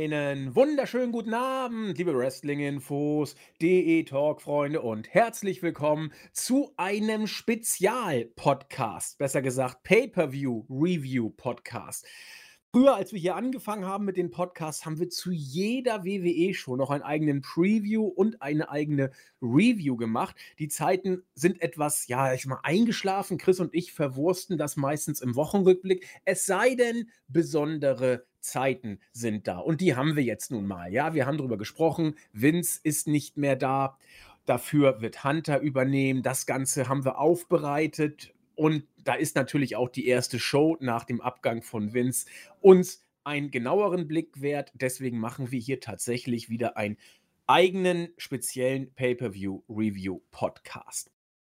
Einen wunderschönen guten Abend, liebe Wrestling-Infos, DE-Talk-Freunde und herzlich willkommen zu einem Spezial-Podcast, besser gesagt Pay-Per-View-Review-Podcast. Früher, als wir hier angefangen haben mit den Podcasts, haben wir zu jeder WWE-Show noch einen eigenen Preview und eine eigene Review gemacht. Die Zeiten sind etwas, ja, ich mal eingeschlafen. Chris und ich verwursten das meistens im Wochenrückblick. Es sei denn, besondere Zeiten sind da. Und die haben wir jetzt nun mal. Ja, wir haben darüber gesprochen. Vince ist nicht mehr da. Dafür wird Hunter übernehmen. Das Ganze haben wir aufbereitet und da ist natürlich auch die erste Show nach dem Abgang von Vince uns einen genaueren Blick wert. Deswegen machen wir hier tatsächlich wieder einen eigenen speziellen Pay-per-View-Review-Podcast.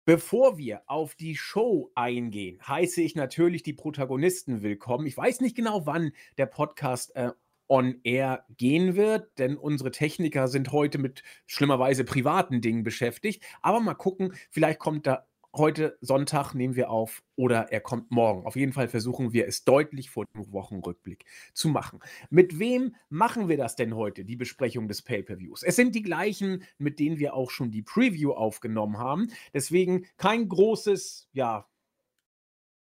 Bevor wir auf die Show eingehen, heiße ich natürlich die Protagonisten willkommen. Ich weiß nicht genau, wann der Podcast äh, on air gehen wird, denn unsere Techniker sind heute mit schlimmerweise privaten Dingen beschäftigt. Aber mal gucken, vielleicht kommt da heute Sonntag nehmen wir auf oder er kommt morgen. Auf jeden Fall versuchen wir es deutlich vor dem Wochenrückblick zu machen. Mit wem machen wir das denn heute, die Besprechung des Pay-per-Views? Es sind die gleichen, mit denen wir auch schon die Preview aufgenommen haben. Deswegen kein großes, ja,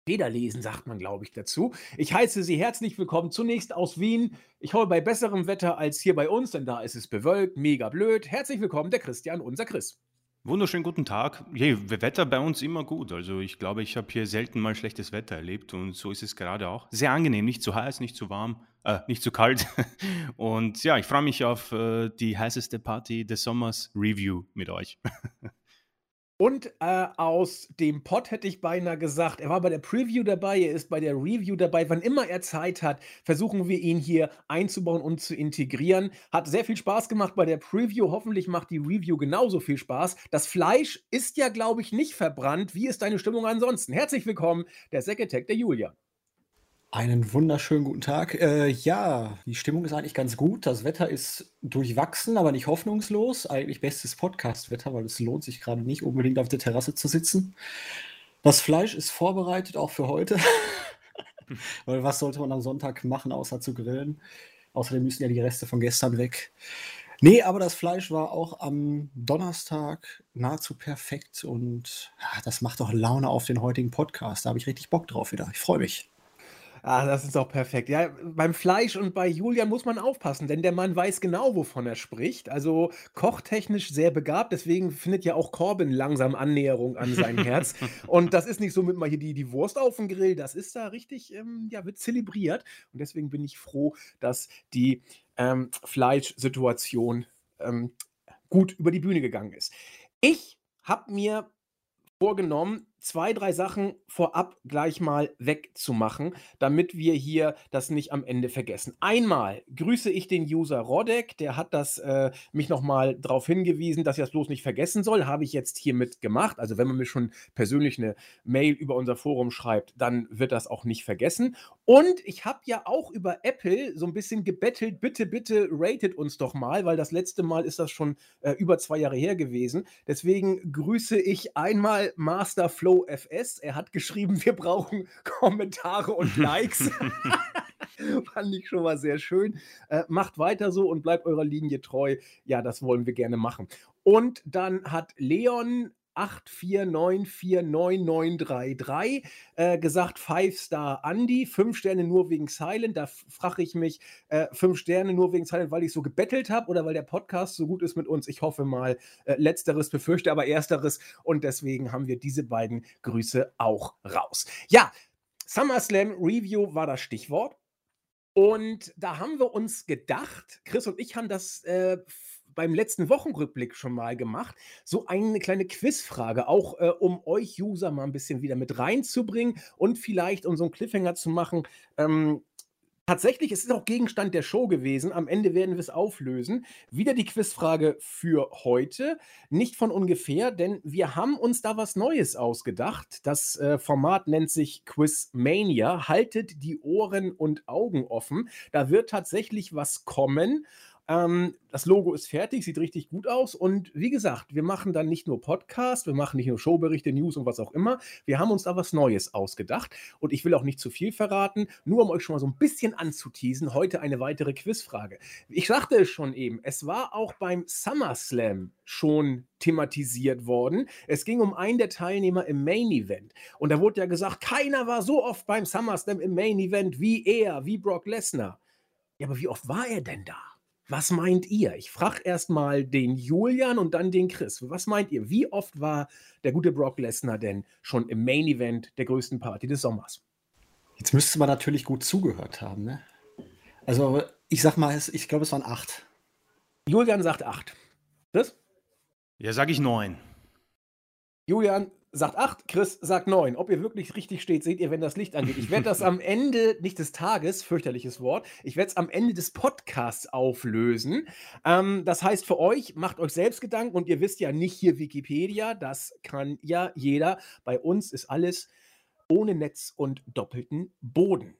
Federlesen, sagt man, glaube ich, dazu. Ich heiße Sie herzlich willkommen zunächst aus Wien. Ich hoffe bei besserem Wetter als hier bei uns, denn da ist es bewölkt, mega blöd. Herzlich willkommen, der Christian, unser Chris. Wunderschönen guten Tag. Je, Wetter bei uns immer gut. Also ich glaube, ich habe hier selten mal schlechtes Wetter erlebt und so ist es gerade auch. Sehr angenehm, nicht zu heiß, nicht zu warm, äh, nicht zu kalt. Und ja, ich freue mich auf äh, die heißeste Party des Sommers Review mit euch. Und äh, aus dem Pod hätte ich beinahe gesagt, er war bei der Preview dabei, er ist bei der Review dabei. Wann immer er Zeit hat, versuchen wir ihn hier einzubauen und zu integrieren. Hat sehr viel Spaß gemacht bei der Preview. Hoffentlich macht die Review genauso viel Spaß. Das Fleisch ist ja, glaube ich, nicht verbrannt. Wie ist deine Stimmung ansonsten? Herzlich willkommen, der Sekretär der Julia. Einen wunderschönen guten Tag. Äh, ja, die Stimmung ist eigentlich ganz gut. Das Wetter ist durchwachsen, aber nicht hoffnungslos. Eigentlich bestes Podcast-Wetter, weil es lohnt sich gerade nicht unbedingt auf der Terrasse zu sitzen. Das Fleisch ist vorbereitet, auch für heute. weil was sollte man am Sonntag machen, außer zu grillen? Außerdem müssen ja die Reste von gestern weg. Nee, aber das Fleisch war auch am Donnerstag nahezu perfekt und ja, das macht doch Laune auf den heutigen Podcast. Da habe ich richtig Bock drauf wieder. Ich freue mich. Ah, das ist auch perfekt. Ja, beim Fleisch und bei Julian muss man aufpassen, denn der Mann weiß genau, wovon er spricht. Also kochtechnisch sehr begabt, deswegen findet ja auch Corbin langsam Annäherung an sein Herz. Und das ist nicht so mit mal hier die, die Wurst auf dem Grill, das ist da richtig, ähm, ja, wird zelebriert. Und deswegen bin ich froh, dass die ähm, Fleischsituation ähm, gut über die Bühne gegangen ist. Ich habe mir vorgenommen, zwei, drei Sachen vorab gleich mal wegzumachen, damit wir hier das nicht am Ende vergessen. Einmal grüße ich den User Rodek, der hat das äh, mich nochmal darauf hingewiesen, dass ich das bloß nicht vergessen soll. Habe ich jetzt hiermit gemacht. Also wenn man mir schon persönlich eine Mail über unser Forum schreibt, dann wird das auch nicht vergessen. Und ich habe ja auch über Apple so ein bisschen gebettelt, bitte, bitte ratet uns doch mal, weil das letzte Mal ist das schon äh, über zwei Jahre her gewesen. Deswegen grüße ich einmal Master Flow FS. Er hat geschrieben, wir brauchen Kommentare und Likes. Fand ich schon mal sehr schön. Äh, macht weiter so und bleibt eurer Linie treu. Ja, das wollen wir gerne machen. Und dann hat Leon 849499933 äh, gesagt, 5 Star Andy, 5 Sterne nur wegen Silent. Da frage ich mich, 5 äh, Sterne nur wegen Silent, weil ich so gebettelt habe oder weil der Podcast so gut ist mit uns. Ich hoffe mal, äh, letzteres befürchte aber ersteres und deswegen haben wir diese beiden Grüße auch raus. Ja, SummerSlam Review war das Stichwort. Und da haben wir uns gedacht, Chris und ich haben das äh, beim letzten Wochenrückblick schon mal gemacht. So eine kleine Quizfrage, auch äh, um euch User mal ein bisschen wieder mit reinzubringen und vielleicht so einen Cliffhanger zu machen. Ähm, Tatsächlich, es ist auch Gegenstand der Show gewesen. Am Ende werden wir es auflösen. Wieder die Quizfrage für heute. Nicht von ungefähr, denn wir haben uns da was Neues ausgedacht. Das äh, Format nennt sich Quizmania. Haltet die Ohren und Augen offen. Da wird tatsächlich was kommen. Ähm, das Logo ist fertig, sieht richtig gut aus. Und wie gesagt, wir machen dann nicht nur Podcast, wir machen nicht nur Showberichte, News und was auch immer. Wir haben uns da was Neues ausgedacht. Und ich will auch nicht zu viel verraten, nur um euch schon mal so ein bisschen anzuteasen, heute eine weitere Quizfrage. Ich sagte es schon eben, es war auch beim SummerSlam schon thematisiert worden. Es ging um einen der Teilnehmer im Main Event. Und da wurde ja gesagt, keiner war so oft beim SummerSlam im Main Event wie er, wie Brock Lesnar. Ja, aber wie oft war er denn da? Was meint ihr? Ich frage erstmal den Julian und dann den Chris. Was meint ihr? Wie oft war der gute Brock Lesnar denn schon im Main Event der größten Party des Sommers? Jetzt müsste man natürlich gut zugehört haben, ne? Also, ich sag mal, ich glaube, es waren acht. Julian sagt acht. Chris? Ja, sag ich neun. Julian sagt 8, Chris sagt 9. Ob ihr wirklich richtig steht, seht ihr, wenn das Licht angeht. Ich werde das am Ende, nicht des Tages, fürchterliches Wort, ich werde es am Ende des Podcasts auflösen. Ähm, das heißt für euch, macht euch selbst Gedanken und ihr wisst ja nicht hier Wikipedia, das kann ja jeder. Bei uns ist alles ohne Netz und doppelten Boden.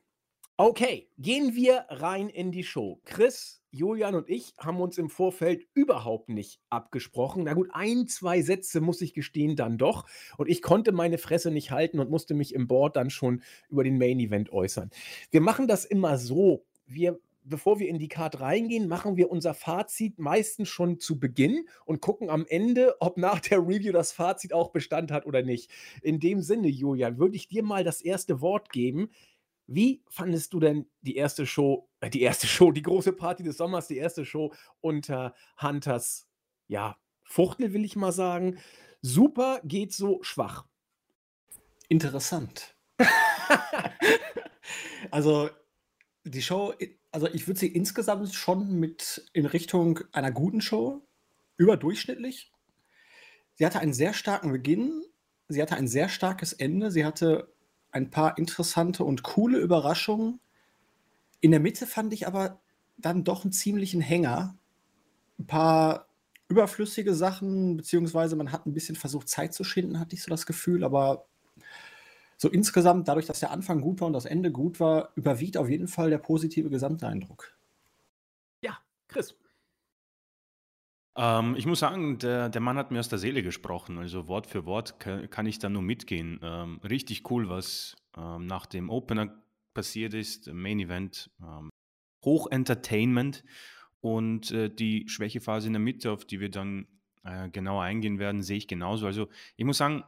Okay, gehen wir rein in die Show. Chris, Julian und ich haben uns im Vorfeld überhaupt nicht abgesprochen. Na gut, ein, zwei Sätze muss ich gestehen, dann doch. Und ich konnte meine Fresse nicht halten und musste mich im Board dann schon über den Main Event äußern. Wir machen das immer so. Wir bevor wir in die Card reingehen, machen wir unser Fazit meistens schon zu Beginn und gucken am Ende, ob nach der Review das Fazit auch Bestand hat oder nicht. In dem Sinne, Julian, würde ich dir mal das erste Wort geben. Wie fandest du denn die erste Show, äh, die erste Show, die große Party des Sommers, die erste Show unter Hunters, ja, Fuchtel, will ich mal sagen. Super, geht so schwach. Interessant. also, die Show, also ich würde sie insgesamt schon mit in Richtung einer guten Show überdurchschnittlich. Sie hatte einen sehr starken Beginn, sie hatte ein sehr starkes Ende, sie hatte ein paar interessante und coole Überraschungen. In der Mitte fand ich aber dann doch einen ziemlichen Hänger. Ein paar überflüssige Sachen, beziehungsweise man hat ein bisschen versucht, Zeit zu schinden, hatte ich so das Gefühl, aber so insgesamt, dadurch, dass der Anfang gut war und das Ende gut war, überwiegt auf jeden Fall der positive Gesamteindruck. Ja, Chris. Ähm, ich muss sagen, der, der Mann hat mir aus der Seele gesprochen. Also Wort für Wort kann, ich da nur mitgehen. Ähm, richtig cool, was ähm, nach dem Opener passiert ist, Main Event, ähm, Hoch Entertainment und äh, die Schwächephase in der Mitte, auf die wir dann äh, genauer eingehen werden, sehe ich genauso. Also ich muss sagen,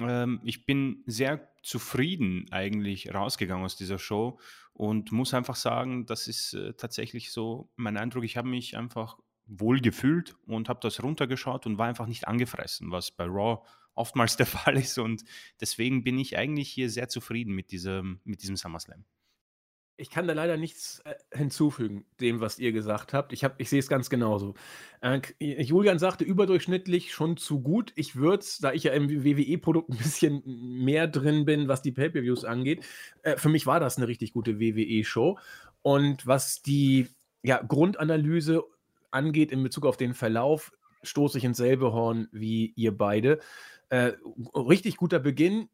ähm, ich bin sehr zufrieden eigentlich rausgegangen aus dieser Show und muss einfach sagen, das ist äh, tatsächlich so mein Eindruck. Ich habe mich einfach wohl gefühlt und habe das runtergeschaut und war einfach nicht angefressen, was bei Raw oftmals der Fall ist. Und deswegen bin ich eigentlich hier sehr zufrieden mit diesem, mit diesem SummerSlam. Ich kann da leider nichts äh, hinzufügen, dem, was ihr gesagt habt. Ich, hab, ich sehe es ganz genauso. Äh, Julian sagte überdurchschnittlich schon zu gut. Ich würde es, da ich ja im WWE-Produkt ein bisschen mehr drin bin, was die Pay-Per-Views angeht, äh, für mich war das eine richtig gute WWE-Show. Und was die ja, Grundanalyse angeht in Bezug auf den Verlauf, stoße ich ins selbe Horn wie ihr beide. Äh, richtig guter Beginn,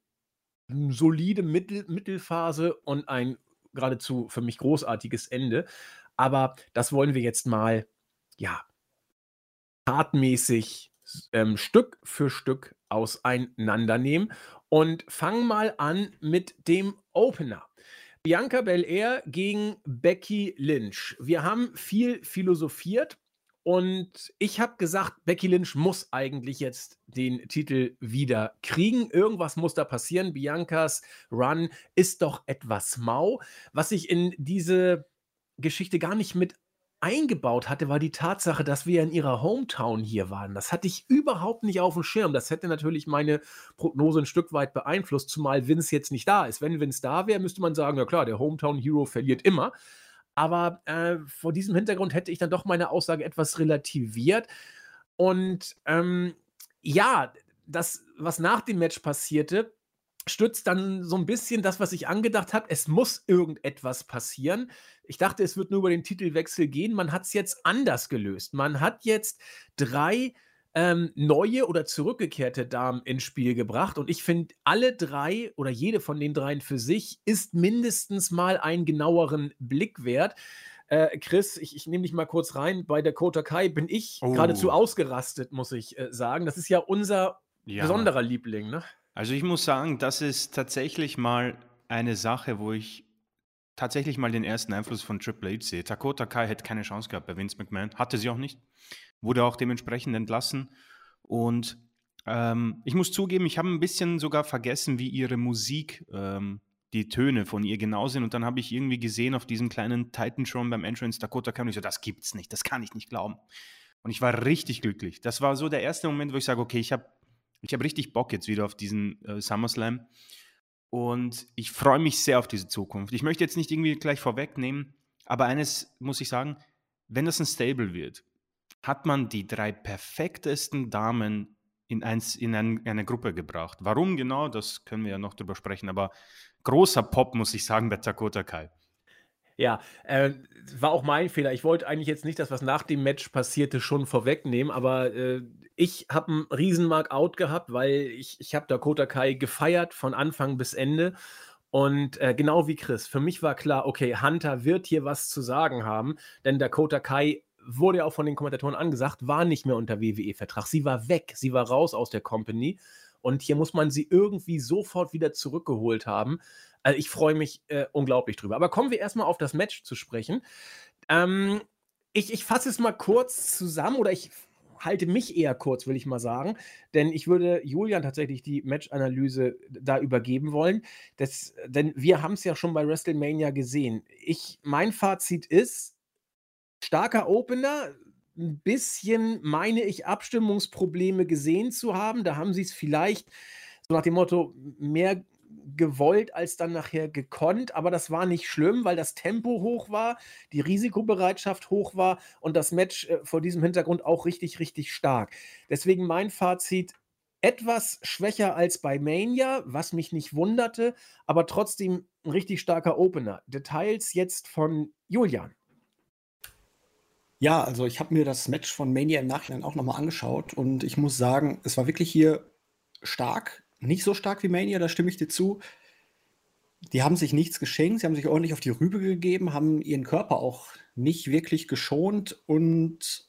solide Mittel, Mittelphase und ein geradezu für mich großartiges Ende. Aber das wollen wir jetzt mal, ja, tatmäßig ähm, Stück für Stück auseinandernehmen und fangen mal an mit dem Opener. Bianca Belair gegen Becky Lynch. Wir haben viel philosophiert und ich habe gesagt, Becky Lynch muss eigentlich jetzt den Titel wieder kriegen. Irgendwas muss da passieren. Biancas Run ist doch etwas mau. Was ich in diese Geschichte gar nicht mit eingebaut hatte, war die Tatsache, dass wir in ihrer Hometown hier waren. Das hatte ich überhaupt nicht auf dem Schirm. Das hätte natürlich meine Prognose ein Stück weit beeinflusst, zumal Vince jetzt nicht da ist. Wenn Vince da wäre, müsste man sagen, ja klar, der Hometown Hero verliert immer. Aber äh, vor diesem Hintergrund hätte ich dann doch meine Aussage etwas relativiert. Und ähm, ja, das, was nach dem Match passierte, stützt dann so ein bisschen das, was ich angedacht habe. Es muss irgendetwas passieren. Ich dachte, es wird nur über den Titelwechsel gehen. Man hat es jetzt anders gelöst. Man hat jetzt drei ähm, neue oder zurückgekehrte Damen ins Spiel gebracht. Und ich finde, alle drei oder jede von den dreien für sich ist mindestens mal einen genaueren Blick wert. Äh, Chris, ich, ich nehme dich mal kurz rein. Bei der Kota Kai bin ich oh. geradezu ausgerastet, muss ich äh, sagen. Das ist ja unser ja. besonderer Liebling, ne? Also ich muss sagen, das ist tatsächlich mal eine Sache, wo ich tatsächlich mal den ersten Einfluss von Triple H sehe. Dakota Kai hätte keine Chance gehabt bei Vince McMahon, hatte sie auch nicht, wurde auch dementsprechend entlassen. Und ähm, ich muss zugeben, ich habe ein bisschen sogar vergessen, wie ihre Musik, ähm, die Töne von ihr genau sind. Und dann habe ich irgendwie gesehen auf diesem kleinen Titan-Tron beim Entrance Dakota und ich so, das gibt's nicht, das kann ich nicht glauben. Und ich war richtig glücklich. Das war so der erste Moment, wo ich sage, okay, ich habe ich hab richtig Bock jetzt wieder auf diesen äh, SummerSlam. Und ich freue mich sehr auf diese Zukunft. Ich möchte jetzt nicht irgendwie gleich vorwegnehmen, aber eines muss ich sagen, wenn das ein Stable wird, hat man die drei perfektesten Damen in, eins, in ein, eine Gruppe gebracht. Warum genau, das können wir ja noch drüber sprechen, aber großer Pop, muss ich sagen, bei Dakota Kai. Ja, äh, war auch mein Fehler. Ich wollte eigentlich jetzt nicht das, was nach dem Match passierte, schon vorwegnehmen, aber äh, ich habe einen riesen Mark-out gehabt, weil ich, ich habe Dakota Kai gefeiert von Anfang bis Ende. Und äh, genau wie Chris, für mich war klar, okay, Hunter wird hier was zu sagen haben, denn Dakota Kai wurde ja auch von den Kommentatoren angesagt, war nicht mehr unter WWE-Vertrag. Sie war weg, sie war raus aus der Company. Und hier muss man sie irgendwie sofort wieder zurückgeholt haben. Also ich freue mich äh, unglaublich drüber. Aber kommen wir erstmal auf das Match zu sprechen. Ähm, ich, ich fasse es mal kurz zusammen oder ich halte mich eher kurz, will ich mal sagen, denn ich würde Julian tatsächlich die Match-Analyse da übergeben wollen. Das, denn wir haben es ja schon bei WrestleMania gesehen. Ich, mein Fazit ist, starker Opener, ein bisschen, meine ich, Abstimmungsprobleme gesehen zu haben. Da haben sie es vielleicht so nach dem Motto mehr gewollt als dann nachher gekonnt, aber das war nicht schlimm, weil das Tempo hoch war, die Risikobereitschaft hoch war und das Match äh, vor diesem Hintergrund auch richtig, richtig stark. Deswegen mein Fazit, etwas schwächer als bei Mania, was mich nicht wunderte, aber trotzdem ein richtig starker Opener. Details jetzt von Julian. Ja, also ich habe mir das Match von Mania im Nachhinein auch nochmal angeschaut und ich muss sagen, es war wirklich hier stark nicht so stark wie Mania, da stimme ich dir zu. Die haben sich nichts geschenkt, sie haben sich ordentlich auf die Rübe gegeben, haben ihren Körper auch nicht wirklich geschont und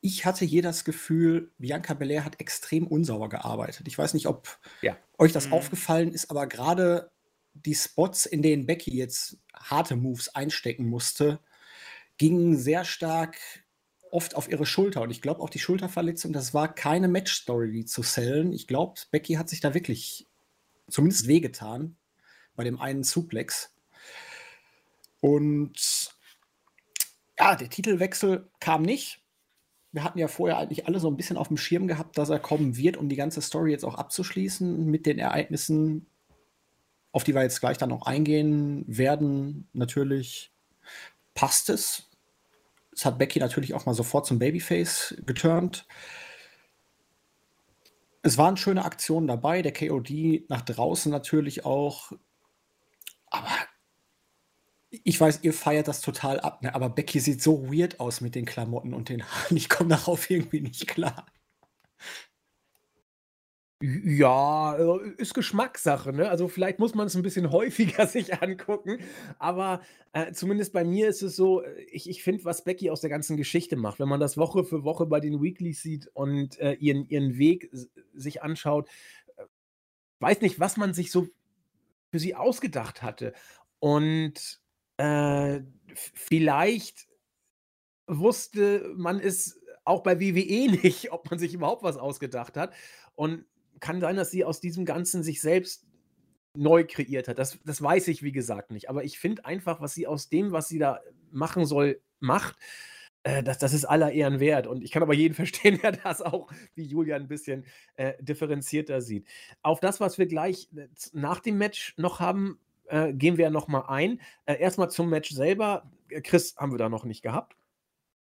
ich hatte hier das Gefühl, Bianca Belair hat extrem unsauber gearbeitet. Ich weiß nicht, ob ja. euch das mhm. aufgefallen ist, aber gerade die Spots, in denen Becky jetzt harte Moves einstecken musste, gingen sehr stark oft auf ihre Schulter. Und ich glaube auch die Schulterverletzung, das war keine Match-Story zu sellen. Ich glaube, Becky hat sich da wirklich zumindest wehgetan bei dem einen Suplex. Und ja, der Titelwechsel kam nicht. Wir hatten ja vorher eigentlich alle so ein bisschen auf dem Schirm gehabt, dass er kommen wird, um die ganze Story jetzt auch abzuschließen mit den Ereignissen, auf die wir jetzt gleich dann noch eingehen werden. Natürlich passt es. Das hat Becky natürlich auch mal sofort zum Babyface geturnt. Es waren schöne Aktionen dabei, der KOD nach draußen natürlich auch. Aber ich weiß, ihr feiert das total ab, ne? aber Becky sieht so weird aus mit den Klamotten und den Haaren. Ich komme darauf irgendwie nicht klar. Ja, äh, ist Geschmackssache, ne? Also, vielleicht muss man es ein bisschen häufiger sich angucken, aber, äh, zumindest bei mir ist es so, äh, ich ich finde, was Becky aus der ganzen Geschichte macht, wenn man das Woche für Woche bei den Weeklies sieht und, äh, ihren ihren Weg sich anschaut, äh, weiß nicht, was man sich so für sie ausgedacht hatte. Und, äh, vielleicht wusste man es auch bei WWE nicht, ob man sich überhaupt was ausgedacht hat. Und kann sein, dass sie aus diesem Ganzen sich selbst neu kreiert hat. Das, das weiß ich, wie gesagt, nicht. Aber ich finde einfach, was sie aus dem, was sie da machen soll, macht, äh, das, das ist aller Ehren wert. Und ich kann aber jeden verstehen, der das auch wie Julian ein bisschen äh, differenzierter sieht. Auf das, was wir gleich äh, nach dem Match noch haben, äh, gehen wir noch mal ein. Äh, erstmal zum Match selber. Äh, Chris haben wir da noch nicht gehabt.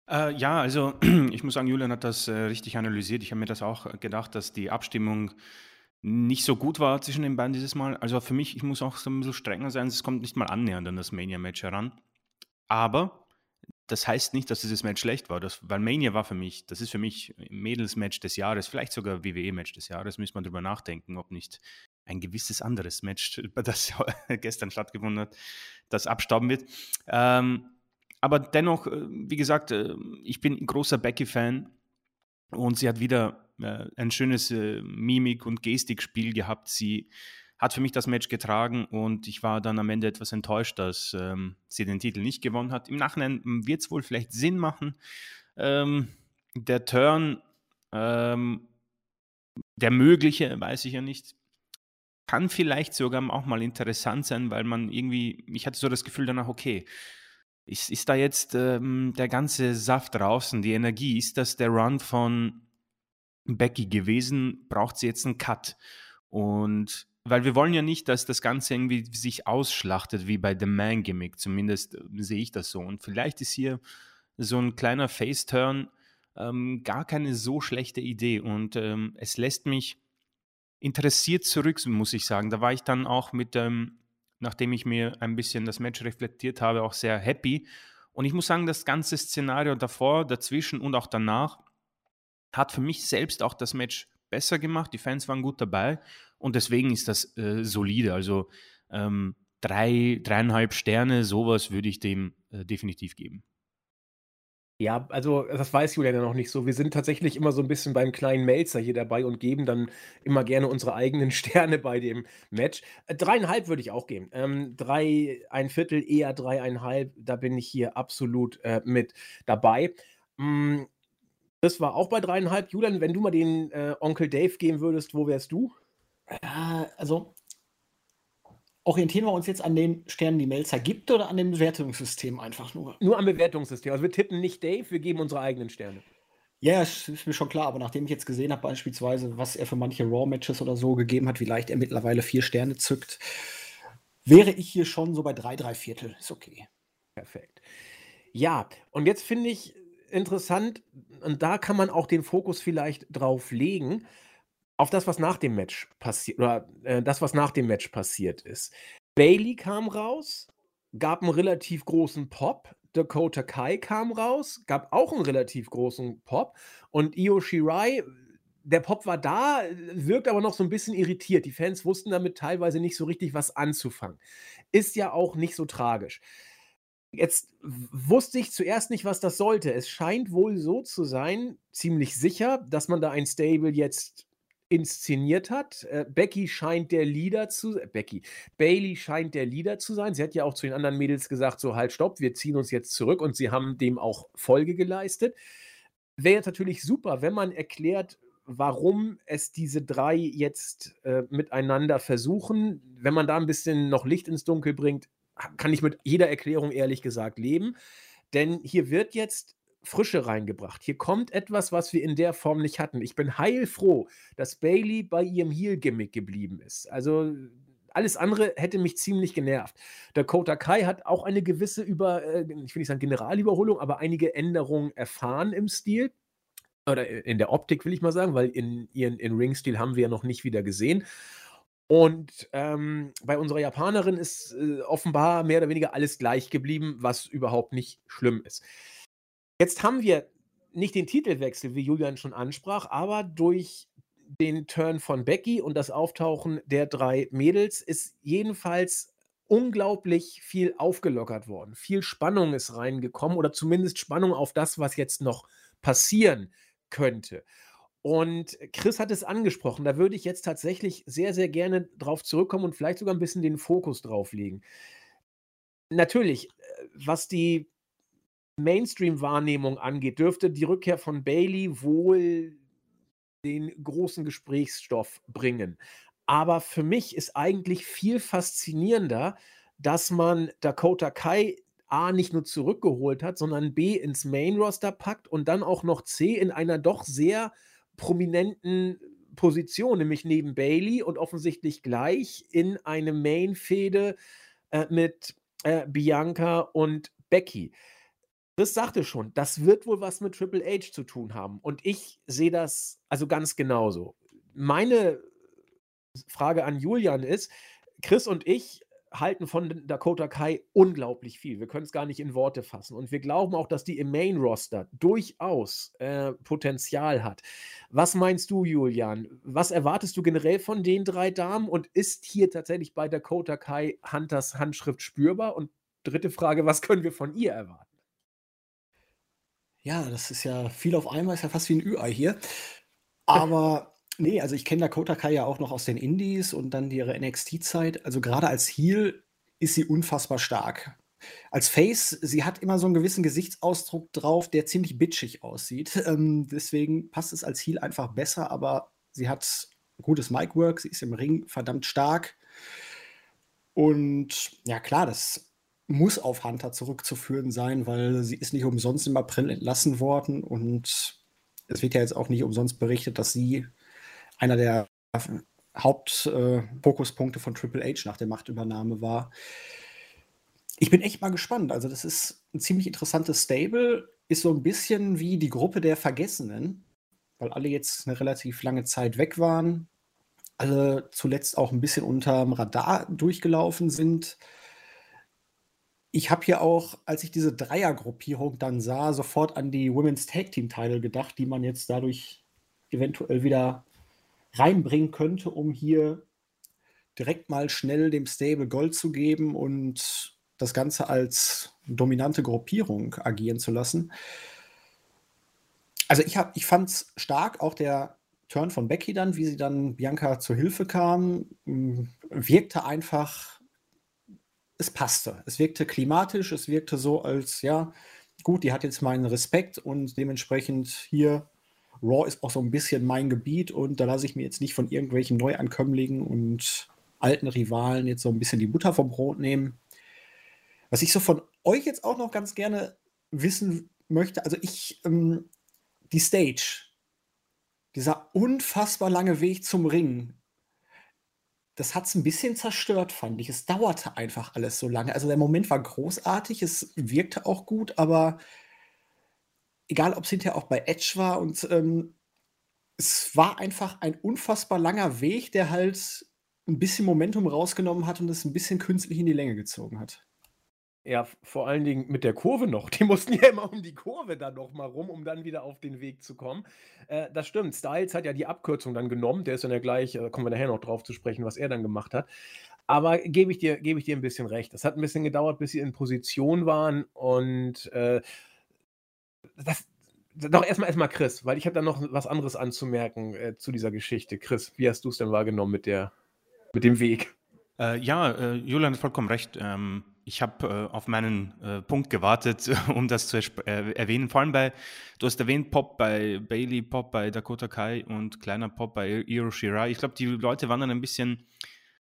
Äh, ja, also ich muss sagen, Julian hat das äh, richtig analysiert. Ich habe mir das auch gedacht, dass die Abstimmung nicht so gut war zwischen den beiden dieses Mal. Also für mich, ich muss auch so ein bisschen strenger sein, es kommt nicht mal annähernd an das Mania-Match heran. Aber das heißt nicht, dass dieses Match schlecht war, das, weil Mania war für mich, das ist für mich Mädels-Match des Jahres, vielleicht sogar WWE-Match des Jahres, müssen wir drüber nachdenken, ob nicht ein gewisses anderes Match, das gestern stattgefunden hat, das abstauben wird. Ähm, aber dennoch, äh, wie gesagt, äh, ich bin ein großer Becky-Fan und sie hat wieder äh, ein schönes Mimik- und Gestikspiel gehabt. Sie hat für mich das Match getragen und ich war dann am Ende etwas enttäuscht, dass ähm, sie den Titel nicht gewonnen hat. Im Nachhinein hm, wird es wohl vielleicht Sinn machen. Ähm, der Turn, ähm, der mögliche, weiß ich ja nicht, kann vielleicht sogar auch mal interessant sein, weil man irgendwie, ich hatte so das Gefühl danach, okay, ist, ist da jetzt ähm, der ganze Saft draußen, die Energie, ist das der Run von Becky gewesen? Braucht sie jetzt einen Cut? Und weil wir wollen ja nicht, dass das Ganze irgendwie sich ausschlachtet wie bei The Man Gimmick, zumindest äh, sehe ich das so. Und vielleicht ist hier so ein kleiner Face-Turn ähm, gar keine so schlechte Idee und ähm, es lässt mich interessiert zurück, muss ich sagen. Da war ich dann auch mit, ähm, nachdem ich mir ein bisschen das Match reflektiert habe, auch sehr happy. Und ich muss sagen, das ganze Szenario davor, dazwischen und auch danach hat für mich selbst auch das Match besser gemacht. Die Fans waren gut dabei und deswegen ist das äh, solide. Also ähm, drei, dreieinhalb Sterne, sowas würde ich dem äh, definitiv geben. Ja, also das weiß Julian ja noch nicht so. Wir sind tatsächlich immer so ein bisschen beim kleinen Melzer hier dabei und geben dann immer gerne unsere eigenen Sterne bei dem Match. Äh, 3,5 würde ich auch geben. Ähm, drei, ein Viertel, eher dreieinhalb, da bin ich hier absolut äh, mit dabei. Mm, das war auch bei dreieinhalb. Julian, wenn du mal den äh, Onkel Dave geben würdest, wo wärst du? Ja, also orientieren wir uns jetzt an den Sternen, die Melzer gibt oder an dem Bewertungssystem einfach nur? Nur am Bewertungssystem. Also wir tippen nicht Dave, wir geben unsere eigenen Sterne. Ja, ist, ist mir schon klar, aber nachdem ich jetzt gesehen habe, beispielsweise, was er für manche Raw-Matches oder so gegeben hat, wie leicht er mittlerweile vier Sterne zückt, wäre ich hier schon so bei drei, drei Viertel. Ist okay. Perfekt. Ja, und jetzt finde ich interessant, und da kann man auch den Fokus vielleicht drauf legen auf das, was nach dem Match passiert, oder äh, das, was nach dem Match passiert ist. Bailey kam raus, gab einen relativ großen Pop. Dakota Kai kam raus, gab auch einen relativ großen Pop. Und Io Shirai, der Pop war da, wirkt aber noch so ein bisschen irritiert. Die Fans wussten damit teilweise nicht so richtig, was anzufangen. Ist ja auch nicht so tragisch. Jetzt wusste ich zuerst nicht, was das sollte. Es scheint wohl so zu sein, ziemlich sicher, dass man da ein Stable jetzt inszeniert hat. Äh, Becky scheint der Leader zu äh, Becky. Bailey scheint der Leader zu sein. Sie hat ja auch zu den anderen Mädels gesagt: „So, halt, stopp, wir ziehen uns jetzt zurück“ und sie haben dem auch Folge geleistet. Wäre jetzt natürlich super, wenn man erklärt, warum es diese drei jetzt, äh, miteinander versuchen. Wenn man da ein bisschen noch Licht ins Dunkel bringt, kann ich mit jeder Erklärung ehrlich gesagt leben. Denn hier wird jetzt Frische reingebracht. Hier kommt etwas, was wir in der Form nicht hatten. Ich bin heilfroh, dass Bailey bei ihrem Heel-Gimmick geblieben ist. Also alles andere hätte mich ziemlich genervt. Dakota Kai hat auch eine gewisse über, äh, ich will nicht sagen Generalüberholung, aber einige Änderungen erfahren im Stil. Oder in der Optik, will ich mal sagen, weil in ihren in Ring-Stil haben wir ja noch nicht wieder gesehen. Und ähm, bei unserer Japanerin ist äh, offenbar mehr oder weniger alles gleich geblieben, was überhaupt nicht schlimm ist. Jetzt haben wir nicht den Titelwechsel, wie Julian schon ansprach, aber durch den Turn von Becky und das Auftauchen der drei Mädels ist jedenfalls unglaublich viel aufgelockert worden. Viel Spannung ist reingekommen oder zumindest Spannung auf das, was jetzt noch passieren könnte. Und Chris hat es angesprochen, da würde ich jetzt tatsächlich sehr, sehr gerne drauf zurückkommen und vielleicht sogar ein bisschen den Fokus drauf legen. Natürlich, äh, was die Mainstream-Wahrnehmung angeht, dürfte die Rückkehr von Bailey wohl den großen Gesprächsstoff bringen. Aber für mich ist eigentlich viel faszinierender, dass man Dakota Kai A nicht nur zurückgeholt hat, sondern B ins Main-Roster packt und dann auch noch C in einer doch sehr prominenten Position, nämlich neben Bailey und offensichtlich gleich in eine Main-Fehde äh, mit äh, Bianca und Becky. Chris sagte schon, das wird wohl was mit Triple H zu tun haben. Und ich sehe das also ganz genauso. Meine Frage an Julian ist: Chris und ich halten von Dakota Kai unglaublich viel. Wir können es gar nicht in Worte fassen. Und wir glauben auch, dass die im Main Roster durchaus äh, Potenzial hat. Was meinst du, Julian? Was erwartest du generell von den drei Damen? Und ist hier tatsächlich bei Dakota Kai Hunters Handschrift spürbar? Und dritte Frage: Was können wir von ihr erwarten? Ja, das ist ja viel auf einmal, ist ja fast wie ein Ü-Ei hier. Aber nee, also ich kenne Dakota Kai ja auch noch aus den Indies und dann ihre NXT-Zeit. Also gerade als Heel ist sie unfassbar stark. Als Face, sie hat immer so einen gewissen Gesichtsausdruck drauf, der ziemlich bitchig aussieht. Ähm, deswegen passt es als Heel einfach besser, aber sie hat gutes Mic-Work, sie ist im Ring verdammt stark. Und ja, klar, das muss auf Hunter zurückzuführen sein, weil sie ist nicht umsonst im April entlassen worden und es wird ja jetzt auch nicht umsonst berichtet, dass sie einer der Hauptfokuspunkte äh, von Triple H nach der Machtübernahme war. Ich bin echt mal gespannt. Also, das ist ein ziemlich interessantes Stable, ist so ein bisschen wie die Gruppe der Vergessenen, weil alle jetzt eine relativ lange Zeit weg waren, alle zuletzt auch ein bisschen unterm Radar durchgelaufen sind. Ich habe hier auch, als ich diese Dreiergruppierung dann sah, sofort an die Women's Tag Team Title gedacht, die man jetzt dadurch eventuell wieder reinbringen könnte, um hier direkt mal schnell dem Stable Gold zu geben und das Ganze als dominante Gruppierung agieren zu lassen. Also ich, ich fand es stark, auch der Turn von Becky dann, wie sie dann Bianca zur Hilfe kam, wirkte einfach, es passte. Es wirkte klimatisch, es wirkte so als, ja, gut, die hat jetzt meinen Respekt und dementsprechend hier Raw ist auch so ein bisschen mein Gebiet und da lasse ich mir jetzt nicht von irgendwelchen Neuankömmlingen und alten Rivalen jetzt so ein bisschen die Butter vom Brot nehmen. Was ich so von euch jetzt auch noch ganz gerne wissen möchte, also ich, ähm, die Stage, dieser unfassbar lange Weg zum Ring, das hat es ein bisschen zerstört, fand ich. Es dauerte einfach alles so lange. Also der Moment war großartig, es wirkte auch gut, aber egal ob es hinterher auch bei Edge war und ähm, es war einfach ein unfassbar langer Weg, der halt ein bisschen Momentum rausgenommen hat und es ein bisschen künstlich in die Länge gezogen hat. Ja, vor allen Dingen mit der Kurve noch. Die mussten ja immer um die Kurve dann noch mal rum, um dann wieder auf den Weg zu kommen. Äh, das stimmt. Styles hat ja die Abkürzung dann genommen. Der ist dann ja gleich, äh, kommen wir nachher noch drauf zu sprechen, was er dann gemacht hat. Aber gebe ich dir, gebe ich dir ein bisschen recht. Es hat ein bisschen gedauert, bis sie in Position waren und äh, das, doch erstmal erstmal Chris, weil ich habe da noch was anderes anzumerken äh, zu dieser Geschichte. Chris, wie hast du es denn wahrgenommen mit der, mit dem Weg? Äh, ja, äh, Julian hat vollkommen recht. Ähm, ich habe äh, auf meinen äh, Punkt gewartet, um das zu äh, erwähnen. Vor allem bei, du hast erwähnt, Pop bei Bailey, Pop bei Dakota Kai und kleiner Pop bei Iro. Ich glaube, die Leute waren dann ein bisschen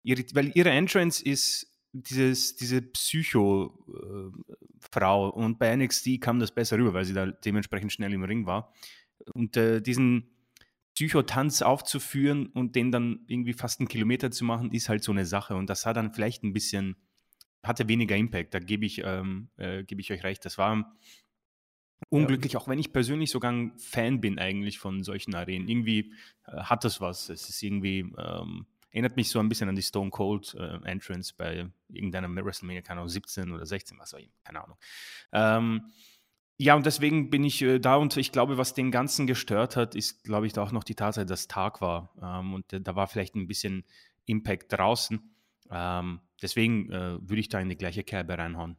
weil ihre Entrance ist dieses, diese Psycho-Frau und bei NXT kam das besser rüber, weil sie da dementsprechend schnell im Ring war. Und äh, diesen Psychotanz aufzuführen und den dann irgendwie fast einen Kilometer zu machen, ist halt so eine Sache. Und das hat dann vielleicht ein bisschen, hatte weniger Impact, da gebe ich, ähm, äh, geb ich euch recht. Das war unglücklich, ja. auch wenn ich persönlich sogar ein Fan bin eigentlich von solchen Arenen. Irgendwie äh, hat das was. Es ist irgendwie, ähm, Erinnert mich so ein bisschen an die Stone Cold äh, Entrance bei irgendeiner WrestleMania, keine Ahnung, 17 oder 16, was auch immer, keine Ahnung. Ähm, ja, und deswegen bin ich äh, da und ich glaube, was den Ganzen gestört hat, ist, glaube ich, auch noch die Tatsache, dass Tag war. Ähm, und äh, da war vielleicht ein bisschen Impact draußen. Ähm, deswegen äh, würde ich da in die gleiche Kerbe reinhauen.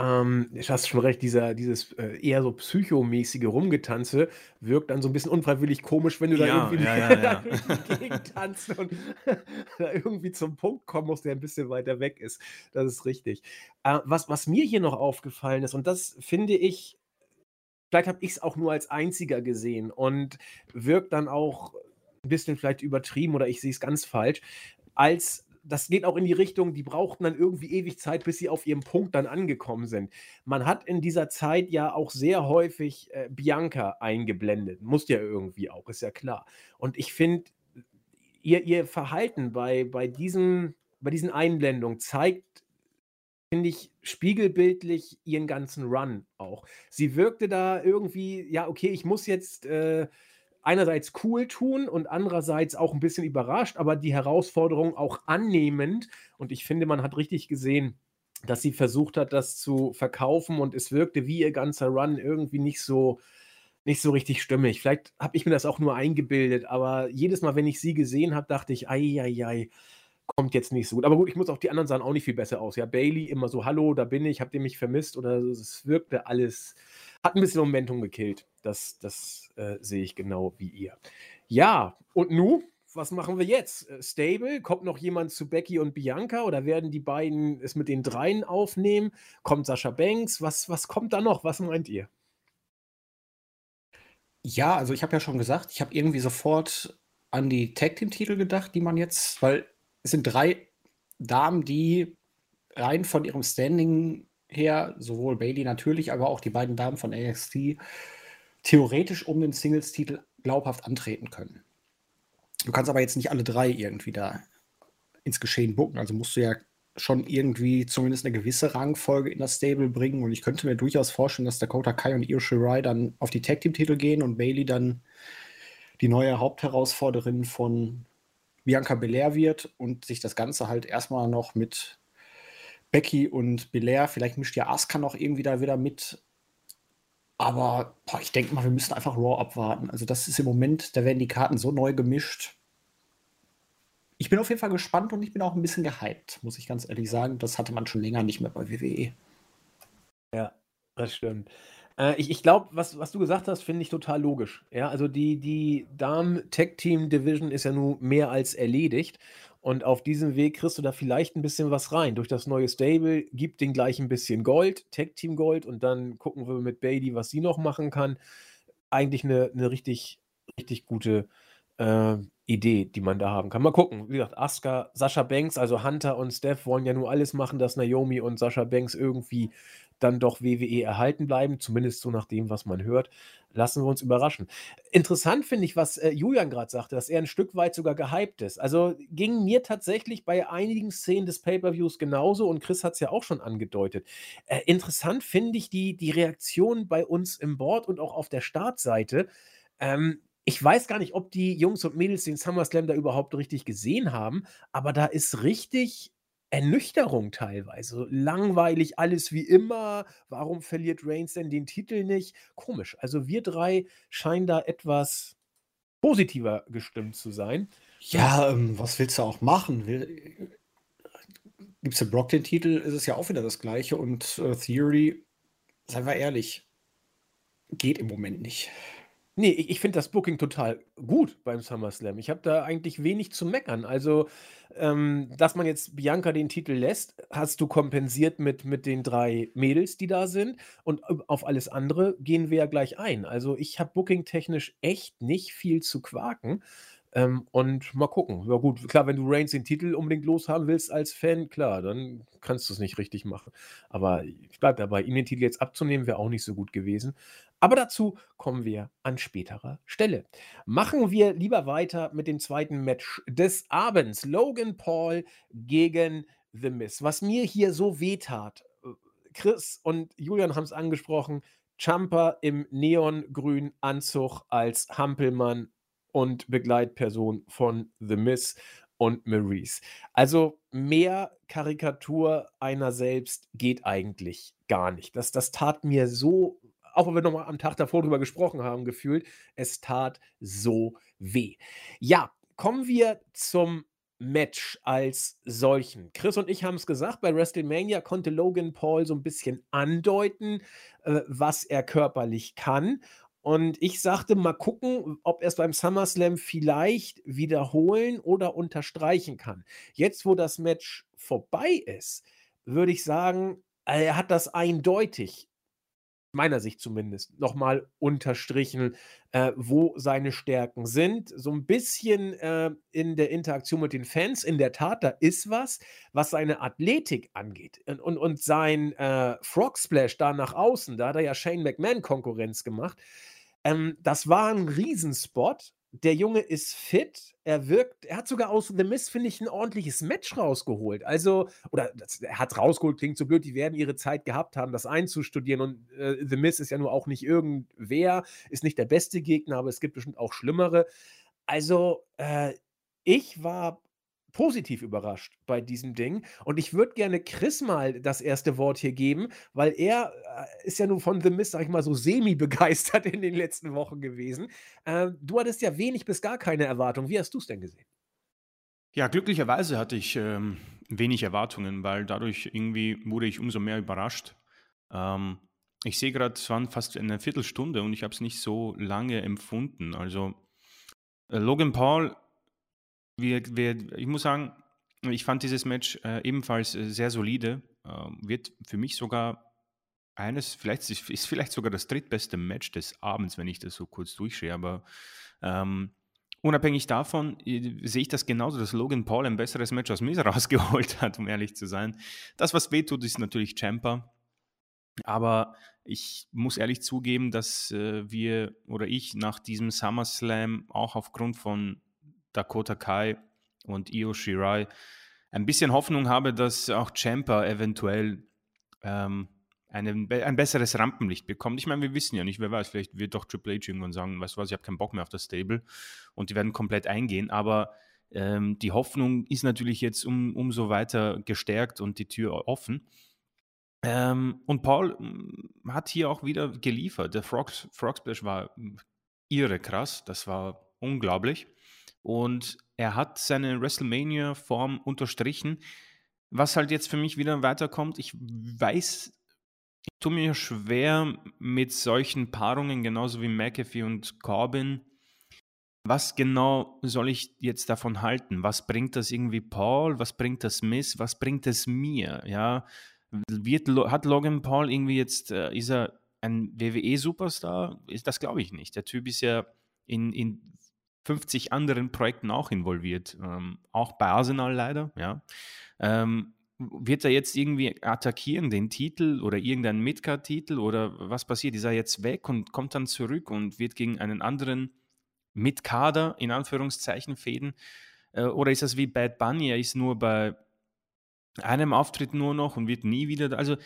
Ähm, du hast schon recht, dieser, dieses äh, eher so psychomäßige Rumgetanze wirkt dann so ein bisschen unfreiwillig komisch, wenn du da irgendwie ja, ja, ja. gegentanzt und da irgendwie zum Punkt kommen musst, der ein bisschen weiter weg ist. Das ist richtig. Äh, was, was mir hier noch aufgefallen ist, und das finde ich, vielleicht habe ich es auch nur als einziger gesehen und wirkt dann auch ein bisschen vielleicht übertrieben oder ich sehe es ganz falsch, als das geht auch in die Richtung, die brauchten dann irgendwie ewig Zeit, bis sie auf ihrem Punkt dann angekommen sind. Man hat in dieser Zeit ja auch sehr häufig äh, Bianca eingeblendet. Muss ja irgendwie auch, ist ja klar. Und ich finde, ihr, ihr Verhalten bei, bei, diesem, bei diesen Einblendungen zeigt, finde ich, spiegelbildlich ihren ganzen Run auch. Sie wirkte da irgendwie, ja, okay, ich muss jetzt. Äh, einerseits cool tun und andererseits auch ein bisschen überrascht, aber die Herausforderung auch annehmend. Und ich finde, man hat richtig gesehen, dass sie versucht hat, das zu verkaufen und es wirkte wie ihr ganzer Run irgendwie nicht so nicht so richtig stimmig. Vielleicht habe ich mir das auch nur eingebildet, aber jedes Mal, wenn ich sie gesehen habe, dachte ich, ei, ei, ei, kommt jetzt nicht so gut. Aber gut, ich muss auch die anderen sahen auch nicht viel besser aus. Ja, Bailey immer so, hallo, da bin ich, habt ihr mich vermisst? Oder es wirkte alles hat ein bisschen Momentum gekillt. Das, das äh, sehe ich genau wie ihr. Ja, und nu, was machen wir jetzt? Äh, Stable? Kommt noch jemand zu Becky und Bianca oder werden die beiden es mit den dreien aufnehmen? Kommt Sascha Banks? Was, was kommt da noch? Was meint ihr? Ja, also ich habe ja schon gesagt, ich habe irgendwie sofort an die Tag Team Titel gedacht, die man jetzt, weil es sind drei Damen, die rein von ihrem Standing her, sowohl Bailey natürlich, aber auch die beiden Damen von NXT, theoretisch um den Singles-Titel glaubhaft antreten können. Du kannst aber jetzt nicht alle drei irgendwie da ins Geschehen bucken. Also musst du ja schon irgendwie zumindest eine gewisse Rangfolge in das Stable bringen. Und ich könnte mir durchaus vorstellen, dass Dakota Kai und Io Shirai dann auf die Tag Team Titel gehen und Bailey dann die neue Hauptherausforderin von Bianca Belair wird und sich das Ganze halt erstmal noch mit Becky und Belair, vielleicht mischt ja Asuka noch irgendwie da wieder mit. Aber boah, ich denke mal, wir müssen einfach Raw abwarten. Also das ist im Moment, da werden die Karten so neu gemischt. Ich bin auf jeden Fall gespannt und ich bin auch ein bisschen gehypt, muss ich ganz ehrlich sagen. Das hatte man schon länger nicht mehr bei WWE. Ja, das stimmt. Äh, ich ich glaube, was, was du gesagt hast, finde ich total logisch. Ja, also die, die Damen-Tech-Team-Division ist ja nun mehr als erledigt. Und auf diesem Weg kriegst du da vielleicht ein bisschen was rein. Durch das neue Stable gibt den gleich ein bisschen Gold, Tech Team Gold, und dann gucken wir mit Bailey, was sie noch machen kann. Eigentlich eine, eine richtig, richtig gute äh, Idee, die man da haben kann. Mal gucken. Wie gesagt, Asuka, Sascha Banks, also Hunter und Steph wollen ja nur alles machen, dass Naomi und Sascha Banks irgendwie dann doch WWE erhalten bleiben, zumindest so nach dem, was man hört. Lassen wir uns überraschen. Interessant finde ich, was äh, Julian gerade sagte, dass er ein Stück weit sogar gehypt ist. Also ging mir tatsächlich bei einigen Szenen des Pay-Per-Views genauso und Chris hat es ja auch schon angedeutet. Äh, interessant finde ich die, die Reaktion bei uns im Board und auch auf der Startseite. Ähm, ich weiß gar nicht, ob die Jungs und Mädels den SummerSlam da überhaupt richtig gesehen haben, aber da ist richtig Ernüchterung teilweise. Langweilig, alles wie immer. Warum verliert Reigns denn den Titel nicht? Komisch. Also wir drei scheinen da etwas positiver gestimmt zu sein. Ja, ähm, was willst du auch machen? Gibt es den Brock den Titel, ist es ja auch wieder das gleiche. Und äh, Theory, seien wir ehrlich, geht im Moment nicht. Nee, ich, ich finde das Booking total gut beim SummerSlam. Ich habe da eigentlich wenig zu meckern. Also, ähm, dass man jetzt Bianca den Titel lässt, hast du kompensiert mit, mit den drei Mädels, die da sind. Und auf alles andere gehen wir ja gleich ein. Also, ich habe Booking-technisch echt nicht viel zu quaken. Ähm, und mal gucken. Ja, gut, klar, wenn du Reigns den Titel unbedingt loshaben willst als Fan, klar, dann kannst du es nicht richtig machen. Aber ich bleibe dabei, ihm den Titel jetzt abzunehmen, wäre auch nicht so gut gewesen. Aber dazu kommen wir an späterer Stelle. Machen wir lieber weiter mit dem zweiten Match des Abends. Logan Paul gegen The Miz. Was mir hier so wehtat, äh, Chris und Julian haben es angesprochen, Champa im neongrünen Anzug als Hampelmann und Begleitperson von The Miss und Maurice. Also mehr Karikatur einer selbst geht eigentlich gar nicht. Das, das tat mir so, auch wenn wir nochmal am Tag davor drüber gesprochen haben, gefühlt, es tat so weh. Ja, kommen wir zum Match als solchen. Chris und ich haben es gesagt, bei WrestleMania konnte Logan Paul so ein bisschen andeuten, äh, was er körperlich kann. Und ich sagte, mal gucken, ob er es beim SummerSlam vielleicht wiederholen oder unterstreichen kann. Jetzt, wo das Match vorbei ist, würde ich sagen, er hat das eindeutig, meiner Sicht zumindest, nochmal unterstrichen, äh, wo seine Stärken sind. So ein bisschen äh, in der Interaktion mit den Fans. In der Tat, da ist was, was seine Athletik angeht. Und, und, und sein äh, Frog Splash da nach außen, da hat er ja Shane McMahon Konkurrenz gemacht. Ähm, das war ein Riesenspot. Der Junge ist fit, er wirkt, er hat sogar aus The Miss, finde ich, ein ordentliches Match rausgeholt. Also, oder das, er hat rausgeholt, klingt so blöd, die werden ihre Zeit gehabt haben, das einzustudieren. Und äh, The Miss ist ja nur auch nicht irgendwer, ist nicht der beste Gegner, aber es gibt bestimmt auch schlimmere. Also, äh, ich war positiv überrascht bei diesem Ding. Und ich würde gerne Chris mal das erste Wort hier geben, weil er äh, ist ja nun von The Mist, sag ich mal, so semi-begeistert in den letzten Wochen gewesen. Äh, du hattest ja wenig bis gar keine Erwartung. Wie hast du es denn gesehen? Ja, glücklicherweise hatte ich ähm, wenig Erwartungen, weil dadurch irgendwie wurde ich umso mehr überrascht. Ähm, ich sehe gerade, es waren fast eine Viertelstunde und ich habe es nicht so lange empfunden. Also äh, Logan Paul, wir, wir, ich muss sagen, ich fand dieses Match äh, ebenfalls äh, sehr solide. Ähm, wird für mich sogar eines, vielleicht ist, ist, vielleicht sogar das drittbeste Match des Abends, wenn ich das so kurz durchschaue, aber ähm, unabhängig davon äh, sehe ich das genauso, dass Logan Paul ein besseres Match aus Miz rausgeholt hat, um ehrlich zu sein. Das, was wehtut, ist natürlich Champa. Aber ich muss ehrlich zugeben, dass äh, wir oder ich nach diesem SummerSlam auch aufgrund von Dakota Kai und Io Shirai ein bisschen Hoffnung habe, dass auch Champa eventuell ähm, einen, ein besseres Rampenlicht bekommt. Ich meine, wir wissen ja nicht, wer weiß, vielleicht wird doch Triple H irgendwann sagen, weißt du was, ich habe keinen Bock mehr auf das Stable und die werden komplett eingehen, aber ähm, die Hoffnung ist natürlich jetzt um, umso weiter gestärkt und die Tür offen. Ähm, und Paul mm, hat hier auch wieder geliefert. Der Frog, Frog Splash war mm, irre krass, das war unglaublich. Und er hat seine WrestleMania-Form unterstrichen. Was halt jetzt für mich wieder weiterkommt, ich weiß, ich tue mir schwer mit solchen Paarungen, genauso wie McAfee und Corbin. Was genau soll ich jetzt davon halten? Was bringt das irgendwie Paul? Was bringt das Miss? Was bringt es mir? Ja, wird, hat Logan Paul irgendwie jetzt, äh, ist er ein WWE-Superstar? Das glaube ich nicht. Der Typ ist ja in, in 50 anderen Projekten auch involviert, ähm, auch bei Arsenal leider, ja. Ähm, wird er jetzt irgendwie attackieren, den Titel oder irgendeinen Midcard-Titel oder was passiert? Ist er jetzt weg und kommt dann zurück und wird gegen einen anderen Midcader in Anführungszeichen fäden? Äh, oder ist das wie Bad Bunny? Er ist nur bei einem Auftritt nur noch und wird nie wieder. Also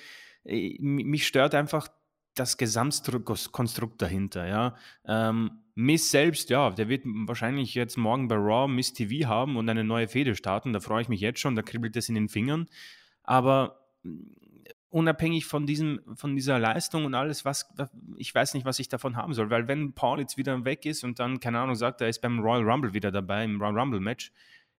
äh, mich stört einfach das Gesamtkonstrukt dahinter. Ja. Ähm, Miss selbst, ja, der wird wahrscheinlich jetzt morgen bei Raw Miss TV haben und eine neue Fehde starten. Da freue ich mich jetzt schon, da kribbelt es in den Fingern. Aber mm, unabhängig von, diesem, von dieser Leistung und alles, was, ich weiß nicht, was ich davon haben soll. Weil wenn Paul jetzt wieder weg ist und dann, keine Ahnung, sagt, er ist beim Royal Rumble wieder dabei, im Royal Rumble Match,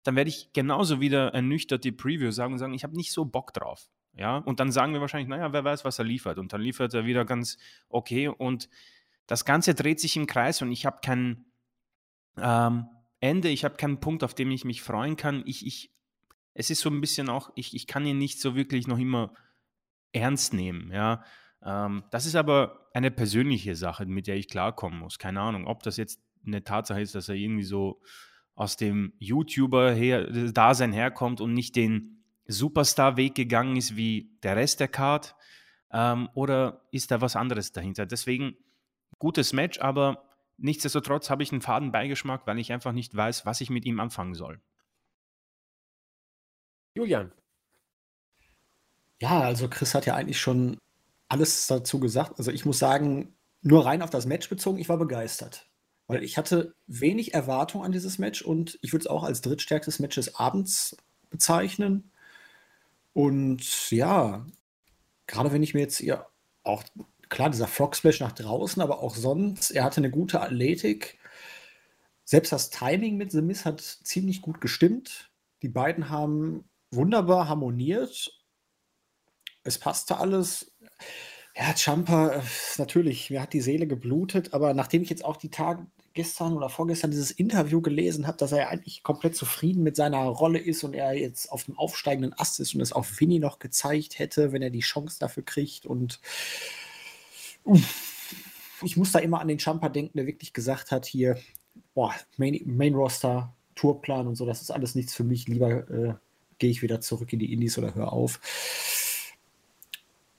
dann werde ich genauso wieder ernüchtert die Preview sagen und sagen, ich habe nicht so Bock drauf. Ja, und dann sagen wir wahrscheinlich, naja, wer weiß, was er liefert. Und dann liefert er wieder ganz okay. Und das Ganze dreht sich im Kreis und ich habe kein ähm, Ende, ich habe keinen Punkt, auf dem ich mich freuen kann. Ich, ich, es ist so ein bisschen auch, ich, ich kann ihn nicht so wirklich noch immer ernst nehmen. Ja, ähm, das ist aber eine persönliche Sache, mit der ich klarkommen muss. Keine Ahnung, ob das jetzt eine Tatsache ist, dass er irgendwie so aus dem YouTuber-Dasein her, herkommt und nicht den Superstar-Weg gegangen ist wie der Rest der Card? Ähm, oder ist da was anderes dahinter? Deswegen gutes Match, aber nichtsdestotrotz habe ich einen faden Beigeschmack, weil ich einfach nicht weiß, was ich mit ihm anfangen soll. Julian. Ja, also Chris hat ja eigentlich schon alles dazu gesagt. Also ich muss sagen, nur rein auf das Match bezogen, ich war begeistert. Weil ich hatte wenig Erwartung an dieses Match und ich würde es auch als drittstärkstes Match des Abends bezeichnen. Und ja, gerade wenn ich mir jetzt hier auch, klar, dieser Frog Splash nach draußen, aber auch sonst, er hatte eine gute Athletik. Selbst das Timing mit The Miz hat ziemlich gut gestimmt. Die beiden haben wunderbar harmoniert. Es passte alles. Ja, Champa, äh, natürlich, mir hat die Seele geblutet, aber nachdem ich jetzt auch die Tage gestern oder vorgestern dieses Interview gelesen habe, dass er eigentlich komplett zufrieden mit seiner Rolle ist und er jetzt auf dem aufsteigenden Ast ist und es auch Winnie noch gezeigt hätte, wenn er die Chance dafür kriegt und ich muss da immer an den Champa denken, der wirklich gesagt hat hier, boah, Main, Main Roster, Tourplan und so, das ist alles nichts für mich, lieber äh, gehe ich wieder zurück in die Indies oder hör auf.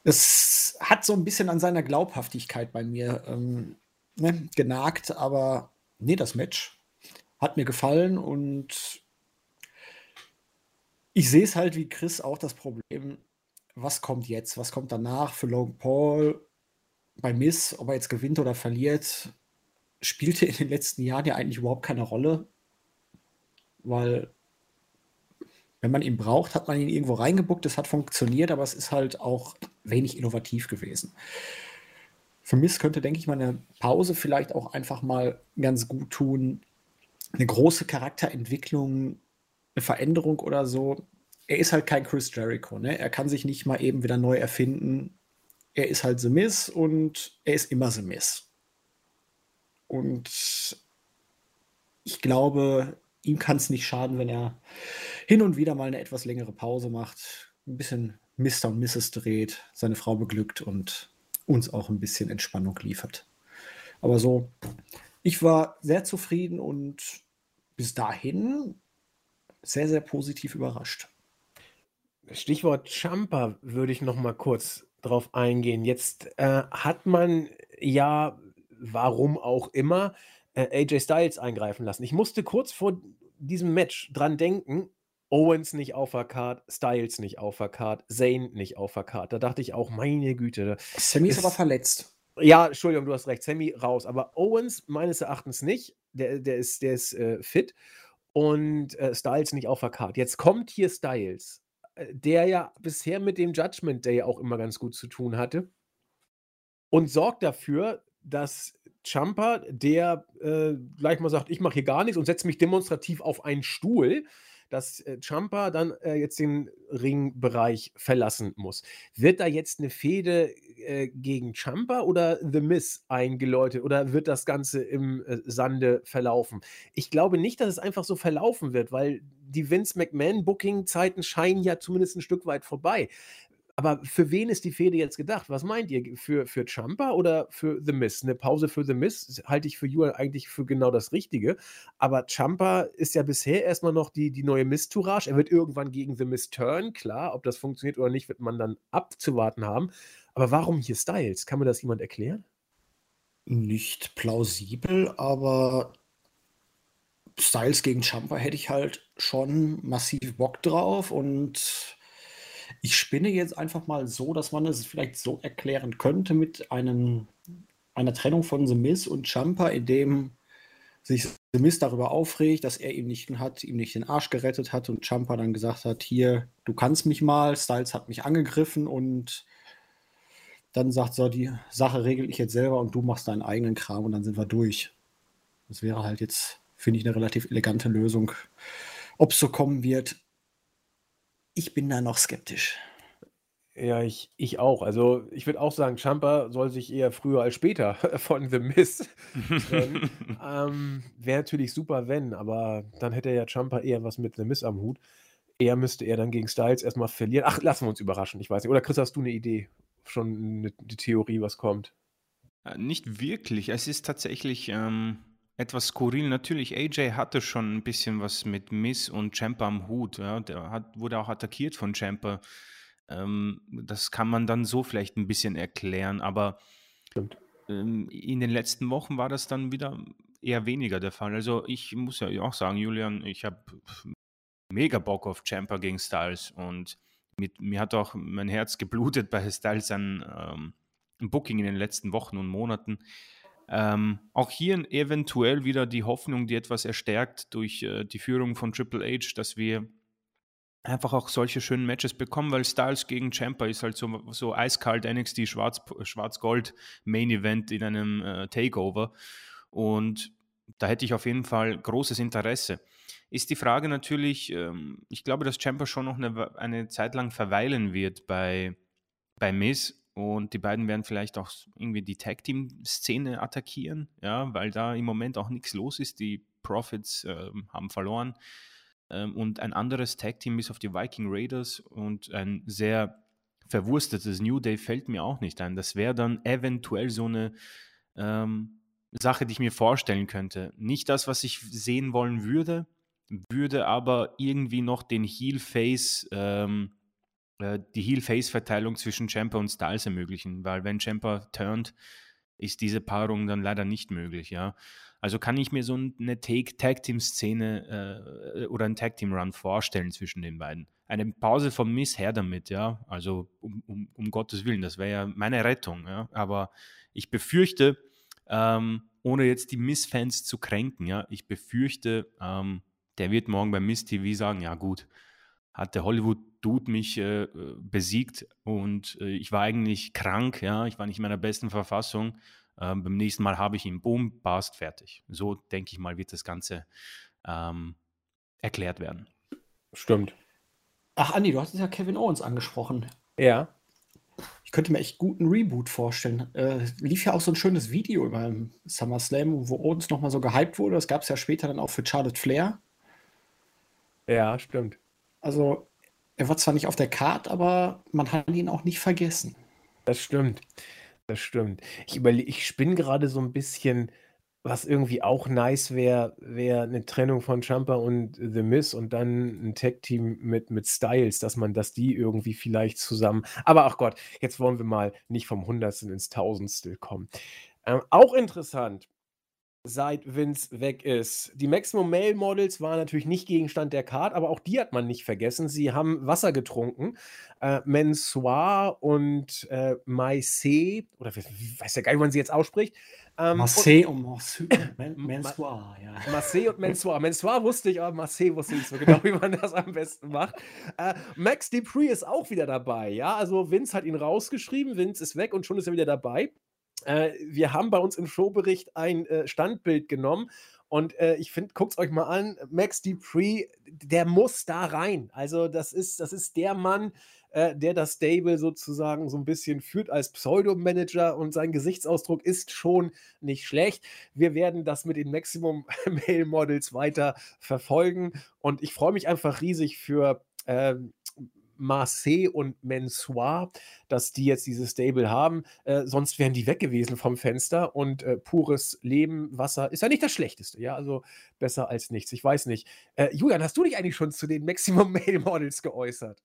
Es hat so ein bisschen an seiner Glaubhaftigkeit bei mir ähm, ne, genagt, aber nee, das Match hat mir gefallen und ich sehe es halt wie Chris auch das Problem, was kommt jetzt, was kommt danach für Logan Paul bei Miss, ob er jetzt gewinnt oder verliert, spielte in den letzten Jahren ja eigentlich überhaupt keine Rolle, weil wenn man ihn braucht, hat man ihn irgendwo reingebuckt, es hat funktioniert, aber es ist halt auch wenig innovativ gewesen. Für mich könnte, denke ich mal, eine Pause vielleicht auch einfach mal ganz gut tun. Eine große Charakterentwicklung, eine Veränderung oder so. Er ist halt kein Chris Jericho, ne? Er kann sich nicht mal eben wieder neu erfinden. Er ist halt The Miss und er ist immer The Miss. Und ich glaube, ihm kann es nicht schaden, wenn er hin und wieder mal eine etwas längere Pause macht, ein bisschen Mr. und Mrs. dreht, seine Frau beglückt und uns auch ein bisschen Entspannung liefert. Aber so, ich war sehr zufrieden und bis dahin sehr, sehr positiv überrascht. Stichwort Champa würde ich noch mal kurz drauf eingehen. Jetzt äh, hat man ja, warum auch immer, äh, AJ Styles eingreifen lassen. Ich musste kurz vor diesem Match dran denken, Owens nicht auf der Card, Styles nicht auf der Card, Zane nicht auf der Card. Da dachte ich auch, meine Güte. Sammy ist aber verletzt. Ja, Entschuldigung, du hast recht, Sammy raus. Aber Owens meines Erachtens nicht. Der, der ist, der ist äh, fit. Und äh, Styles nicht auf der Card. Jetzt kommt hier Styles, der ja bisher mit dem Judgment Day auch immer ganz gut zu tun hatte. Und sorgt dafür, dass Champa, der äh, gleich mal sagt, ich mache hier gar nichts und setze mich demonstrativ auf einen Stuhl, dass äh, Champa dann äh, jetzt den Ringbereich verlassen muss. Wird da jetzt eine Fehde äh, gegen Champa oder The Miss eingeläutet oder wird das Ganze im äh, Sande verlaufen? Ich glaube nicht, dass es einfach so verlaufen wird, weil die Vince McMahon-Booking-Zeiten scheinen ja zumindest ein Stück weit vorbei. Aber für wen ist die Fehde jetzt gedacht? Was meint ihr? Für, für Champa oder für The Miss? Eine Pause für The Miss halte ich für Juan eigentlich für genau das Richtige. Aber Champa ist ja bisher erstmal noch die, die neue Miss-Tourage. Er wird irgendwann gegen The Miss turn, klar. Ob das funktioniert oder nicht, wird man dann abzuwarten haben. Aber warum hier Styles? Kann mir das jemand erklären? Nicht plausibel, aber Styles gegen Champa hätte ich halt schon massiv Bock drauf und ich spinne jetzt einfach mal so, dass man es vielleicht so erklären könnte mit einem, einer Trennung von The Miz und Champa, in dem sich The Miz darüber aufregt, dass er ihm nicht hat, ihm nicht den Arsch gerettet hat und Champa dann gesagt hat, hier, du kannst mich mal, Styles hat mich angegriffen und dann sagt so, die Sache regel ich jetzt selber und du machst deinen eigenen Kram und dann sind wir durch. Das wäre halt jetzt, finde ich, eine relativ elegante Lösung. Ob es so kommen wird, ich bin da noch skeptisch. Ja, ich, ich auch. Also ich würde auch sagen, Champa soll sich eher früher als später von The Miss trennen. ähm, Wäre natürlich super, wenn, aber dann hätte ja Champa eher was mit The Miss am Hut. Er müsste er dann gegen Styles erstmal verlieren. Ach, lassen wir uns überraschen, ich weiß nicht. Oder Chris, hast du eine Idee? Schon eine, eine Theorie, was kommt? Äh, nicht wirklich. Es ist tatsächlich ähm, etwas skurril. Natürlich, AJ hatte schon ein bisschen was mit Miss und Champa am Hut. Ja. Der hat, wurde auch attackiert von Champa. Ähm, das kann man dann so vielleicht ein bisschen erklären, aber ähm, in den letzten Wochen war das dann wieder eher weniger der Fall. Also ich muss ja auch sagen, Julian, ich habe mega Bock auf Champa gegen Styles und mit, mir hat auch mein Herz geblutet bei Styles an ähm, Booking in den letzten Wochen und Monaten. Ähm, auch hier eventuell wieder die Hoffnung, die etwas erstärkt durch äh, die Führung von Triple H, dass wir einfach auch solche schönen Matches bekommen, weil Styles gegen Champa ist halt so, so eiskalt NXT Schwarz-Gold Main Event in einem äh, Takeover. Und da hätte ich auf jeden Fall großes Interesse. Ist die Frage natürlich, ähm, ich glaube, dass Champa schon noch eine, eine Zeit lang verweilen wird bei, bei Miz und die beiden werden vielleicht auch irgendwie die Tag Team Szene attackieren, ja, weil da im Moment auch nichts los ist. Die Profits äh, haben verloren. Ähm, und ein anderes Tag Team ist auf die Viking Raiders und ein sehr verwurstetes New Day fällt mir auch nicht ein. Das wäre dann eventuell so eine ähm, Sache, die ich mir vorstellen könnte. Nicht das, was ich sehen wollen würde, würde aber irgendwie noch den Heel-Face ähm, äh, die Heel-Face-Verteilung zwischen Champa und Styles ermöglichen, weil wenn Champa turnt, ist diese Paarung dann leider nicht möglich, ja. Also kann ich mir so eine Tag-Team-Szene äh, oder einen Tag-Team-Run vorstellen zwischen den beiden. Eine Pause von Miss her damit, ja. Also um, um, um Gottes Willen, das wäre ja meine Rettung, ja. Aber ich befürchte, ähm, ohne jetzt die Miss-Fans zu kränken, ja, ich befürchte, ähm, der wird morgen beim Miss TV sagen, ja gut, hat der Hollywood-Dude mich äh, besiegt und äh, ich war eigentlich krank, ja, ich war nicht in meiner besten Verfassung. Ähm, beim nächsten Mal habe ich ihn, boom, passt, fertig. So denke ich mal, wird das Ganze ähm, erklärt werden. Stimmt. Ach, Andi, du hast ja Kevin Owens angesprochen. Ja. ich könnte mir echt guten Reboot vorstellen. Äh, lief ja auch so ein schönes Video über SummerSlam, wo uns nochmal so gehypt wurde. Das gab es ja später dann auch für Charlotte Flair. Ja, stimmt. Also, er war zwar nicht auf der Card, aber man hat ihn auch nicht vergessen. Das stimmt. Das stimmt. Ich ich spinne gerade so ein bisschen, was irgendwie auch nice wäre, wäre eine Trennung von Ciampa und The Miz und dann ein Tag-Team mit, mit Styles, dass man, dass die irgendwie vielleicht zusammen. Aber ach Gott, jetzt wollen wir mal nicht vom Hundertstel ins Tausendstel kommen. Ähm, auch interessant, seit Vince weg ist. Die Maximum Male Models waren natürlich nicht Gegenstand der Card, aber auch die hat man nicht vergessen. Sie haben Wasser getrunken. Äh, Mensoir und äh, Maïsé, oder ich weiß ja gar nicht, wie man sie jetzt ausspricht. Ähm, Marseille und, und Mensoir, ja. Marseille und Mensoir. Mensoir wusste ich, aber Marseille wusste ich nicht so genau, wie man das am besten macht. Äh, Max Dupree ist auch wieder dabei, ja. Also Vince hat ihn rausgeschrieben, Vince ist weg und schon ist er wieder dabei. Äh, wir haben bei uns im Showbericht ein äh, Standbild genommen und äh, ich finde, guckt euch mal an, Max Dupree, der muss da rein. Also das ist, das ist der Mann, äh, der das Stable sozusagen so ein bisschen führt als Pseudo-Manager und sein Gesichtsausdruck ist schon nicht schlecht. Wir werden das mit den Maximum Male Models weiter verfolgen und ich freue mich einfach riesig für ähm, Marseille und Mensoir, dass die jetzt dieses Stable haben. Äh, sonst wären die weg gewesen vom Fenster und äh, pures Leben, Wasser ist ja nicht das Schlechteste. Ja, also besser als nichts. Ich weiß nicht. Äh, Julian, hast du dich eigentlich schon zu den Maximum Male Models geäußert?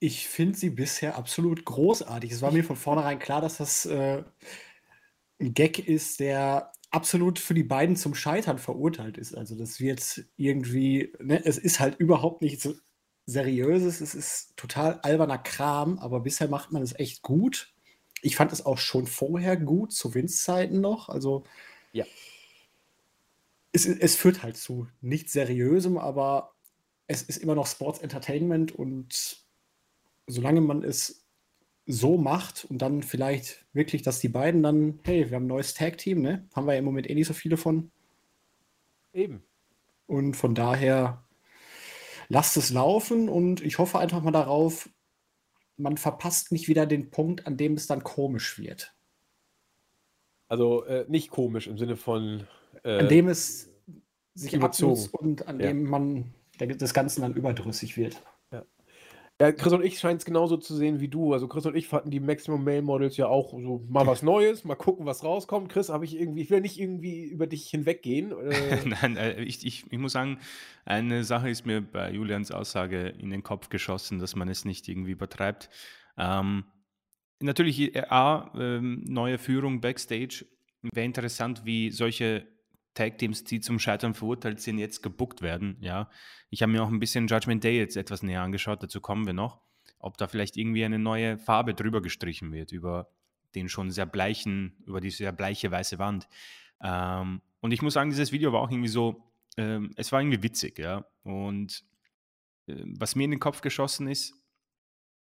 Ich finde sie bisher absolut großartig. Es war mir von vornherein klar, dass das äh, ein Gag ist, der absolut für die beiden zum Scheitern verurteilt ist. Also das wird irgendwie, ne, es ist halt überhaupt nicht Seriöses, es ist total alberner Kram, aber bisher macht man es echt gut. Ich fand es auch schon vorher gut, zu Winz-Zeiten noch. Also, ja. Es, es führt halt zu nichts Seriösem, aber es ist immer noch Sports Entertainment und solange man es so macht und dann vielleicht wirklich, dass die beiden dann, hey, wir haben ein neues Tag-Team, ne? Haben wir ja im Moment eh nicht so viele von. Eben. Und von daher lasst es laufen und ich hoffe einfach mal darauf, man verpasst nicht wieder den Punkt, an dem es dann komisch wird. Also äh, nicht komisch im Sinne von. Äh, an dem es sich überzogen und an ja. dem man des Ganzen dann überdrüssig wird. Ja, Chris und ich scheinen es genauso zu sehen wie du. Also Chris und ich fanden die Maximum Male Models ja auch so mal was Neues, mal gucken, was rauskommt. Chris, habe ich irgendwie, ich will nicht irgendwie über dich hinweggehen. Äh Nein, äh, ich, ich, ich muss sagen, eine Sache ist mir bei Julians Aussage in den Kopf geschossen, dass man es nicht irgendwie übertreibt. Ähm, natürlich, äh, A, ähm, neue Führung backstage. Wäre interessant, wie solche Tag-Teams, die zum Scheitern verurteilt sind, jetzt gebuckt werden. Ja, ich habe mir auch ein bisschen Judgment Day jetzt etwas näher angeschaut, dazu kommen wir noch, ob da vielleicht irgendwie eine neue Farbe drüber gestrichen wird, über den schon sehr bleichen, über die sehr bleiche weiße Wand. Ähm, und ich muss sagen, dieses Video war auch irgendwie so, ähm, es war irgendwie witzig, ja. Und äh, was mir in den Kopf geschossen ist,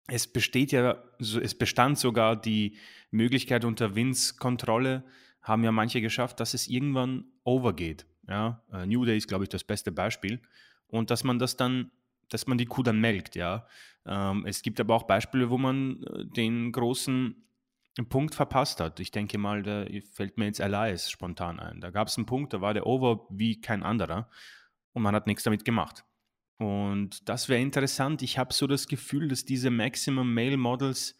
es besteht ja, es bestand sogar die Möglichkeit unter Wins Kontrolle, haben ja manche geschafft, dass es irgendwann overgeht. Ja? Äh, New Day ist, glaube ich, das beste Beispiel. Und dass man das dann, dass man die Kuh dann melkt, ja. Ähm, es gibt aber auch Beispiele, wo man äh, den großen Punkt verpasst hat. Ich denke mal, da fällt mir jetzt Elias spontan ein. Da gab es einen Punkt, da war der over wie kein anderer und man hat nichts damit gemacht. Und das wäre interessant. Ich habe so das Gefühl, dass diese Maximum Male Models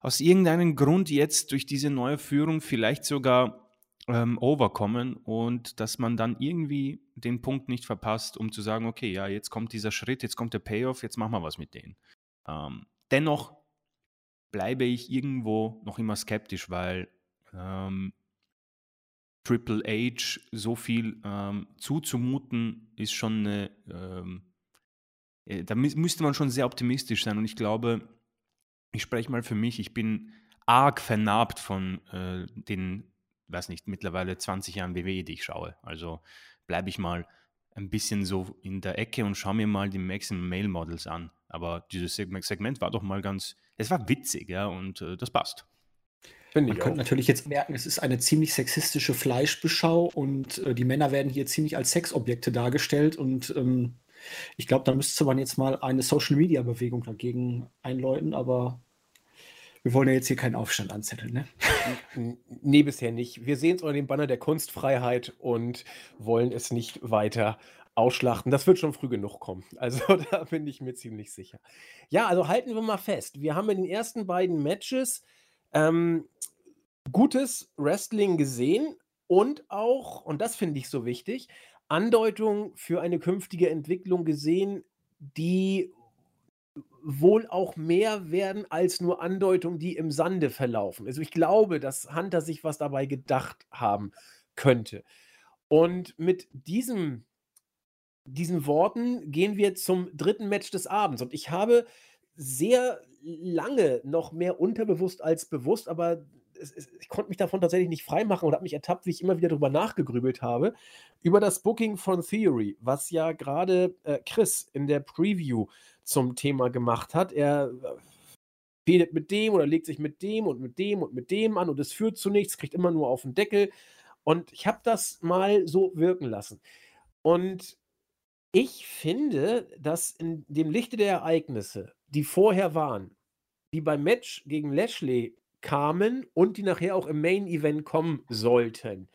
aus irgendeinem Grund jetzt durch diese neue Führung vielleicht sogar ähm, overkommen und dass man dann irgendwie den Punkt nicht verpasst, um zu sagen, okay, ja, jetzt kommt dieser Schritt, jetzt kommt der Payoff, jetzt machen wir was mit denen. Ähm, dennoch bleibe ich irgendwo noch immer skeptisch, weil ähm, Triple H so viel ähm, zuzumuten, ist schon eine, ähm, äh, da müsste man schon sehr optimistisch sein und ich glaube, ich spreche mal für mich, ich bin arg vernarbt von äh, den, weiß nicht, mittlerweile 20 Jahren WWE, die ich schaue. Also bleibe ich mal ein bisschen so in der Ecke und schaue mir mal die Maximum Male Models an. Aber dieses Segment war doch mal ganz, es war witzig, ja, und äh, das passt. Man könnte natürlich jetzt merken, es ist eine ziemlich sexistische Fleischbeschau und äh, die Männer werden hier ziemlich als Sexobjekte dargestellt und ähm, ich glaube, da müsste man jetzt mal eine Social-Media-Bewegung dagegen einläuten, aber Wir wollen ja jetzt hier keinen Aufstand anzetteln, ne? Nee, bisher nicht. Wir sehen es unter dem Banner der Kunstfreiheit und wollen es nicht weiter ausschlachten. Das wird schon früh genug kommen. Also da bin ich mir ziemlich sicher. Ja, also halten wir mal fest. Wir haben in den ersten beiden Matches ähm, gutes Wrestling gesehen und auch, und das finde ich so wichtig, Andeutungen für eine künftige Entwicklung gesehen, die wohl auch mehr werden als nur Andeutungen, die im Sande verlaufen. Also ich glaube, dass Hunter sich was dabei gedacht haben könnte. Und mit diesem, diesen Worten gehen wir zum dritten Match des Abends. Und ich habe sehr lange noch mehr unterbewusst als bewusst, aber es, es, ich konnte mich davon tatsächlich nicht freimachen und habe mich ertappt, wie ich immer wieder darüber nachgegrübelt habe, über das Booking von Theory, was ja gerade äh, Chris in der Preview zum Thema gemacht hat. Er äh, fädelt mit dem oder legt sich mit dem und mit dem und mit dem an und es führt zu nichts, kriegt immer nur auf den Deckel. Und ich habe das mal so wirken lassen. Und ich finde, dass in dem Lichte der Ereignisse, die vorher waren, die beim Match gegen Lashley kamen und die nachher auch im Main Event kommen sollten.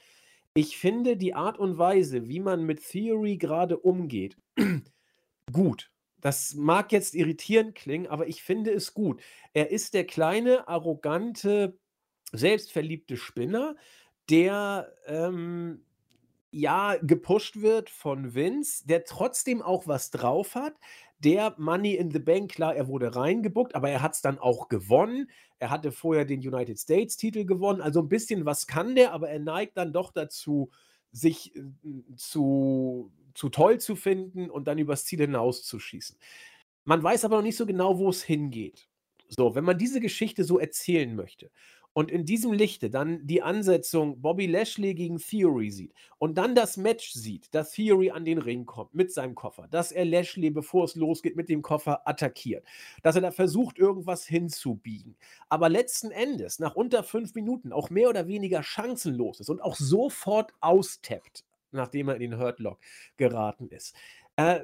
Ich finde die Art und Weise, wie man mit Theory gerade umgeht, gut. Das mag jetzt irritierend klingen, aber ich finde es gut. Er ist der kleine, arrogante, selbstverliebte Spinner, der ähm, ja gepusht wird von Vince, der trotzdem auch was drauf hat, der Money in the Bank, klar, er wurde reingebuckt, aber er hat es dann auch gewonnen. Er hatte vorher den United States-Titel gewonnen. Also ein bisschen was kann der, aber er neigt dann doch dazu, sich äh, zu, zu toll zu finden und dann übers Ziel hinauszuschießen. Man weiß aber noch nicht so genau, wo es hingeht. So, wenn man diese Geschichte so erzählen möchte und in diesem Lichte dann die Ansetzung Bobby Lashley gegen Theory sieht und dann das Match sieht, dass Theory an den Ring kommt mit seinem Koffer, dass er Lashley, bevor es losgeht, mit dem Koffer attackiert, dass er da versucht, irgendwas hinzubiegen, aber letzten Endes nach unter fünf Minuten auch mehr oder weniger chancenlos ist und auch sofort austappt, nachdem er in den Hurtlock geraten ist, äh,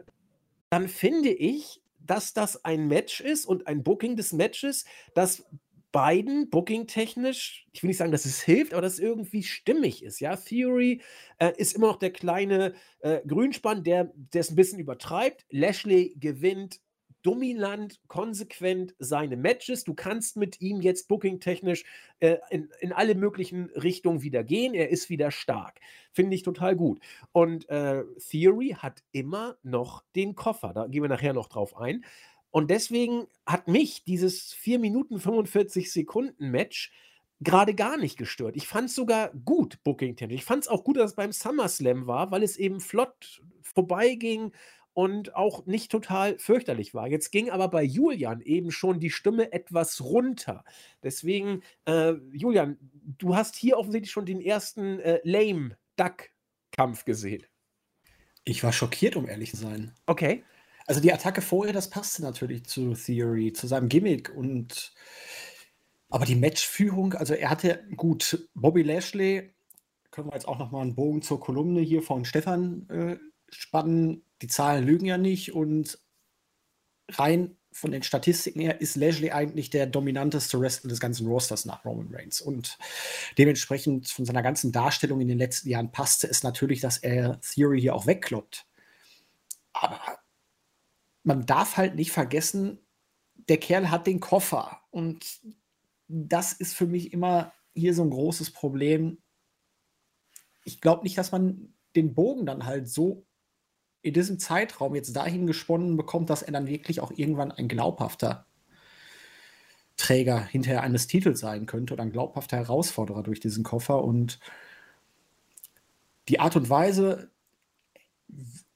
dann finde ich, dass das ein Match ist und ein Booking des Matches, das beiden booking-technisch, ich will nicht sagen, dass es hilft, aber dass es irgendwie stimmig ist. Ja, Theory äh, ist immer noch der kleine äh, Grünspann, der es ein bisschen übertreibt. Lashley gewinnt dominant, konsequent seine Matches. Du kannst mit ihm jetzt booking-technisch äh, in, in alle möglichen Richtungen wieder gehen. Er ist wieder stark. Finde ich total gut. Und äh, Theory hat immer noch den Koffer. Da gehen wir nachher noch drauf ein. Und deswegen hat mich dieses 4 Minuten 45 Sekunden Match gerade gar nicht gestört. Ich fand es sogar gut, Booking technisch. Ich fand es auch gut, dass es beim SummerSlam war, weil es eben flott vorbeiging und auch nicht total fürchterlich war. Jetzt ging aber bei Julian eben schon die Stimme etwas runter. Deswegen, äh, Julian, du hast hier offensichtlich schon den ersten äh, Lame Duck Kampf gesehen. Ich war schockiert, um ehrlich zu sein. Okay. Also die Attacke vorher, das passte natürlich zu Theory, zu seinem Gimmick und aber die Matchführung, also er hatte gut Bobby Lashley, können wir jetzt auch noch mal einen Bogen zur Kolumne hier von Stefan äh, spannen. Die Zahlen lügen ja nicht und rein von den Statistiken her ist Lashley eigentlich der dominanteste Wrestler des ganzen Rosters nach Roman Reigns. Und dementsprechend von seiner ganzen Darstellung in den letzten Jahren passte es natürlich, dass er Theory hier auch wegkloppt. Aber man darf halt nicht vergessen, der Kerl hat den Koffer. Und das ist für mich immer hier so ein großes Problem. Ich glaube nicht, dass man den Bogen dann halt so in diesem Zeitraum jetzt dahin gesponnen bekommt, dass er dann wirklich auch irgendwann ein glaubhafter Träger hinterher eines Titels sein könnte oder ein glaubhafter Herausforderer durch diesen Koffer. Und die Art und Weise,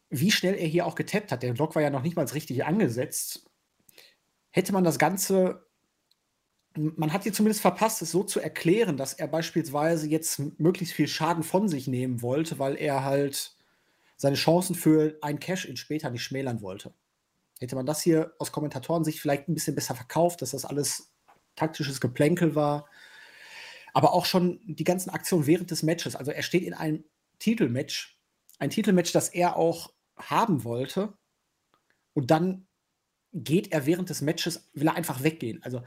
wie schnell er hier auch getappt hat. Der Block war ja noch nicht mal richtig angesetzt. Hätte man das Ganze, man hat hier zumindest verpasst, es so zu erklären, dass er beispielsweise jetzt möglichst viel Schaden von sich nehmen wollte, weil er halt seine Chancen für ein Cash-In später nicht schmälern wollte. Hätte man das hier aus Kommentatoren-Sicht vielleicht ein bisschen besser verkauft, dass das alles taktisches Geplänkel war. Aber auch schon die ganzen Aktionen während des Matches. Also er steht in einem Titelmatch. Ein Titelmatch, das er auch haben wollte. Und dann geht er während des Matches, will er einfach weggehen. Also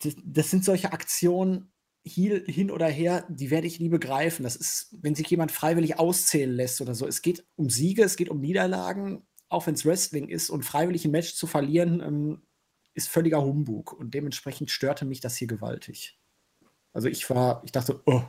das, das sind solche Aktionen, Heel, hin oder her, die werde ich nie begreifen. Das ist, wenn sich jemand freiwillig auszählen lässt oder so. Es geht um Siege, es geht um Niederlagen, auch wenn es Wrestling ist. Und freiwillig ein Match zu verlieren, ähm, ist völliger Humbug. Und dementsprechend störte mich das hier gewaltig. Also ich war, ich dachte, oh.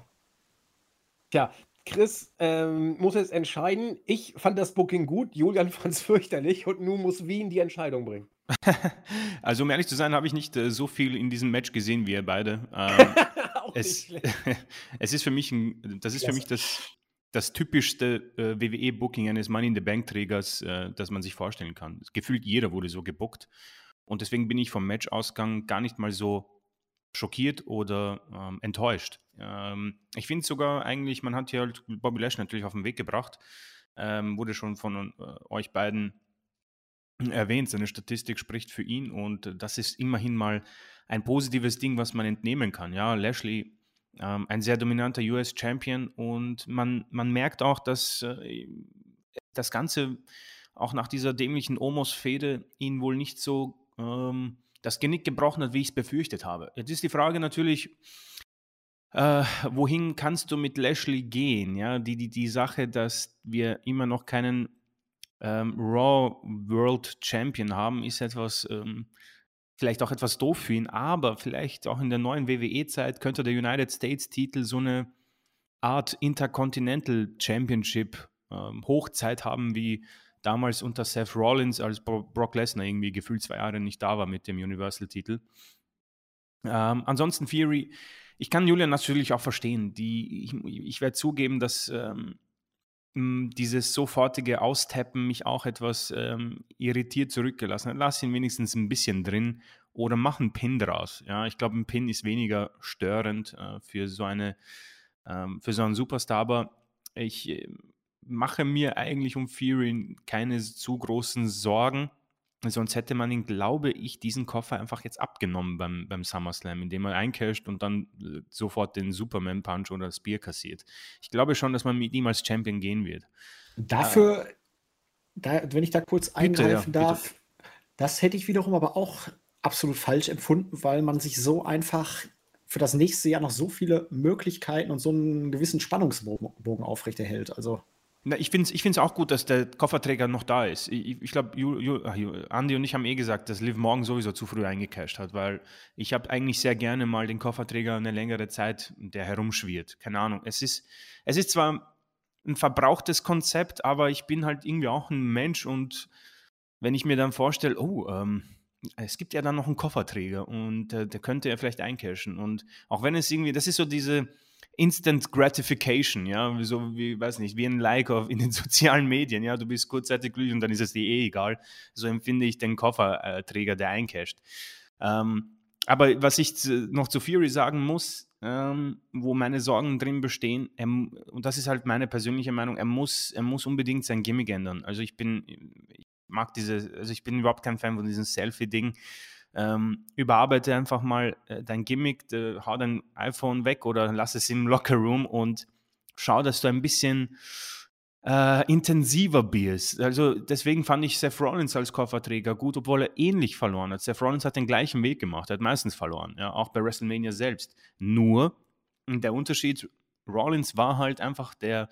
Tja, Chris ähm, muss jetzt entscheiden. Ich fand das Booking gut, Julian fand es fürchterlich und nun muss Wien die Entscheidung bringen. also um ehrlich zu sein, habe ich nicht äh, so viel in diesem Match gesehen wie ihr beide. Ähm, es, es, ist für mich ein, das ist für mich das, das typischste äh, WWE-Booking eines Money in the Bank-Trägers, äh, das man sich vorstellen kann. Gefühlt jeder wurde so gebuckt. Und deswegen bin ich vom Matchausgang gar nicht mal so schockiert oder ähm, enttäuscht. Ähm, ich finde sogar eigentlich, man hat hier halt Bobby Lash natürlich auf den Weg gebracht. Ähm, wurde schon von äh, euch beiden erwähnt, seine Statistik spricht für ihn und das ist immerhin mal ein positives Ding, was man entnehmen kann. Ja, Lashley, ähm, ein sehr dominanter US-Champion und man, man merkt auch, dass äh, das Ganze auch nach dieser dämlichen Omos-Fehde ihn wohl nicht so ähm, das Genick gebrochen hat, wie ich es befürchtet habe. Jetzt ist die Frage natürlich, äh, wohin kannst du mit Lashley gehen? Ja, die, die, die Sache, dass wir immer noch keinen ähm, Raw World Champion haben, ist etwas, ähm, vielleicht auch etwas doof für ihn, aber vielleicht auch in der neuen WWE-Zeit könnte der United States-Titel so eine Art Intercontinental Championship ähm, Hochzeit haben, wie damals unter Seth Rollins, als Brock Lesnar irgendwie gefühlt zwei Jahre nicht da war mit dem Universal-Titel. Ähm, ansonsten Fury, ich kann Julian natürlich auch verstehen. Die, ich, ich werde zugeben, dass ähm, dieses sofortige Austappen mich auch etwas ähm, irritiert zurückgelassen hat. Lass ihn wenigstens ein bisschen drin oder mach einen Pin draus. Ja, ich glaube, ein Pin ist weniger störend äh, für so eine ähm, für so einen Superstar, aber ich äh, mache mir eigentlich um Fury keine zu großen Sorgen. Sonst hätte man ihn, glaube ich, diesen Koffer einfach jetzt abgenommen beim, beim SummerSlam, indem er eincasht und dann äh, sofort den Superman-Punch oder das Bier kassiert. Ich glaube schon, dass man mit ihm als Champion gehen wird. Dafür, äh, da, wenn ich da kurz eingreifen bitte, ja, darf, bitte. das hätte ich wiederum aber auch absolut falsch empfunden, weil man sich so einfach für das nächste Jahr noch so viele Möglichkeiten und so einen gewissen Spannungsbogen aufrechterhält. Also na, ich finde es ich auch gut, dass der Kofferträger noch da ist. Ich, ich glaube, Andi und ich haben eh gesagt, dass Liv morgen sowieso zu früh eingecasht hat, weil ich habe eigentlich sehr gerne mal den Kofferträger eine längere Zeit, der herumschwirrt. Keine Ahnung. Es ist, es ist zwar ein verbrauchtes Konzept, aber ich bin halt irgendwie auch ein Mensch und wenn ich mir dann vorstelle, oh, ähm, es gibt ja dann noch einen Kofferträger und äh, der könnte ja vielleicht eincashen. Und auch wenn es irgendwie, das ist so diese Instant Gratification, ja, so wie, weiß nicht, wie ein Like auf, in den sozialen Medien, ja, du bist kurzzeitig glücklich und dann ist es dir eh egal. So empfinde ich den Kofferträger, der eincasht. Ähm, aber was ich noch zu Fury sagen muss, ähm, wo meine Sorgen drin bestehen, er, und das ist halt meine persönliche Meinung, er muss, er muss unbedingt sein Gimmick ändern. Also ich bin, ich mag diese, also ich bin überhaupt kein Fan von diesem Selfie-Ding. Ähm, überarbeite einfach mal äh, dein Gimmick, de, hau dein iPhone weg oder lass es im Lockerroom und schau, dass du ein bisschen äh, intensiver bist. Also deswegen fand ich Seth Rollins als Kofferträger gut, obwohl er ähnlich verloren hat. Seth Rollins hat den gleichen Weg gemacht, er hat meistens verloren, ja, auch bei WrestleMania selbst. Nur der Unterschied, Rollins war halt einfach der,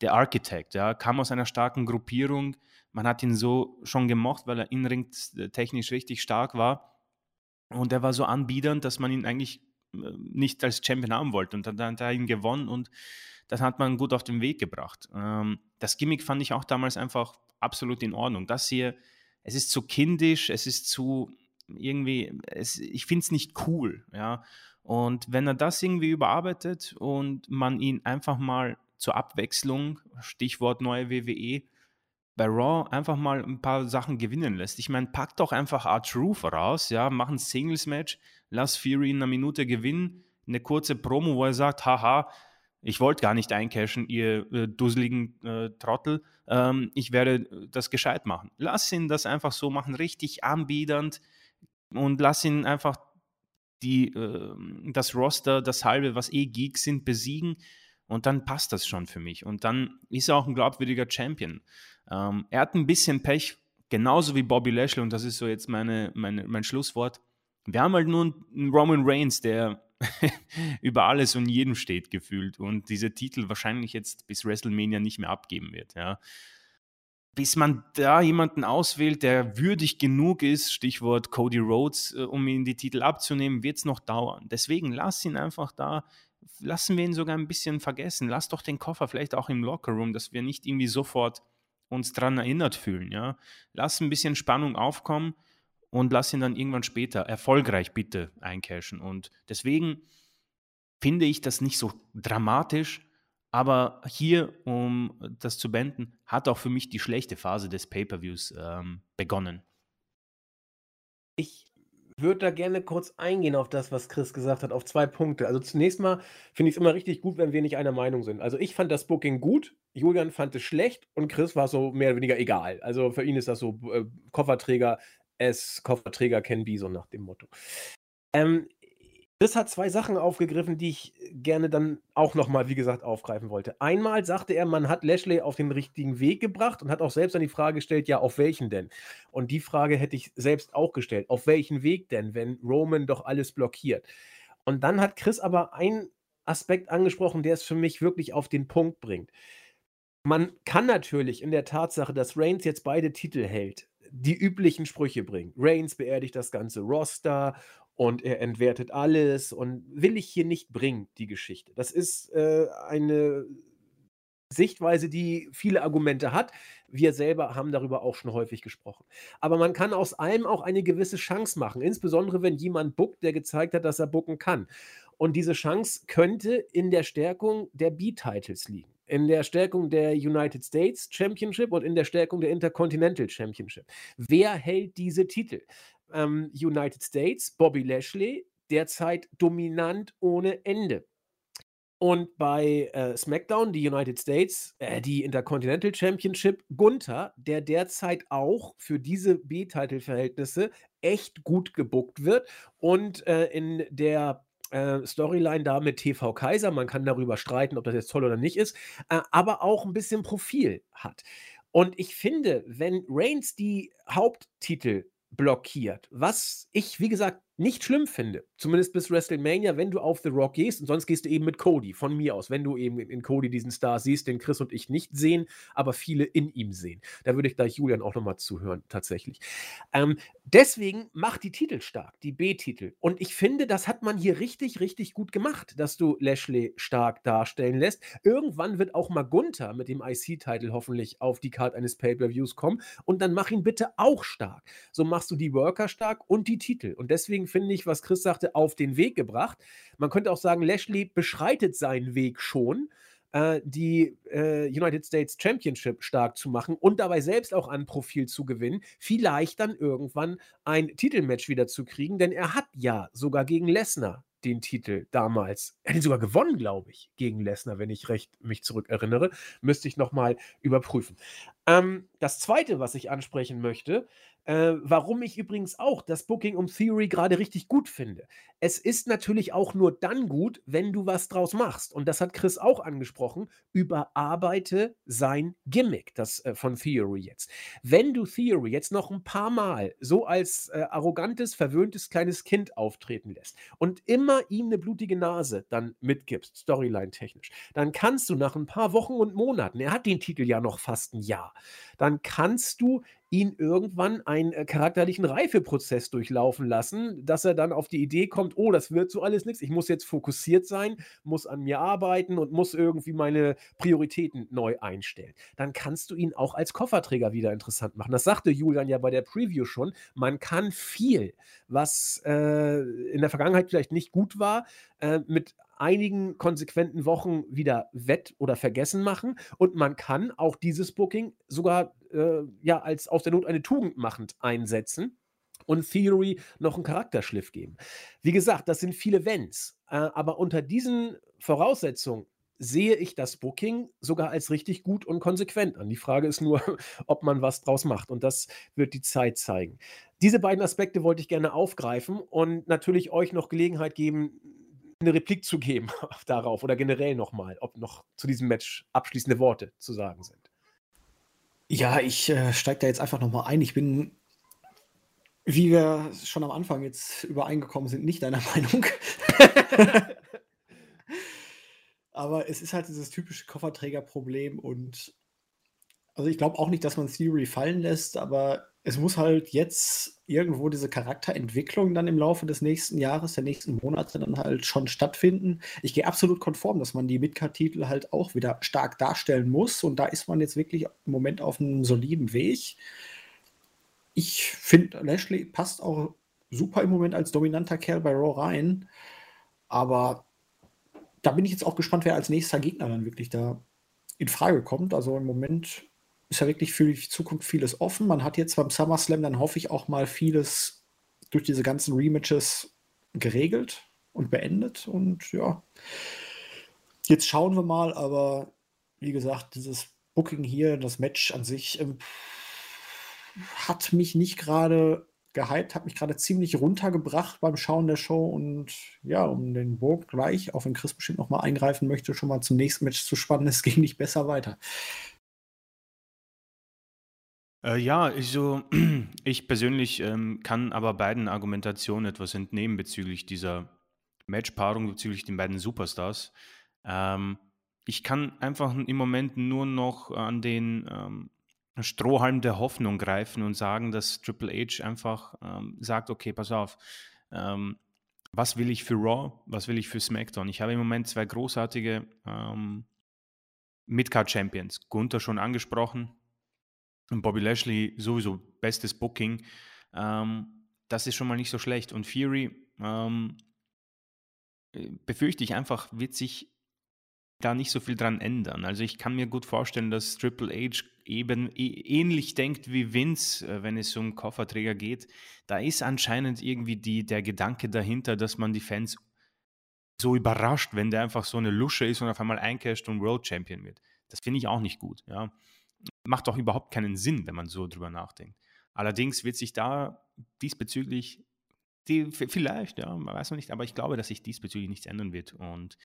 der Architekt, ja, kam aus einer starken Gruppierung. Man hat ihn so schon gemocht, weil er inring technisch richtig stark war. Und er war so anbiedernd, dass man ihn eigentlich äh, nicht als Champion haben wollte. Und dann hat er ihn gewonnen und das hat man gut auf den Weg gebracht. Ähm, das Gimmick fand ich auch damals einfach absolut in Ordnung. Das hier, es ist zu kindisch, es ist zu irgendwie, es, ich finde es nicht cool, ja. Und wenn er das irgendwie überarbeitet und man ihn einfach mal zur Abwechslung, Stichwort neue WWE, bei Raw einfach mal ein paar Sachen gewinnen lässt. Ich meine, pack doch einfach R-Truth raus, ja, mach ein Singles-Match, lass Fury in einer Minute gewinnen, eine kurze Promo, wo er sagt, haha, ich wollte gar nicht eincashen, ihr äh, dusseligen äh, Trottel, ähm, ich werde das gescheit machen. Lass ihn das einfach so machen, richtig anbiedernd und lass ihn einfach die, äh, das Roster, das halbe, was eh Geeks sind, besiegen und dann passt das schon für mich. Und dann ist er auch ein glaubwürdiger Champion. Ähm, er hat ein bisschen Pech, genauso wie Bobby Lashley, und das ist so jetzt meine, meine, mein Schlusswort. Wir haben halt nur einen Roman Reigns, der über alles und jedem steht gefühlt und diese Titel wahrscheinlich jetzt bis WrestleMania nicht mehr abgeben wird. Ja. Bis man da jemanden auswählt, der würdig genug ist, Stichwort Cody Rhodes, äh, um ihn die Titel abzunehmen, wird es noch dauern. Deswegen lass ihn einfach da, lassen wir ihn sogar ein bisschen vergessen. Lass doch den Koffer vielleicht auch im Lockerroom, dass wir nicht irgendwie sofort uns dran erinnert fühlen. Ja? Lass ein bisschen Spannung aufkommen und lass ihn dann irgendwann später erfolgreich bitte eincashen. Und deswegen finde ich das nicht so dramatisch, aber hier, um das zu beenden, hat auch für mich die schlechte Phase des Pay-per-Views ähm, begonnen. Ich würde da gerne kurz eingehen auf das, was Chris gesagt hat, auf zwei Punkte. Also zunächst mal finde ich es immer richtig gut, wenn wir nicht einer Meinung sind. Also ich fand das Booking gut, Julian fand es schlecht und Chris war so mehr oder weniger egal. Also für ihn ist das so äh, Kofferträger es Kofferträger Ken Bison nach dem Motto. Ähm, Chris hat zwei Sachen aufgegriffen, die ich gerne dann auch nochmal, wie gesagt, aufgreifen wollte. Einmal sagte er, man hat Lashley auf den richtigen Weg gebracht und hat auch selbst dann die Frage gestellt, ja, auf welchen denn? Und die Frage hätte ich selbst auch gestellt. Auf welchen Weg denn, wenn Roman doch alles blockiert? Und dann hat Chris aber einen Aspekt angesprochen, der es für mich wirklich auf den Punkt bringt. Man kann natürlich in der Tatsache, dass Reigns jetzt beide Titel hält, die üblichen Sprüche bringen. Reigns beerdigt das ganze Roster und er entwertet alles und will ich hier nicht bringen, die Geschichte. Das ist äh, eine Sichtweise, die viele Argumente hat. Wir selber haben darüber auch schon häufig gesprochen. Aber man kann aus allem auch eine gewisse Chance machen, insbesondere wenn jemand buckt, der gezeigt hat, dass er bucken kann. Und diese Chance könnte in der Stärkung der B-Titles liegen in der Stärkung der United States Championship und in der Stärkung der Intercontinental Championship. Wer hält diese Titel? Ähm, United States, Bobby Lashley, derzeit dominant ohne Ende. Und bei äh, SmackDown, die United States, äh, die Intercontinental Championship, Gunther, der derzeit auch für diese B-Title-Verhältnisse echt gut gebuckt wird und äh, in der äh, Storyline da mit TV Kaiser. Man kann darüber streiten, ob das jetzt toll oder nicht ist, äh, aber auch ein bisschen Profil hat. Und ich finde, wenn Reigns die Haupttitel blockiert, was ich, wie gesagt, nicht schlimm finde, zumindest bis WrestleMania, wenn du auf The Rock gehst und sonst gehst du eben mit Cody, von mir aus, wenn du eben in Cody diesen Star siehst, den Chris und ich nicht sehen, aber viele in ihm sehen. Da würde ich gleich Julian auch nochmal zuhören, tatsächlich. Ähm, deswegen macht die Titel stark, die B-Titel. Und ich finde, das hat man hier richtig, richtig gut gemacht, dass du Lashley stark darstellen lässt. Irgendwann wird auch mal Gunther mit dem IC-Titel hoffentlich auf die Karte eines Pay-Per-Views kommen und dann mach ihn bitte auch stark. So machst du die Worker stark und die Titel. Und deswegen deswegen finde ich, was Chris sagte, auf den Weg gebracht. Man könnte auch sagen, Lashley beschreitet seinen Weg schon äh, die äh, United States Championship stark zu machen und dabei selbst auch an Profil zu gewinnen, vielleicht dann irgendwann ein Titelmatch wieder zu kriegen, denn er hat ja sogar gegen Lesnar den Titel damals. Er hat ihn sogar gewonnen, glaube ich, gegen Lesnar, wenn ich recht mich zurückerinnere. Müsste ich nochmal überprüfen. Ähm, das zweite, was ich ansprechen möchte, äh, warum ich übrigens auch das Booking um Theory gerade richtig gut finde. Es ist natürlich auch nur dann gut, wenn du was draus machst. Und das hat Chris auch angesprochen. Überarbeite sein Gimmick, das äh, von Theory jetzt. Wenn du Theory jetzt noch ein paar Mal so als äh, arrogantes, verwöhntes kleines Kind auftreten lässt und immer ihm eine blutige Nase dann mitgibst, Storyline-technisch, dann kannst du nach ein paar Wochen und Monaten, er hat den Titel ja noch fast ein Jahr, dann kannst du ihn irgendwann einen äh, charakterlichen Reifeprozess durchlaufen lassen, dass er dann auf die Idee kommt, oh, das wird so alles nichts, ich muss jetzt fokussiert sein, muss an mir arbeiten und muss irgendwie meine Prioritäten neu einstellen. Dann kannst du ihn auch als Kofferträger wieder interessant machen. Das sagte Julian ja bei der Preview schon. Man kann viel, was äh, in der Vergangenheit vielleicht nicht gut war, äh, mit einigen konsequenten Wochen wieder wett oder vergessen machen und man kann auch dieses Booking sogar äh, ja als aus der Not eine Tugend machend einsetzen und Theory noch einen Charakterschliff geben. Wie gesagt, das sind viele Wenns, äh, aber unter diesen Voraussetzungen sehe ich das Booking sogar als richtig gut und konsequent an. Die Frage ist nur, ob man was draus macht und das wird die Zeit zeigen. Diese beiden Aspekte wollte ich gerne aufgreifen und natürlich euch noch Gelegenheit geben, eine Replik zu geben darauf oder generell nochmal, ob noch zu diesem Match abschließende Worte zu sagen sind. Ja, ich äh, steige da jetzt einfach nochmal ein. Ich bin wie wir schon am Anfang jetzt übereingekommen sind, nicht deiner Meinung. Aber es ist halt dieses typische Kofferträgerproblem und also ich glaube auch nicht, dass man Theory fallen lässt, aber es muss halt jetzt irgendwo diese Charakterentwicklung dann im Laufe des nächsten Jahres, der nächsten Monate dann halt schon stattfinden. Ich gehe absolut konform, dass man die Midcard-Titel halt auch wieder stark darstellen muss und da ist man jetzt wirklich im Moment auf einem soliden Weg. Ich finde, Lashley passt auch super im Moment als dominanter Kerl bei Raw rein, aber da bin ich jetzt auch gespannt, wer als nächster Gegner dann wirklich da in Frage kommt. Also im Moment ist ja wirklich für die Zukunft vieles offen. Man hat jetzt beim SummerSlam dann hoffe ich auch mal vieles durch diese ganzen Rematches geregelt und beendet. Und ja, jetzt schauen wir mal, aber wie gesagt, dieses Booking hier, das Match an sich äh, hat mich nicht gerade gehypt, hat mich gerade ziemlich runtergebracht beim Schauen der Show und ja, um den Burg gleich, auch wenn Chris bestimmt noch mal eingreifen möchte, schon mal zum nächsten Match zu spannen, es ging nicht besser weiter. Äh, ja, ich so ich persönlich, ähm, kann aber beiden Argumentationen etwas entnehmen bezüglich dieser Matchpaarung, bezüglich den beiden Superstars. Ähm, ich kann einfach im Moment nur noch an den, ähm Strohhalm der Hoffnung greifen und sagen, dass Triple H einfach ähm, sagt, okay, pass auf, ähm, was will ich für Raw, was will ich für SmackDown? Ich habe im Moment zwei großartige ähm, Midcard-Champions. Gunther schon angesprochen Bobby Lashley sowieso bestes Booking. Ähm, das ist schon mal nicht so schlecht. Und Fury ähm, äh, befürchte ich einfach, wird sich da nicht so viel dran ändern. Also ich kann mir gut vorstellen, dass Triple H eben ähnlich denkt wie Vince, äh, wenn es um Kofferträger geht. Da ist anscheinend irgendwie die, der Gedanke dahinter, dass man die Fans so überrascht, wenn der einfach so eine Lusche ist und auf einmal eincasht und World Champion wird. Das finde ich auch nicht gut. Ja. Macht doch überhaupt keinen Sinn, wenn man so drüber nachdenkt. Allerdings wird sich da diesbezüglich, die, vielleicht, ja, man weiß noch nicht, aber ich glaube, dass sich diesbezüglich nichts ändern wird. Und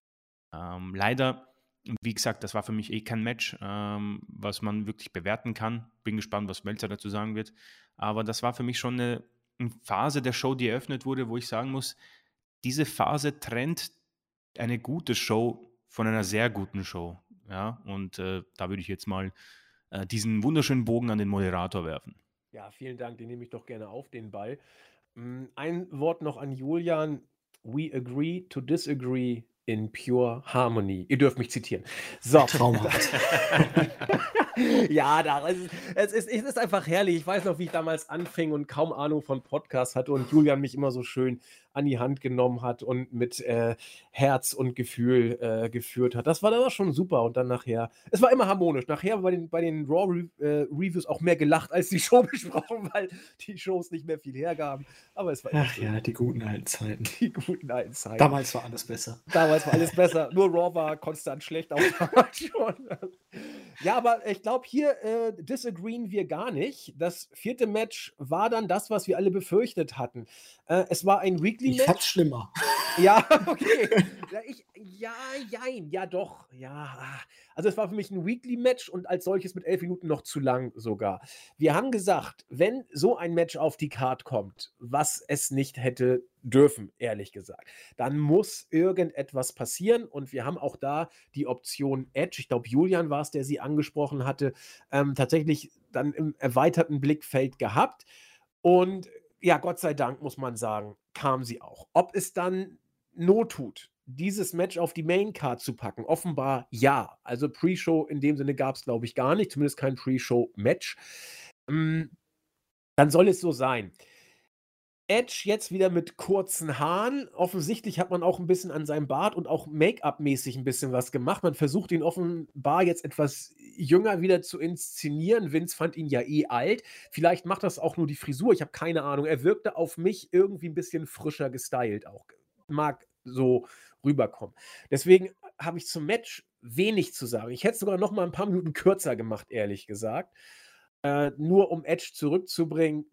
ähm, leider, wie gesagt, das war für mich eh kein Match, ähm, was man wirklich bewerten kann. Bin gespannt, was Melzer dazu sagen wird. Aber das war für mich schon eine, eine Phase der Show, die eröffnet wurde, wo ich sagen muss, diese Phase trennt eine gute Show von einer sehr guten Show. Ja, und äh, da würde ich jetzt mal äh, diesen wunderschönen Bogen an den Moderator werfen. Ja, vielen Dank, den nehme ich doch gerne auf, den Ball. Mm, ein Wort noch an Julian. We agree to disagree in pure harmony. Ihr dürft mich zitieren. So. Traumhaft. ja, da, es, es, ist, es ist einfach herrlich. Ich weiß noch, wie ich damals anfing und kaum Ahnung von Podcasts hatte und Julian mich immer so schön an die Hand genommen hat und mit äh, Herz und Gefühl äh, geführt hat. Das war dann schon super und dann nachher, es war immer harmonisch. Nachher bei den, bei den Raw Re äh, Reviews auch mehr gelacht als die Show besprochen, weil die Shows nicht mehr viel hergaben. Aber es war Ach ja, die guten alten Zeiten. Die guten alten Zeiten. Damals war alles besser. Damals war alles besser. Nur Raw war konstant schlecht auch schon. Ja, aber ich glaube, hier äh, disagreeen wir gar nicht. Das vierte Match war dann das, was wir alle befürchtet hatten. Äh, es war ein Weekly Match. Ich fand's schlimmer. Ja, okay. ja, ich, ja, jein, ja doch. Ja, ah. also es war für mich ein Weekly Match und als solches mit elf Minuten noch zu lang sogar. Wir haben gesagt, wenn so ein Match auf die Card kommt, was es nicht hätte dürfen, ehrlich gesagt. Dann muss irgendetwas passieren und wir haben auch da die Option Edge. Ich glaube, Julian war es, der sie angesprochen hatte, ähm, tatsächlich dann im erweiterten Blickfeld gehabt. Und ja, Gott sei Dank, muss man sagen, kam sie auch. Ob es dann Not tut, dieses Match auf die Maincard zu packen, offenbar ja. Also Pre-Show in dem Sinne gab es, glaube ich, gar nicht, zumindest kein Pre-Show-Match. Ähm, dann soll es so sein. Edge jetzt wieder mit kurzen Haaren. Offensichtlich hat man auch ein bisschen an seinem Bart und auch Make-up-mäßig ein bisschen was gemacht. Man versucht ihn offenbar jetzt etwas jünger wieder zu inszenieren. Vince fand ihn ja eh alt. Vielleicht macht das auch nur die Frisur. Ich habe keine Ahnung. Er wirkte auf mich irgendwie ein bisschen frischer gestylt auch. Mag so rüberkommen. Deswegen habe ich zum Match wenig zu sagen. Ich hätte es sogar noch mal ein paar Minuten kürzer gemacht, ehrlich gesagt. Äh, nur um Edge zurückzubringen.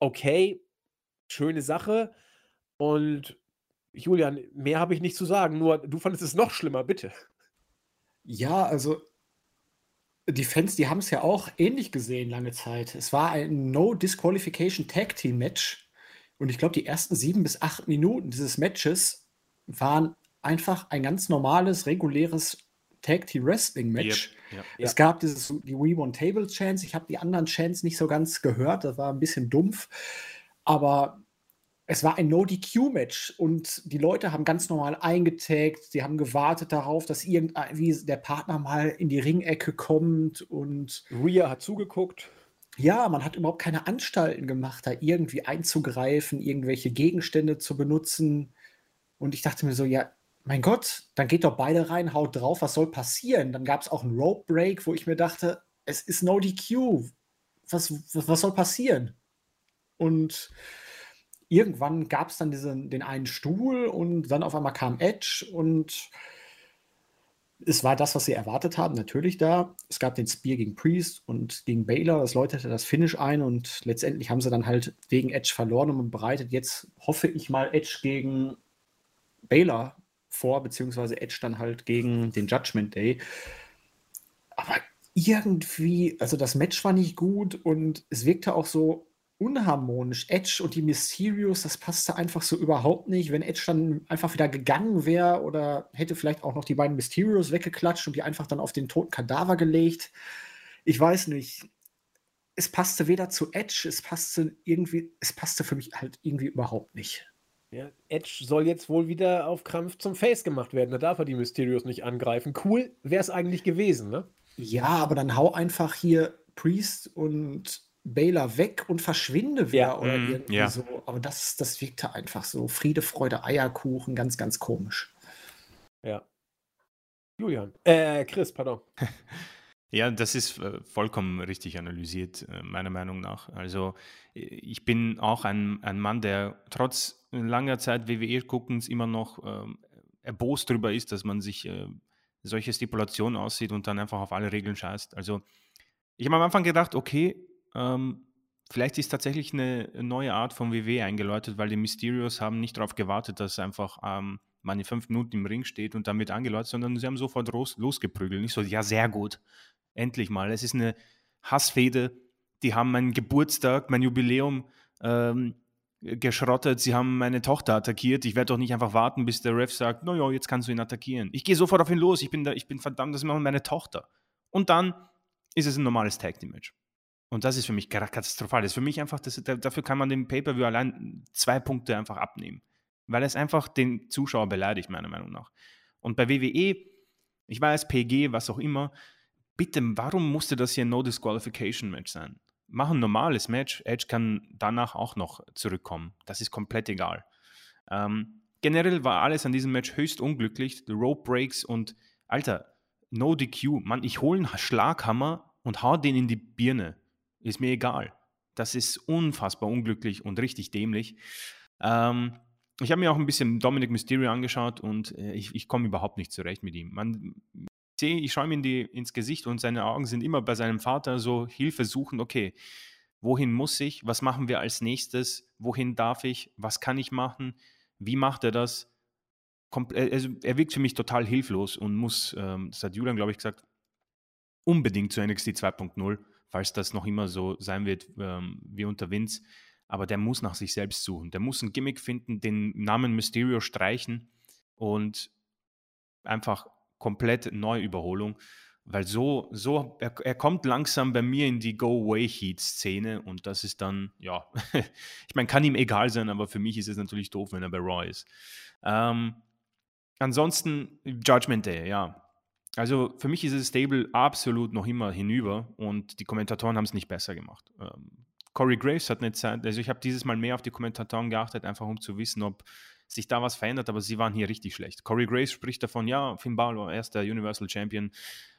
Okay, schöne Sache. Und Julian, mehr habe ich nicht zu sagen, nur du fandest es noch schlimmer, bitte. Ja, also die Fans, die haben es ja auch ähnlich gesehen lange Zeit. Es war ein No Disqualification Tag Team Match. Und ich glaube, die ersten sieben bis acht Minuten dieses Matches waren einfach ein ganz normales, reguläres Tag Team Wrestling Match. Yep, yep. Es gab dieses, die We Won Table Chance. Ich habe die anderen Chants nicht so ganz gehört. Das war ein bisschen dumpf. Aber es war ein No-DQ-Match und die Leute haben ganz normal eingetaggt, sie haben gewartet darauf, dass irgendwie der Partner mal in die Ringecke kommt und. Rhea hat zugeguckt. Ja, man hat überhaupt keine Anstalten gemacht, da irgendwie einzugreifen, irgendwelche Gegenstände zu benutzen. Und ich dachte mir so, ja, mein Gott, dann geht doch beide rein, haut drauf, was soll passieren? Dann gab es auch einen Rope Break, wo ich mir dachte, es ist no DQ. Was, was, was soll passieren? Und irgendwann gab es dann diesen, den einen Stuhl und dann auf einmal kam Edge und es war das, was sie erwartet haben, natürlich da. Es gab den Spear gegen Priest und gegen Baylor. Das läutete das Finish ein und letztendlich haben sie dann halt wegen Edge verloren und bereitet jetzt, hoffe ich mal, Edge gegen Baylor vor, beziehungsweise Edge dann halt gegen den Judgment Day. Aber irgendwie, also das Match war nicht gut und es wirkte auch so, unharmonisch. Edge und die Mysterios, das passte einfach so überhaupt nicht. Wenn Edge dann einfach wieder gegangen wäre oder hätte vielleicht auch noch die beiden Mysterios weggeklatscht und die einfach dann auf den toten Kadaver gelegt. Ich weiß nicht. Es passte weder zu Edge, es passte irgendwie, es passte für mich halt irgendwie überhaupt nicht. Ja, Edge soll jetzt wohl wieder auf Krampf zum Face gemacht werden. Da darf er die Mysterios nicht angreifen. Cool wäre es eigentlich gewesen, ne? Ja, aber dann hau einfach hier Priest und Baylor weg und verschwinde wieder ja, oder mm, irgendwie ja. so. Aber das, das wirkte einfach so Friede, Freude, Eierkuchen, ganz, ganz komisch. Ja. Julian. Äh, Chris, pardon. Ja, das ist äh, vollkommen richtig analysiert, äh, meiner Meinung nach. Also äh, ich bin auch ein, ein Mann, der trotz langer Zeit WWE-Guckens immer noch ähm, erbost darüber ist, dass man sich äh, solche Stipulationen aussieht und dann einfach auf alle Regeln scheißt. Also ich habe am Anfang gedacht, okay, ähm, vielleicht ist tatsächlich eine neue Art von WW eingeläutet, weil die Mysterios haben nicht darauf gewartet, dass einfach ähm, man in fünf Minuten im Ring steht und damit angeläutet, sondern sie haben sofort los, losgeprügelt. Nicht so, ja, sehr gut, endlich mal. Es ist eine Hassfede. Die haben meinen Geburtstag, mein Jubiläum ähm, geschrottet. Sie haben meine Tochter attackiert. Ich werde doch nicht einfach warten, bis der Ref sagt, naja, jetzt kannst du ihn attackieren. Ich gehe sofort auf ihn los. Ich bin, da, ich bin verdammt, das ist meine Tochter. Und dann ist es ein normales Tag Team Match. Und das ist für mich katastrophal. Das ist für mich einfach, das, dafür kann man dem Pay-Per-View allein zwei Punkte einfach abnehmen. Weil es einfach den Zuschauer beleidigt, meiner Meinung nach. Und bei WWE, ich weiß, PG, was auch immer, bitte, warum musste das hier ein No-Disqualification-Match sein? Mach ein normales Match. Edge kann danach auch noch zurückkommen. Das ist komplett egal. Ähm, generell war alles an diesem Match höchst unglücklich. The Rope Breaks und, Alter, No DQ. Mann, ich hole einen Schlaghammer und hau den in die Birne. Ist mir egal. Das ist unfassbar unglücklich und richtig dämlich. Ähm, ich habe mir auch ein bisschen Dominic Mysterio angeschaut und äh, ich, ich komme überhaupt nicht zurecht mit ihm. Man, ich sehe, ich schaue ihm in die, ins Gesicht und seine Augen sind immer bei seinem Vater so Hilfe suchen. Okay, wohin muss ich? Was machen wir als nächstes? Wohin darf ich? Was kann ich machen? Wie macht er das? Komple äh, also er wirkt für mich total hilflos und muss, ähm, das hat Julian, glaube ich, gesagt, unbedingt zu NXT 2.0 falls das noch immer so sein wird ähm, wie unter Vince. Aber der muss nach sich selbst suchen. Der muss ein Gimmick finden, den Namen Mysterio streichen und einfach komplett Neuüberholung. Weil so, so er, er kommt langsam bei mir in die Go-Away-Heat-Szene und das ist dann, ja, ich meine, kann ihm egal sein, aber für mich ist es natürlich doof, wenn er bei Raw ist. Ähm, ansonsten Judgment Day, ja. Also für mich ist das Stable absolut noch immer hinüber und die Kommentatoren haben es nicht besser gemacht. Ähm, Corey Graves hat eine Zeit, also ich habe dieses Mal mehr auf die Kommentatoren geachtet, einfach um zu wissen, ob sich da was verändert, aber sie waren hier richtig schlecht. Corey Graves spricht davon, ja, Finn Balor, erster Universal Champion,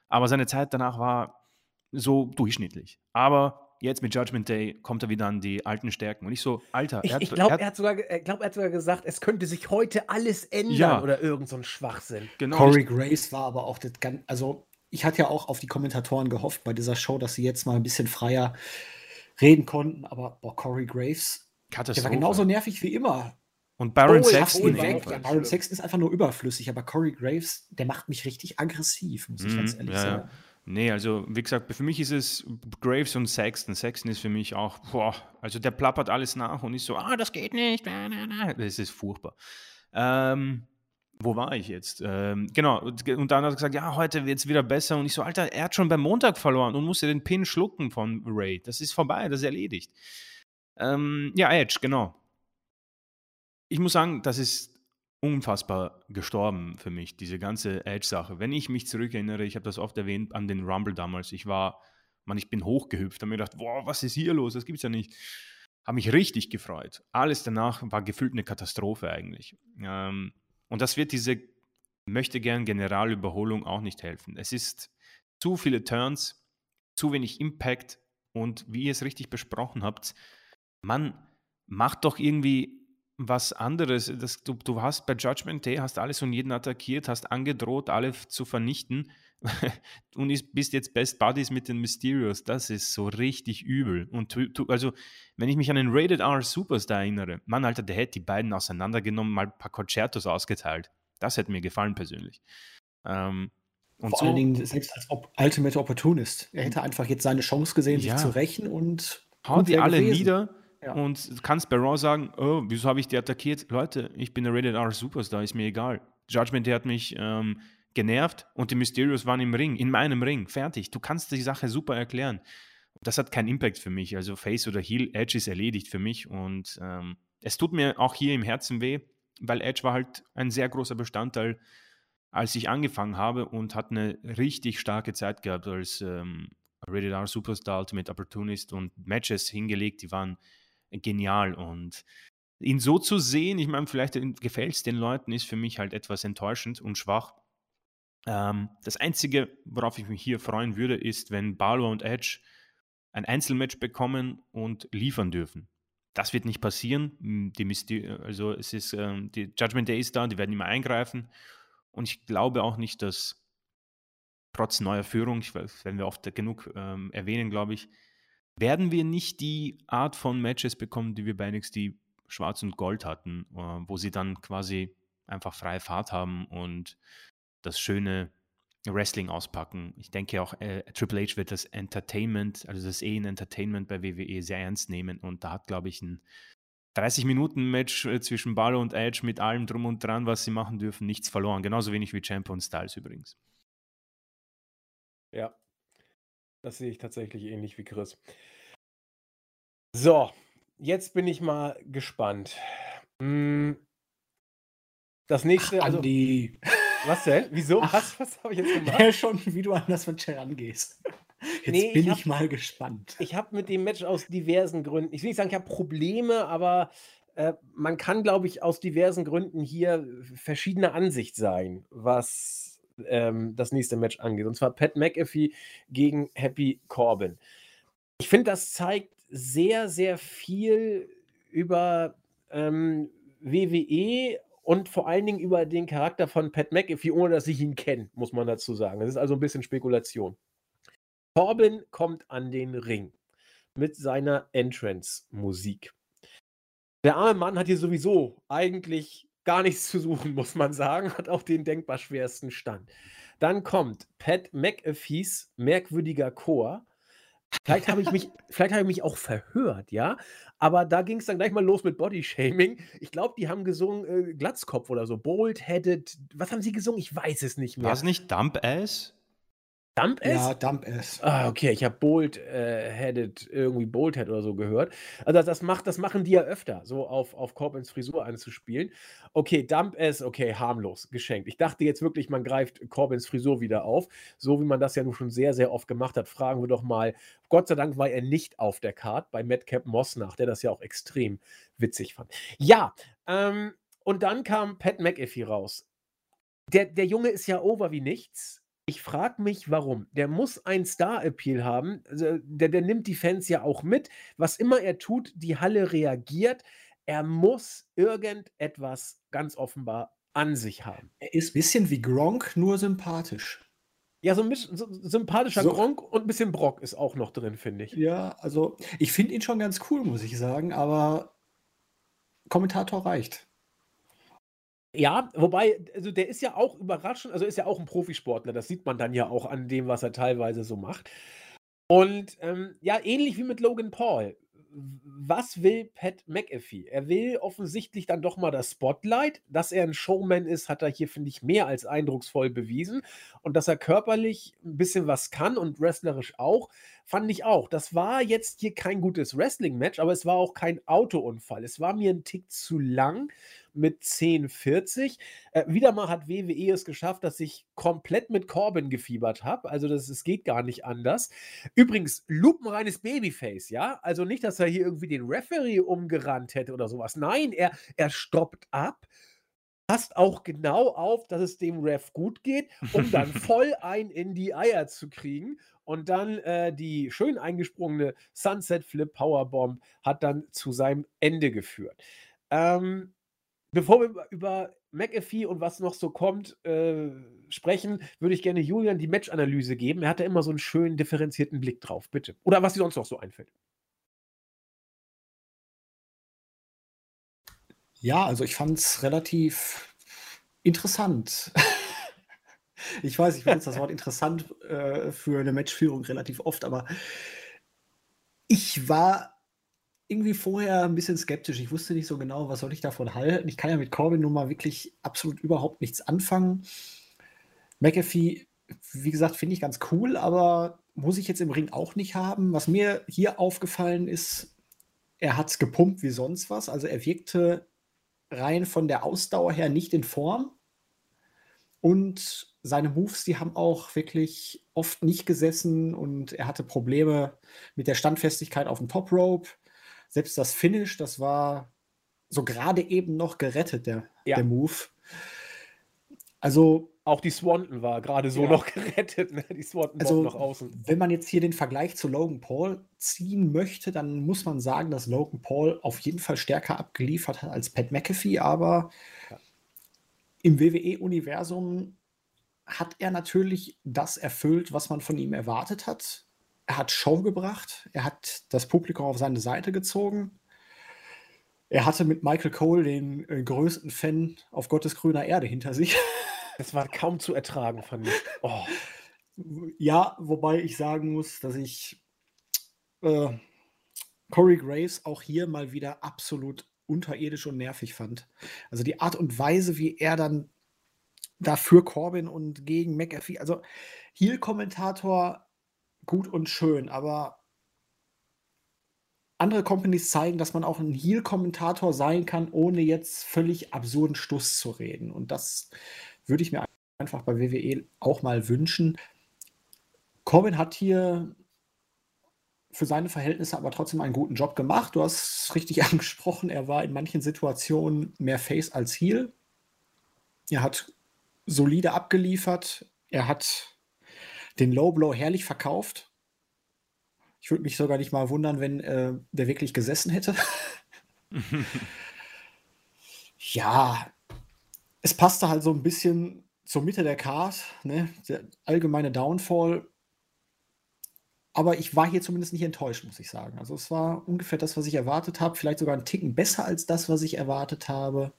aber seine Zeit danach war so durchschnittlich. Aber jetzt mit Judgment Day kommt er wieder an die alten Stärken. Und ich so, Alter. Ich, ich glaube, er, hat sogar, glaub, er hat sogar gesagt, es könnte sich heute alles ändern ja. oder irgend so ein Schwachsinn. Genau. Corey Grace war aber auch das ganz, also ich hatte ja auch auf die Kommentatoren gehofft bei dieser Show, dass sie jetzt mal ein bisschen freier reden konnten, aber boah, Corey Graves, der war genauso nervig wie immer. Und Baron oh, Sexton. Weg. Ja, Baron Sexton ist einfach nur überflüssig, aber Corey Graves, der macht mich richtig aggressiv, muss ich mm, ganz ehrlich ja, sagen. Nee, also wie gesagt, für mich ist es Graves und Sexton. Sexton ist für mich auch, boah, also der plappert alles nach und ist so, ah, das geht nicht. Das ist furchtbar. Ähm, wo war ich jetzt? Ähm, genau, und dann hat er gesagt, ja, heute wird es wieder besser. Und ich so, Alter, er hat schon beim Montag verloren und musste den Pin schlucken von Ray. Das ist vorbei, das ist erledigt. Ähm, ja, Edge, genau. Ich muss sagen, das ist unfassbar gestorben für mich, diese ganze Edge-Sache. Wenn ich mich zurückerinnere, ich habe das oft erwähnt, an den Rumble damals. Ich war, man, ich bin hochgehüpft, habe mir gedacht, boah, was ist hier los? Das gibt's ja nicht. Habe mich richtig gefreut. Alles danach war gefühlt eine Katastrophe eigentlich. Ähm, und das wird diese möchte gern Generalüberholung auch nicht helfen. Es ist zu viele Turns, zu wenig Impact und wie ihr es richtig besprochen habt, man macht doch irgendwie was anderes. Das, du, du hast bei Judgment Day hast alles und jeden attackiert, hast angedroht, alle zu vernichten und ist, bist jetzt Best Buddies mit den Mysterios. Das ist so richtig übel. Und tu, tu, also, wenn ich mich an den Rated R Superstar erinnere, Mann, Alter, der hätte die beiden auseinandergenommen, mal ein paar Concertos ausgeteilt. Das hätte mir gefallen persönlich. Ähm, und Vor so, allen Dingen selbst als Op Ultimate Opportunist. Er hätte einfach jetzt seine Chance gesehen, ja. sich zu rächen und. Haut die alle gewesen. nieder ja. und kannst bei Raw sagen: Oh, wieso habe ich die attackiert? Leute, ich bin der Rated R Superstar, ist mir egal. Judgment, der hat mich ähm, genervt und die Mysterios waren im Ring, in meinem Ring, fertig. Du kannst die Sache super erklären. Das hat keinen Impact für mich. Also Face oder Heel, Edge ist erledigt für mich und ähm, es tut mir auch hier im Herzen weh, weil Edge war halt ein sehr großer Bestandteil, als ich angefangen habe und hat eine richtig starke Zeit gehabt als ähm, Rated R Superstar, Ultimate Opportunist und Matches hingelegt, die waren genial und ihn so zu sehen, ich meine, vielleicht gefällt es den Leuten, ist für mich halt etwas enttäuschend und schwach. Ähm, das Einzige, worauf ich mich hier freuen würde, ist, wenn Balor und Edge ein Einzelmatch bekommen und liefern dürfen. Das wird nicht passieren. Die also es ist, ähm, die Judgment Day ist da, die werden immer eingreifen. Und ich glaube auch nicht, dass trotz neuer Führung, ich werden wir oft genug ähm, erwähnen, glaube ich, werden wir nicht die Art von Matches bekommen, die wir bei NXT Schwarz und Gold hatten, äh, wo sie dann quasi einfach freie Fahrt haben und das schöne Wrestling auspacken. Ich denke auch, äh, Triple H wird das Entertainment, also das Ehen Entertainment bei WWE sehr ernst nehmen und da hat, glaube ich, ein 30-Minuten-Match äh, zwischen Balor und Edge mit allem drum und dran, was sie machen dürfen, nichts verloren. Genauso wenig wie Champ und Styles übrigens. Ja, das sehe ich tatsächlich ähnlich wie Chris. So, jetzt bin ich mal gespannt. Hm, das nächste, Ach, also. Andi. Was denn? Wieso? Ach, was, was habe ich jetzt gemacht? Ja, schon, wie du an das Match herangehst. Jetzt nee, bin ich, hab, ich, mal gespannt. Ich habe mit dem Match aus diversen Gründen, ich will nicht sagen, ich habe Probleme, aber äh, man kann, glaube ich, aus diversen Gründen hier verschiedener Ansicht sein, was ähm, das nächste Match angeht. Und zwar Pat McAfee gegen Happy Corbin. Ich finde, das zeigt sehr, sehr viel über ähm, WWE und vor allen Dingen über den Charakter von Pat McAfee, ohne dass ich ihn kenne, muss man dazu sagen. Das ist also ein bisschen Spekulation. Corbin kommt an den Ring mit seiner Entrance-Musik. Der arme Mann hat hier sowieso eigentlich gar nichts zu suchen, muss man sagen, hat auch den denkbar schwersten Stand. Dann kommt Pat McAfees merkwürdiger Chor Vielleicht habe ich mich vielleicht habe ich mich auch verhört, ja? Aber da ging es dann gleich mal los mit Bodyshaming. Ich glaube, die haben gesungen, äh, Glatzkopf oder so, Bold-Headed was haben sie gesungen? Ich weiß es nicht mehr. War's nicht Dump Ass? Dump S? Ja, Dump S. Ah, okay, ich habe Bold-Headed, äh, irgendwie Bold-Head oder so gehört. Also das, macht, das machen die ja öfter, so auf, auf Corbins Frisur anzuspielen. Okay, Dump S, okay, harmlos, geschenkt. Ich dachte jetzt wirklich, man greift Corbins Frisur wieder auf, so wie man das ja nun schon sehr, sehr oft gemacht hat. Fragen wir doch mal, Gott sei Dank war er nicht auf der Card bei Madcap Moss nach, der das ja auch extrem witzig fand. Ja, ähm, und dann kam Pat McAfee raus. Der, der Junge ist ja over wie nichts ich frage mich, warum. Der muss ein Star-Appeal haben. Also, der, der nimmt die Fans ja auch mit. Was immer er tut, die Halle reagiert. Er muss irgendetwas ganz offenbar an sich haben. Er ist ein bisschen wie Gronk, nur sympathisch. Ja, so ein bisschen so, sympathischer so. Gronk und ein bisschen Brock ist auch noch drin, finde ich. Ja, also ich finde ihn schon ganz cool, muss ich sagen, aber Kommentator reicht. Ja, wobei, also der ist ja auch überraschend, also ist ja auch ein Profisportler, das sieht man dann ja auch an dem, was er teilweise so macht. Und, ähm, ja, ähnlich wie mit Logan Paul. was will Pat McAfee? Er will offensichtlich dann doch mal das Spotlight. Dass er ein Showman ist, hat er hier, finde ich, mehr als eindrucksvoll bewiesen. Und dass er körperlich ein bisschen was kann und wrestlerisch auch, fand ich auch. Das war jetzt hier kein gutes Wrestling-Match, aber es war auch kein Autounfall. Es war mir ein Tick zu lang mit 10,40. Äh, wieder mal hat WWE es geschafft, dass ich komplett mit Corbin gefiebert habe. Also das, es geht gar nicht anders. Übrigens, lupenreines Babyface, ja? Also nicht, dass er hier irgendwie den Referee umgerannt hätte oder sowas. Nein, er, er stoppt ab passt auch genau auf, dass es dem Ref gut geht, um dann voll ein in die Eier zu kriegen. Und dann äh, die schön eingesprungene Sunset Flip Powerbomb hat dann zu seinem Ende geführt. Ähm, Bevor wir über McAfee und was noch so kommt, äh, sprechen, würde ich gerne Julian die Match-Analyse geben. Er hat da immer so einen schönen differenzierten Blick drauf, bitte. Oder was dir sonst noch so einfällt. Ja, also ich fand es relativ interessant. ich weiß, ich benutze das Wort interessant äh, für eine Matchführung relativ oft, aber ich war irgendwie vorher ein bisschen skeptisch. Ich wusste nicht so genau, was soll ich davon halten. Ich kann ja mit Corbin nun mal wirklich absolut überhaupt nichts anfangen. McAfee, wie gesagt, finde ich ganz cool, aber muss ich jetzt im Ring auch nicht haben. Was mir hier aufgefallen ist, er hat es gepumpt wie sonst was. Also er wirkte rein von der Ausdauer her nicht in Form. Und seine Moves, die haben auch wirklich oft nicht gesessen und er hatte Probleme mit der Standfestigkeit auf dem Top Rope selbst das Finish, das war so gerade eben noch gerettet, der, ja. der Move. Also. Auch die Swanton war gerade so ja. noch gerettet, ne? die Swanton also, noch außen. Wenn man jetzt hier den Vergleich zu Logan Paul ziehen möchte, dann muss man sagen, dass Logan Paul auf jeden Fall stärker abgeliefert hat als Pat McAfee, aber ja. im WWE-Universum hat er natürlich das erfüllt, was man von ihm erwartet hat er hat Show gebracht, er hat das Publikum auf seine Seite gezogen. Er hatte mit Michael Cole den äh, größten Fan auf Gottes grüner Erde hinter sich. Das war kaum zu ertragen, fand ich. Oh. Ja, wobei ich sagen muss, dass ich äh, Corey Graves auch hier mal wieder absolut unterirdisch und nervig fand. Also die Art und Weise, wie er dann dafür Corbin und gegen McAfee, also Heel-Kommentator gut und schön, aber andere Companies zeigen, dass man auch ein Heel-Kommentator sein kann, ohne jetzt völlig absurden Stuss zu reden. Und das würde ich mir einfach bei WWE auch mal wünschen. Corbin hat hier für seine Verhältnisse aber trotzdem einen guten Job gemacht. Du hast richtig angesprochen, er war in manchen Situationen mehr Face als Heel. Er hat solide abgeliefert. Er hat den Low Blow herrlich verkauft. Ich würde mich sogar nicht mal wundern, wenn äh, der wirklich gesessen hätte. ja, es passte halt so ein bisschen zur Mitte der Card, ne? der allgemeine Downfall. Aber ich war hier zumindest nicht enttäuscht, muss ich sagen. Also es war ungefähr das, was ich erwartet habe. Vielleicht sogar ein Ticken besser als das, was ich erwartet habe.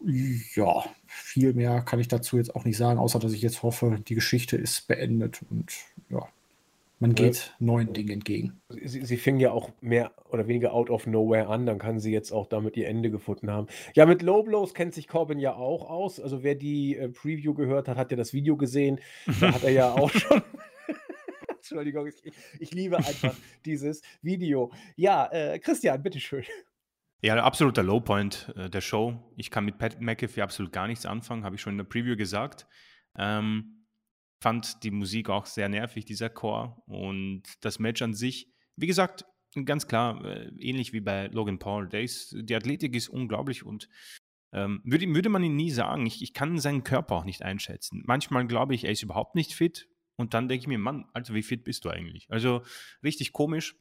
Ja, viel mehr kann ich dazu jetzt auch nicht sagen, außer dass ich jetzt hoffe, die Geschichte ist beendet und ja, man geht ja. neuen Dingen entgegen. Sie, sie fing ja auch mehr oder weniger out of nowhere an, dann kann sie jetzt auch damit ihr Ende gefunden haben. Ja, mit Low Blows kennt sich Corbin ja auch aus. Also wer die äh, Preview gehört hat, hat ja das Video gesehen. Da hat er ja auch schon. Entschuldigung, ich, ich, liebe einfach dieses Video. Ja, äh, Christian, bitteschön. Ja, absoluter Lowpoint äh, der Show. Ich kann mit Pat McAfee absolut gar nichts anfangen, habe ich schon in der Preview gesagt. Ähm, fand die Musik auch sehr nervig, dieser Chor und das Match an sich. Wie gesagt, ganz klar, äh, ähnlich wie bei Logan Paul. Ist, die Athletik ist unglaublich und ähm, würde, würde man ihn nie sagen. Ich, ich kann seinen Körper auch nicht einschätzen. Manchmal glaube ich, er ist überhaupt nicht fit und dann denke ich mir, Mann, also wie fit bist du eigentlich? Also richtig komisch.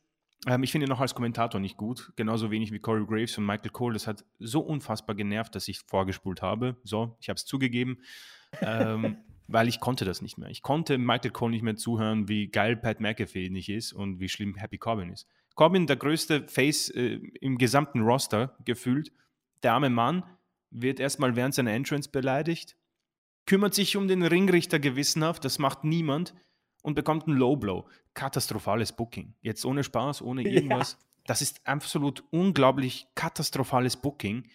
Ähm, ich finde ihn noch als Kommentator nicht gut, genauso wenig wie Corey Graves und Michael Cole. Das hat so unfassbar genervt, dass ich vorgespult habe. So, ich habe es zugegeben, ähm, weil ich konnte das nicht mehr. Ich konnte Michael Cole nicht mehr zuhören, wie geil Pat McAfee nicht ist und wie schlimm Happy Corbin ist. Corbin, der größte Face äh, im gesamten Roster gefühlt. Der arme Mann wird erstmal während seiner Entrance beleidigt, kümmert sich um den Ringrichter gewissenhaft, das macht niemand und bekommt einen Low Blow. Katastrophales Booking. Jetzt ohne Spaß, ohne irgendwas. Ja. Das ist absolut unglaublich katastrophales Booking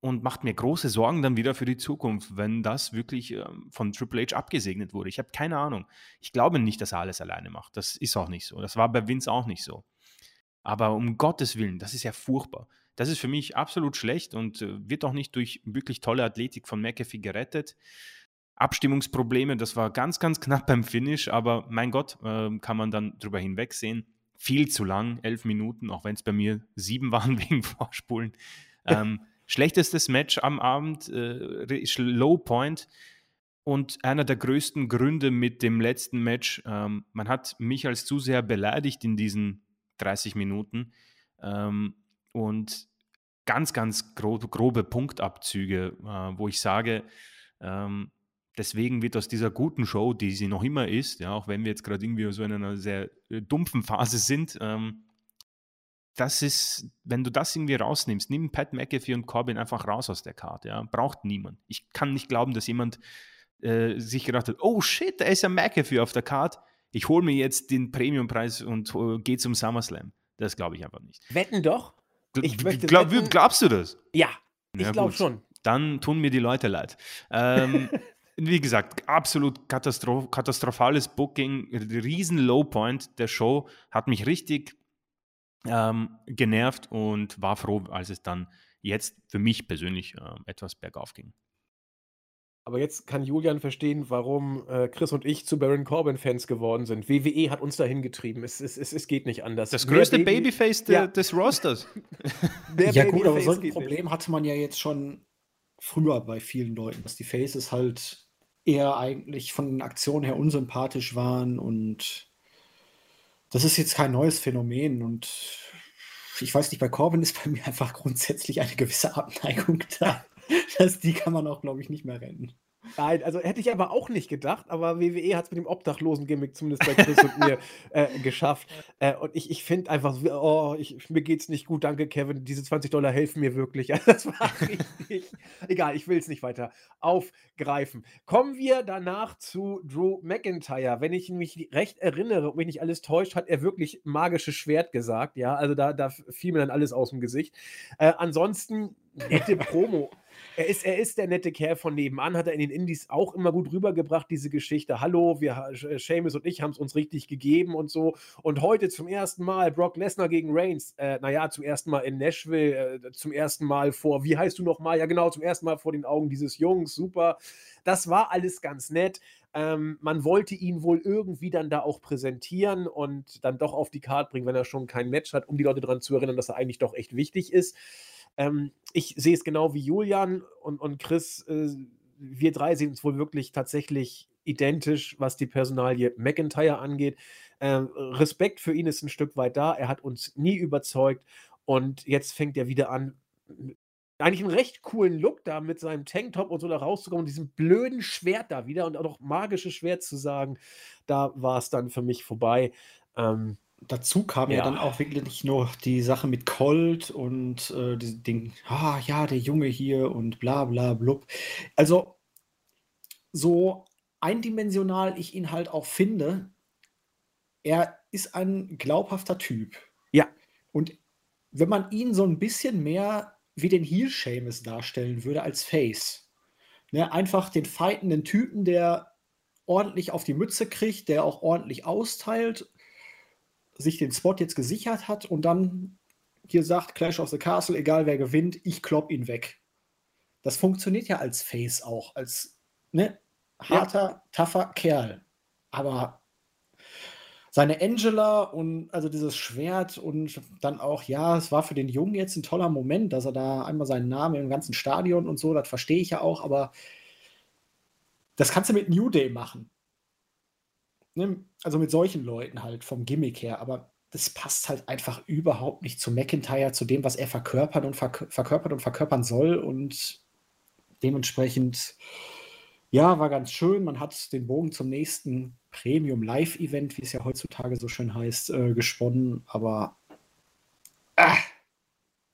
und macht mir große Sorgen dann wieder für die Zukunft, wenn das wirklich ähm, von Triple H abgesegnet wurde. Ich habe keine Ahnung. Ich glaube nicht, dass er alles alleine macht. Das ist auch nicht so. Das war bei Vince auch nicht so. Aber um Gottes Willen, das ist ja furchtbar. Das ist für mich absolut schlecht und äh, wird auch nicht durch wirklich tolle Athletik von McAfee gerettet. Abstimmungsprobleme, das war ganz, ganz knapp beim Finish, aber mein Gott, äh, kann man dann drüber hinwegsehen. Viel zu lang, elf Minuten, auch wenn es bei mir sieben waren wegen Vorspulen. Ähm, schlechtestes Match am Abend, äh, Low Point und einer der größten Gründe mit dem letzten Match. Ähm, man hat mich als Zuseher beleidigt in diesen 30 Minuten ähm, und ganz, ganz grobe, grobe Punktabzüge, äh, wo ich sage, ähm, Deswegen wird aus dieser guten Show, die sie noch immer ist, ja, auch wenn wir jetzt gerade irgendwie so in einer sehr äh, dumpfen Phase sind, ähm, das ist, wenn du das irgendwie rausnimmst, nimm Pat McAfee und Corbin einfach raus aus der Karte. Ja, braucht niemand. Ich kann nicht glauben, dass jemand äh, sich gedacht hat, oh shit, da ist ja McAfee auf der Karte. Ich hole mir jetzt den Premiumpreis und uh, gehe zum SummerSlam. Das glaube ich einfach nicht. Wetten doch? Ich möchte Glaub, wetten. Glaubst du das? Ja, ich ja, glaube schon. Dann tun mir die Leute leid. Ähm, wie gesagt, absolut katastroph katastrophales Booking, riesen Lowpoint der Show, hat mich richtig ähm, genervt und war froh, als es dann jetzt für mich persönlich äh, etwas bergauf ging. Aber jetzt kann Julian verstehen, warum äh, Chris und ich zu Baron Corbin-Fans geworden sind. WWE hat uns dahin getrieben. Es, es, es, es geht nicht anders. Das größte Baby Babyface ja. des Rosters. ja, gut, aber so ein Problem nicht. hatte man ja jetzt schon früher bei vielen Leuten, dass die Faces halt eher eigentlich von den Aktionen her unsympathisch waren und das ist jetzt kein neues Phänomen und ich weiß nicht, bei Corbin ist bei mir einfach grundsätzlich eine gewisse Abneigung da. Das, die kann man auch, glaube ich, nicht mehr rennen. Nein, also hätte ich aber auch nicht gedacht, aber WWE hat es mit dem Obdachlosen-Gimmick zumindest bei Chris und mir äh, geschafft. Äh, und ich, ich finde einfach, oh, ich, mir geht's nicht gut, danke Kevin, diese 20 Dollar helfen mir wirklich. das war richtig. Egal, ich will es nicht weiter aufgreifen. Kommen wir danach zu Drew McIntyre. Wenn ich mich recht erinnere und mich nicht alles täuscht, hat er wirklich magisches Schwert gesagt. Ja, also da, da fiel mir dann alles aus dem Gesicht. Äh, ansonsten nette Promo. Er ist, er ist der nette Kerl von nebenan, hat er in den Indies auch immer gut rübergebracht, diese Geschichte. Hallo, wir, äh, Seamus und ich haben es uns richtig gegeben und so. Und heute zum ersten Mal Brock Lesnar gegen Reigns. Äh, naja, zum ersten Mal in Nashville, äh, zum ersten Mal vor, wie heißt du nochmal? Ja, genau, zum ersten Mal vor den Augen dieses Jungs. Super. Das war alles ganz nett. Ähm, man wollte ihn wohl irgendwie dann da auch präsentieren und dann doch auf die Karte bringen, wenn er schon kein Match hat, um die Leute daran zu erinnern, dass er eigentlich doch echt wichtig ist. Ähm, ich sehe es genau wie Julian und, und Chris. Äh, wir drei sehen uns wohl wirklich tatsächlich identisch, was die Personalie McIntyre angeht. Ähm, Respekt für ihn ist ein Stück weit da. Er hat uns nie überzeugt und jetzt fängt er wieder an, eigentlich einen recht coolen Look da mit seinem Tanktop und so da rauszukommen und diesem blöden Schwert da wieder und auch noch magisches Schwert zu sagen, da war es dann für mich vorbei. Ähm, dazu kam ja. ja. dann auch wirklich nur die Sache mit Colt und äh, den, ah ja, der Junge hier und bla bla blub. Also, so eindimensional ich ihn halt auch finde, er ist ein glaubhafter Typ. Ja. Und wenn man ihn so ein bisschen mehr wie den Heel Seamus darstellen würde als Face, ne, einfach den fightenden Typen, der ordentlich auf die Mütze kriegt, der auch ordentlich austeilt sich den Spot jetzt gesichert hat und dann hier sagt, Clash of the Castle, egal wer gewinnt, ich klopp ihn weg. Das funktioniert ja als Face auch, als ne, harter, ja. tougher Kerl. Aber seine Angela und also dieses Schwert und dann auch, ja, es war für den Jungen jetzt ein toller Moment, dass er da einmal seinen Namen im ganzen Stadion und so, das verstehe ich ja auch, aber das kannst du mit New Day machen. Ne? Also mit solchen Leuten halt vom Gimmick her, aber das passt halt einfach überhaupt nicht zu McIntyre, zu dem, was er verkörpert und verk verkörpert und verkörpern soll und dementsprechend, ja, war ganz schön. Man hat den Bogen zum nächsten Premium Live-Event, wie es ja heutzutage so schön heißt, äh, gesponnen, aber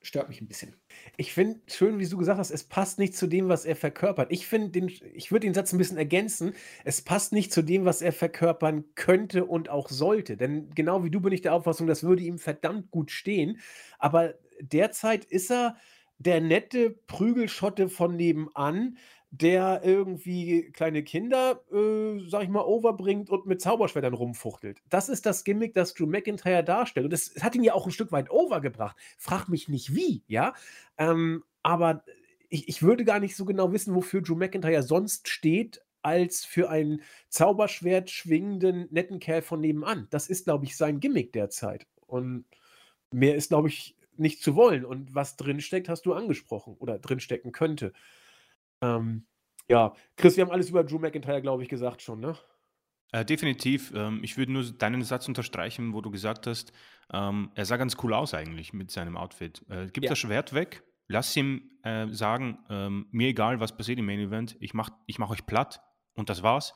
stört mich ein bisschen. Ich finde schön, wie du gesagt hast, es passt nicht zu dem, was er verkörpert. Ich finde den ich würde den Satz ein bisschen ergänzen. Es passt nicht zu dem, was er verkörpern könnte und auch sollte. Denn genau wie du bin ich der Auffassung, das würde ihm verdammt gut stehen. Aber derzeit ist er der nette Prügelschotte von nebenan, der irgendwie kleine Kinder, äh, sage ich mal, overbringt und mit Zauberschwertern rumfuchtelt. Das ist das Gimmick, das Drew McIntyre darstellt. Und das hat ihn ja auch ein Stück weit overgebracht. Frag mich nicht wie, ja. Ähm, aber ich, ich würde gar nicht so genau wissen, wofür Drew McIntyre sonst steht, als für einen Zauberschwert schwingenden, netten Kerl von nebenan. Das ist, glaube ich, sein Gimmick derzeit. Und mehr ist, glaube ich, nicht zu wollen. Und was drinsteckt, hast du angesprochen oder drinstecken könnte. Ähm, ja, Chris, wir haben alles über Drew McIntyre, glaube ich, gesagt schon, ne? Äh, definitiv. Ähm, ich würde nur deinen Satz unterstreichen, wo du gesagt hast, ähm, er sah ganz cool aus eigentlich mit seinem Outfit. Äh, gib Ja. das Schwert weg, lass ihm äh, sagen, ähm, mir egal, was passiert im Main Event, ich mach, ich mach euch platt und das war's.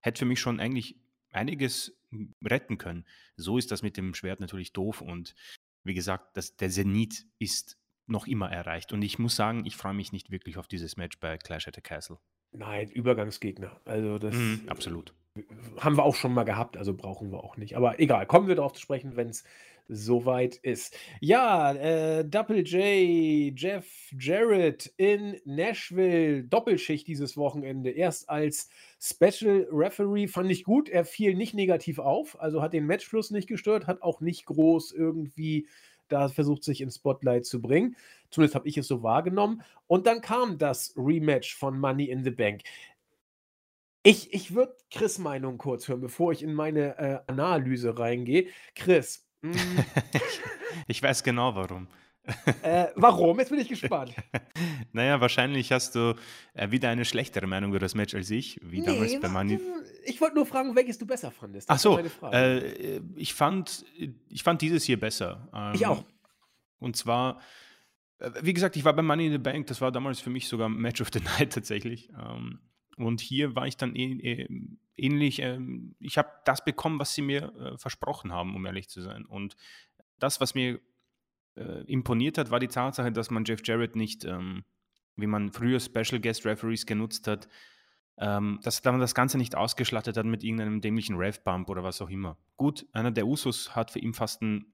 Hätte für mich schon eigentlich einiges retten können. So ist das mit dem Schwert natürlich doof und wie gesagt, das, der Zenit ist noch immer erreicht. Und ich muss sagen, ich freue mich nicht wirklich auf dieses Match bei Clash at the Castle. Nein, Übergangsgegner. Also das Mhm, absolut. haben wir auch schon mal gehabt, also brauchen wir auch nicht. Aber egal, kommen wir darauf zu sprechen, wenn es soweit ist. Ja, äh, Double J, Jeff Jarrett in Nashville, Doppelschicht dieses Wochenende. Erst als Special Referee fand ich gut. Er fiel nicht negativ auf, also hat den Matchfluss nicht gestört, hat auch nicht groß irgendwie da versucht, sich ins Spotlight zu bringen. Zumindest habe ich es so wahrgenommen. Und dann kam das Rematch von Money in the Bank. Ich, ich würde Chris' Meinung kurz hören, bevor ich in meine äh, Analyse reingehe. Chris, mh, Ich weiß genau warum. äh, warum? Jetzt bin ich gespannt. Naja, wahrscheinlich hast du äh, wieder eine schlechtere Meinung über das Match als ich, wie damals bei Money. Ich wollte nur fragen, welches du besser fandest. Ach Das war so, meine Frage. äh, ich, fand, ich fand dieses hier besser. Ich Ähm, auch. Und zwar, äh, wie gesagt, ich war bei Money in the Bank, das war damals für mich sogar Match of the Night tatsächlich. Ähm, Und hier war ich dann äh, ähnlich, ähm, ich habe das bekommen, was sie mir äh, versprochen haben, um ehrlich zu sein. Und das, was mir äh, imponiert hat, war die Tatsache, dass man Jeff Jarrett nicht, ähm, wie man früher Special Guest Referees genutzt hat, ähm, dass man das Ganze nicht ausgeschlattet hat mit irgendeinem dämlichen Rev-Bump oder was auch immer. Gut, einer der Usos hat für ihn fast einen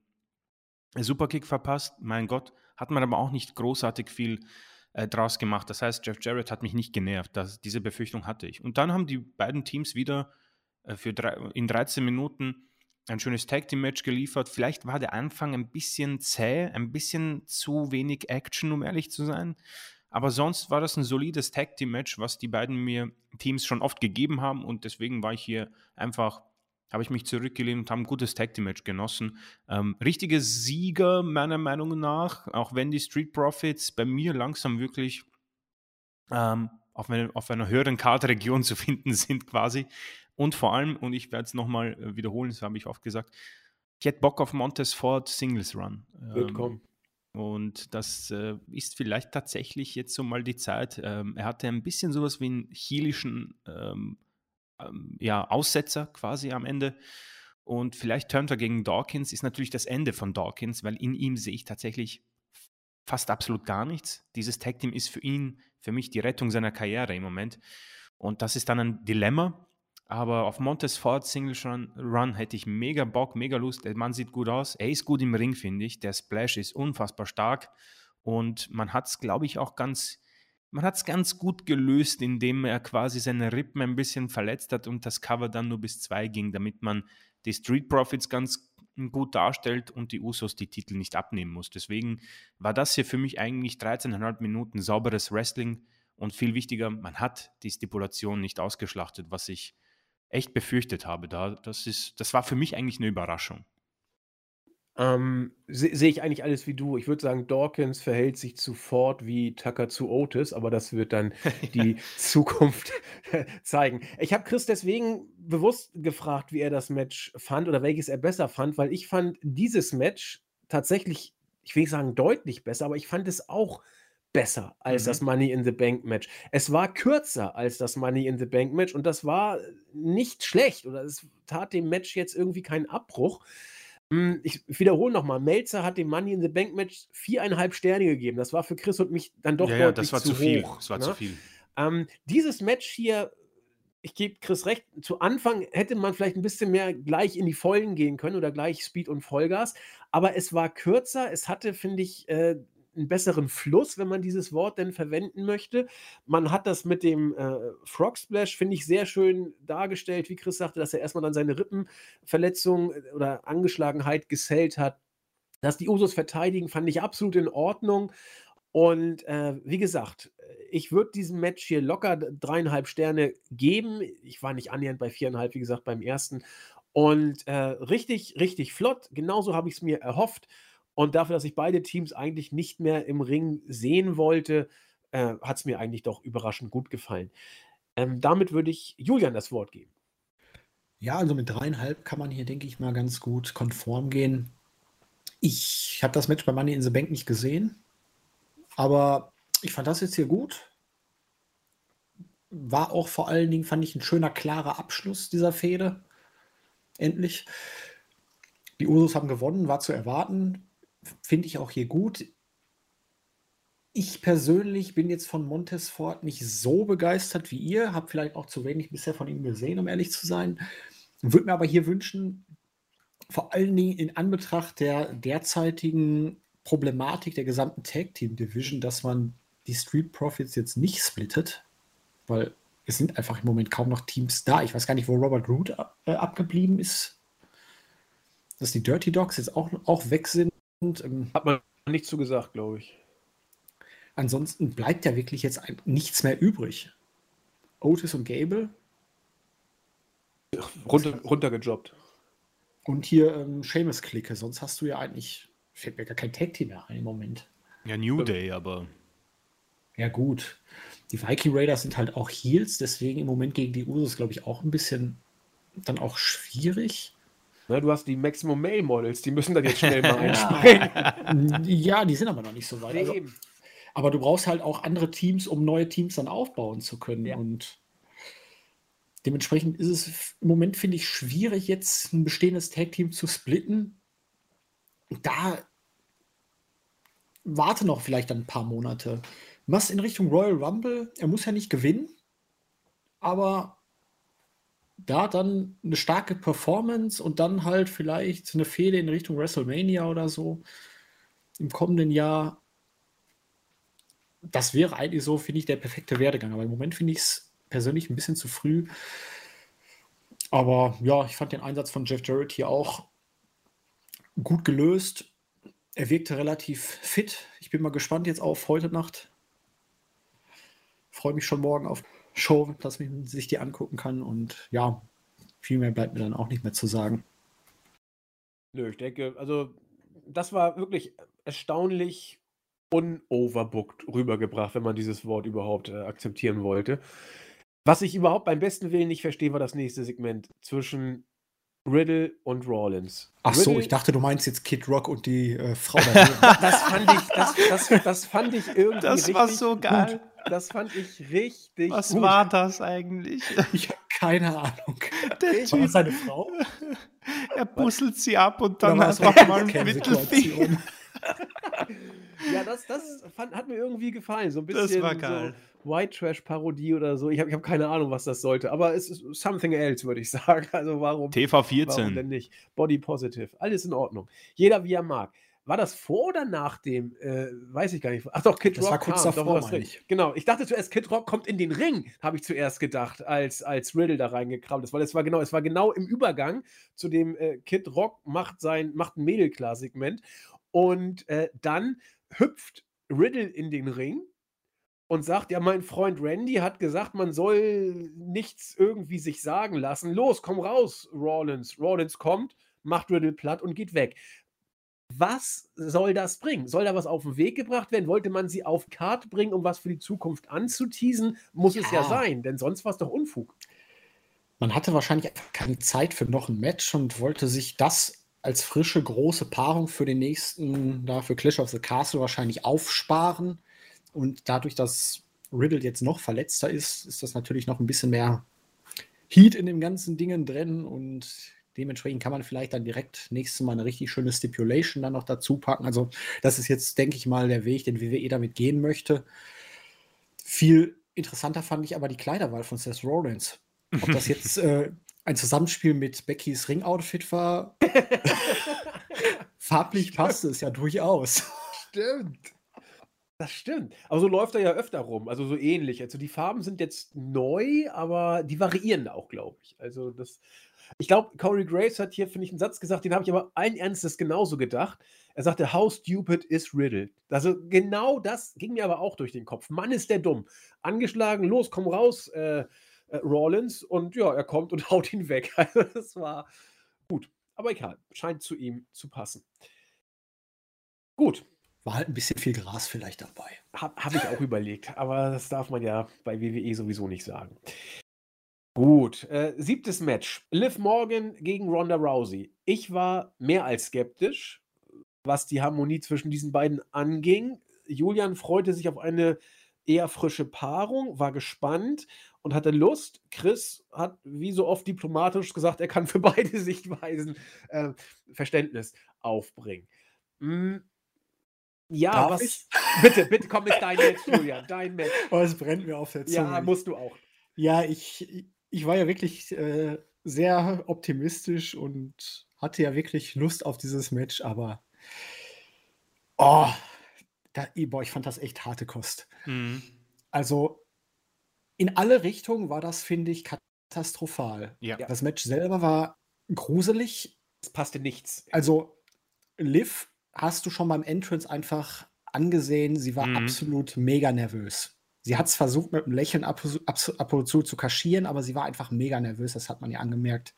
Superkick verpasst, mein Gott, hat man aber auch nicht großartig viel äh, draus gemacht. Das heißt, Jeff Jarrett hat mich nicht genervt. Das, diese Befürchtung hatte ich. Und dann haben die beiden Teams wieder äh, für drei, in 13 Minuten ein schönes Tag Team Match geliefert. Vielleicht war der Anfang ein bisschen zäh, ein bisschen zu wenig Action, um ehrlich zu sein. Aber sonst war das ein solides Tag Team Match, was die beiden mir Teams schon oft gegeben haben und deswegen war ich hier einfach, habe ich mich zurückgelehnt und habe ein gutes Tag Team Match genossen. Ähm, richtige Sieger meiner Meinung nach, auch wenn die Street Profits bei mir langsam wirklich ähm, auf, eine, auf einer höheren Kartregion zu finden sind quasi. Und vor allem, und ich werde es nochmal wiederholen, das habe ich oft gesagt, ich hätte Bock auf Montes Ford Singles Run. Wird Ähm, kommen. Und das äh, ist vielleicht tatsächlich jetzt so mal die Zeit. Ähm, er hatte ein bisschen sowas wie einen heelischen ähm, ähm, ja, Aussetzer quasi am Ende. Und vielleicht turnt er gegen Dawkins, ist natürlich das Ende von Dawkins, weil in ihm sehe ich tatsächlich fast absolut gar nichts. Dieses Tag Team ist für ihn, für mich die Rettung seiner Karriere im Moment. Und das ist dann ein Dilemma. Aber auf Montes Ford Single Run, hätte ich mega Bock, mega Lust. Der Mann sieht gut aus. Er ist gut im Ring, finde ich. Der Splash ist unfassbar stark. Und man hat es, glaube ich, auch ganz, man hat ganz gut gelöst, indem er quasi seine Rippen ein bisschen verletzt hat und das Cover dann nur bis zwei ging, damit man die Street Profits ganz gut darstellt und die Usos die Titel nicht abnehmen muss. Deswegen war das hier für mich eigentlich 13,5 Minuten sauberes Wrestling und viel wichtiger, man hat die Stipulation nicht ausgeschlachtet, was ich echt befürchtet habe. Da, das, ist, das war für mich eigentlich eine Überraschung. Ähm, se sehe ich eigentlich alles wie du. Ich würde sagen, Dawkins verhält sich zu Ford wie Tucker zu Otis, aber das wird dann die Zukunft zeigen. Ich habe Chris deswegen bewusst gefragt, wie er das Match fand oder welches er besser fand, weil ich fand dieses Match tatsächlich, ich will nicht sagen deutlich besser, aber ich fand es auch besser als Mhm. das Money in the Bank Match. Es war kürzer als das Money in the Bank Match und das war nicht schlecht oder es tat dem Match jetzt irgendwie keinen Abbruch. Hm, ich wiederhole nochmal, Melzer hat dem Money in the Bank Match viereinhalb Sterne gegeben. Das war für Chris und mich dann doch Ja, ja, das war zu zu viel. hoch. Das war ne? zu viel. Ähm, dieses Match hier, ich gebe Chris recht, zu Anfang hätte man vielleicht ein bisschen mehr gleich in die Vollen gehen können oder gleich Speed und Vollgas, aber es war kürzer, es hatte, finde ich, äh, einen besseren Fluss, wenn man dieses Wort denn verwenden möchte. Man hat das mit dem äh, Frog Splash, finde ich, sehr schön dargestellt, wie Chris sagte, dass er erstmal dann seine Rippenverletzung äh, oder Angeschlagenheit gesellt hat. Dass die Usos verteidigen, fand ich absolut in Ordnung. Und äh, wie gesagt, ich würde diesem Match hier locker dreieinhalb Sterne geben. Ich war nicht annähernd bei viereinhalb, wie gesagt, beim ersten. Und äh, richtig, richtig flott. Genauso habe ich es mir erhofft. Und dafür, dass ich beide Teams eigentlich nicht mehr im Ring sehen wollte, äh, hat es mir eigentlich doch überraschend gut gefallen. Ähm, damit würde ich Julian das Wort geben. Ja, also mit dreieinhalb kann man hier, denke ich mal, ganz gut konform gehen. Ich habe das Match bei Money in the Bank nicht gesehen, aber ich fand das jetzt hier gut. War auch vor allen Dingen, fand ich, ein schöner, klarer Abschluss dieser Fehde. Endlich. Die Usos haben gewonnen, war zu erwarten. Finde ich auch hier gut. Ich persönlich bin jetzt von Montesfort nicht so begeistert wie ihr. Habe vielleicht auch zu wenig bisher von ihm gesehen, um ehrlich zu sein. Würde mir aber hier wünschen, vor allen Dingen in Anbetracht der derzeitigen Problematik der gesamten Tag Team Division, dass man die Street Profits jetzt nicht splittet, weil es sind einfach im Moment kaum noch Teams da. Ich weiß gar nicht, wo Robert Root äh, abgeblieben ist. Dass die Dirty Dogs jetzt auch, auch weg sind. Ähm, Hat man nicht zu gesagt, glaube ich. ansonsten bleibt ja wirklich jetzt ein, nichts mehr übrig. Otis und Gable Runter, runtergejobbt. und hier ähm, Seamus-Clique. Sonst hast du ja eigentlich, fällt mir gar kein Tag Team mehr ein im Moment. Ja, New Day, aber Ja, gut. Die Viking Raiders sind halt auch Heels, deswegen im Moment gegen die Usos, glaube ich, auch ein bisschen dann auch schwierig. Ne, du hast die Maximum Male Models, die müssen dann jetzt schnell mal einspringen. Ja, die sind aber noch nicht so weit. Also, aber du brauchst halt auch andere Teams, um neue Teams dann aufbauen zu können. Ja. Und dementsprechend ist es im Moment, finde ich, schwierig, jetzt ein bestehendes Tag-Team zu splitten. Da warte noch vielleicht ein paar Monate. Was in Richtung Royal Rumble, er muss ja nicht gewinnen, aber da dann eine starke Performance und dann halt vielleicht eine Fehde in Richtung WrestleMania oder so im kommenden Jahr. Das wäre eigentlich so, finde ich, der perfekte Werdegang. Aber im Moment finde ich es persönlich ein bisschen zu früh. Aber ja, ich fand den Einsatz von Jeff Jarrett hier auch gut gelöst. Er wirkte relativ fit. Ich bin mal gespannt jetzt auf heute Nacht. Freue mich schon morgen auf Show, dass man sich die angucken kann. Und ja, viel mehr bleibt mir dann auch nicht mehr zu sagen. Nö, ich denke, also das war wirklich erstaunlich unoverbooked rübergebracht, wenn man dieses Wort überhaupt äh, akzeptieren wollte. Was ich überhaupt beim besten Willen nicht verstehe, war das nächste Segment zwischen Riddle und Rollins. Ach so, Riddle- ich dachte, du meinst jetzt Kid Rock und die äh, Frau das fand ich, das, das, das fand ich irgendwie Das richtig war so geil. Gut. Das fand ich richtig was gut. war das eigentlich? ich habe keine Ahnung. Der War das Typ, seine Frau? er busselt sie ab und dann einfach eine mal ein? Mittelfinger. Ja, das, das fand, hat mir irgendwie gefallen. So ein bisschen so White Trash Parodie oder so. Ich habe ich hab keine Ahnung, was das sollte. Aber es ist something else, würde ich sagen. Also warum, warum denn TV14. nicht? Body positive. Alles in Ordnung. Jeder wie er mag. War das vor oder nach dem? Äh, weiß ich gar nicht. Ach doch, Kid Das Rock war kurz kam. davor, doch, recht. Genau. Ich dachte zuerst, Kid Rock kommt in den Ring, habe ich zuerst gedacht, als, als Riddle da reingekrabbelt ist. Weil es war genau, es war genau im Übergang zu dem äh, Kid Rock macht sein, macht ein Mädel klar Segment. Und äh, dann hüpft Riddle in den Ring und sagt, ja, mein Freund Randy hat gesagt, man soll nichts irgendwie sich sagen lassen. Los, komm raus, Rollins. Rollins kommt, macht Riddle platt und geht weg. Was soll das bringen? Soll da was auf den Weg gebracht werden? Wollte man sie auf Kart bringen, um was für die Zukunft anzuteasen? Muss es ja Ja. sein, denn sonst war es doch Unfug. Man hatte wahrscheinlich einfach keine Zeit für noch ein Match und wollte sich das als frische, große Paarung für den nächsten, da für Clash of the Castle wahrscheinlich aufsparen. Und dadurch, dass Riddle jetzt noch verletzter ist, ist das natürlich noch ein bisschen mehr Heat in dem ganzen Dingen drin und Dementsprechend kann man vielleicht dann direkt nächstes Mal eine richtig schöne Stipulation dann noch dazu packen. Also, das ist jetzt, denke ich mal, der Weg, den WWE damit gehen möchte. Viel interessanter fand ich aber die Kleiderwahl von Seth Rollins. Ob das jetzt äh, ein Zusammenspiel mit Beckys Ring-Outfit war, farblich passte es ja durchaus. Stimmt. Das stimmt. Aber so läuft er ja öfter rum, also so ähnlich. Also die Farben sind jetzt neu, aber die variieren auch, glaube ich. Also das, ich glaube, Corey Graves hat hier, finde ich, einen Satz gesagt, den habe ich aber allen Ernstes genauso gedacht. Er sagte, how stupid is Riddle? Also genau das ging mir aber auch durch den Kopf. Mann, ist der dumm. Angeschlagen, los, komm raus, äh, äh, Rollins. Und ja, er kommt und haut ihn weg. Also das war gut. Aber egal, scheint zu ihm zu passen. Gut, war halt ein bisschen viel Gras vielleicht dabei. Habe hab ich auch überlegt, aber das darf man ja bei WWE sowieso nicht sagen. Gut, äh, siebtes Match. Liv Morgan gegen Ronda Rousey. Ich war mehr als skeptisch, was die Harmonie zwischen diesen beiden anging. Julian freute sich auf eine eher frische Paarung, war gespannt und hatte Lust. Chris hat wie so oft diplomatisch gesagt, er kann für beide Sichtweisen äh, Verständnis aufbringen. Hm, ja, Darf was. Ich? Bitte, bitte komm mit dein Match, Julian. Dein Match. Oh, es brennt mir auf der Zunge. Ja, musst du auch. Ja, ich, ich war ja wirklich äh, sehr optimistisch und hatte ja wirklich Lust auf dieses Match, aber. Oh, da, boah, ich fand das echt harte Kost. Mhm. Also, in alle Richtungen war das, finde ich, katastrophal. Ja. Das Match selber war gruselig. Es passte nichts. Also, Liv hast du schon beim Entrance einfach angesehen, sie war mhm. absolut mega nervös. Sie hat es versucht, mit einem Lächeln ab, ab, ab, und zu zu kaschieren, aber sie war einfach mega nervös, das hat man ja angemerkt.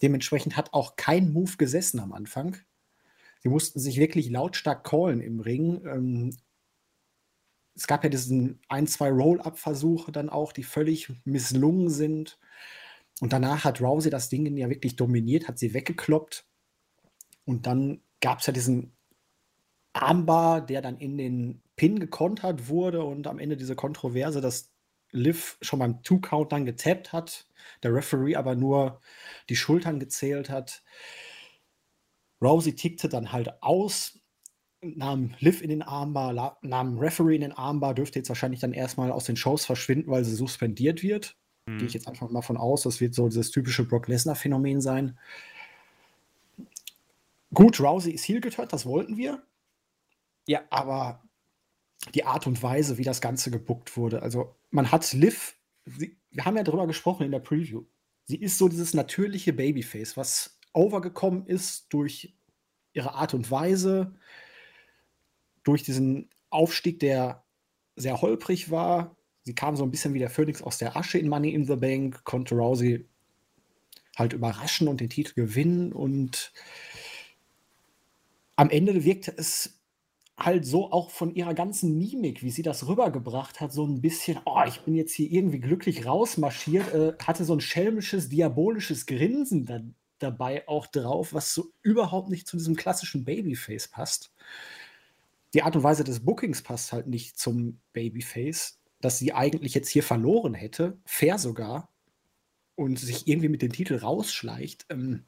Dementsprechend hat auch kein Move gesessen am Anfang. Sie mussten sich wirklich lautstark callen im Ring. Ähm, es gab ja diesen ein, zwei Roll-Up-Versuche dann auch, die völlig misslungen sind. Und danach hat Rousey das Ding ja wirklich dominiert, hat sie weggekloppt. Und dann gab es ja diesen Armbar, der dann in den Pin gekontert wurde und am Ende diese Kontroverse, dass Liv schon beim Two-Count dann getappt hat, der Referee aber nur die Schultern gezählt hat. Rousey tickte dann halt aus, nahm Liv in den Armbar, nahm Referee in den Armbar, dürfte jetzt wahrscheinlich dann erstmal aus den Shows verschwinden, weil sie suspendiert wird. Mhm. Gehe ich jetzt einfach mal von aus, das wird so dieses typische Brock Lesnar-Phänomen sein. Gut, Rousey ist heel geturnt, das wollten wir. Ja, aber die Art und Weise, wie das Ganze gebuckt wurde, also man hat Liv, sie, wir haben ja darüber gesprochen in der Preview. Sie ist so dieses natürliche Babyface, was overgekommen ist durch ihre Art und Weise, durch diesen Aufstieg, der sehr holprig war. Sie kam so ein bisschen wie der Phoenix aus der Asche in Money in the Bank, konnte Rousey halt überraschen und den Titel gewinnen und am Ende wirkte es halt so auch von ihrer ganzen Mimik, wie sie das rübergebracht hat, so ein bisschen, oh, ich bin jetzt hier irgendwie glücklich rausmarschiert, äh, hatte so ein schelmisches, diabolisches Grinsen da, dabei auch drauf, was so überhaupt nicht zu diesem klassischen Babyface passt. Die Art und Weise des Bookings passt halt nicht zum Babyface, dass sie eigentlich jetzt hier verloren hätte, fair sogar, und sich irgendwie mit dem Titel rausschleicht. Ähm,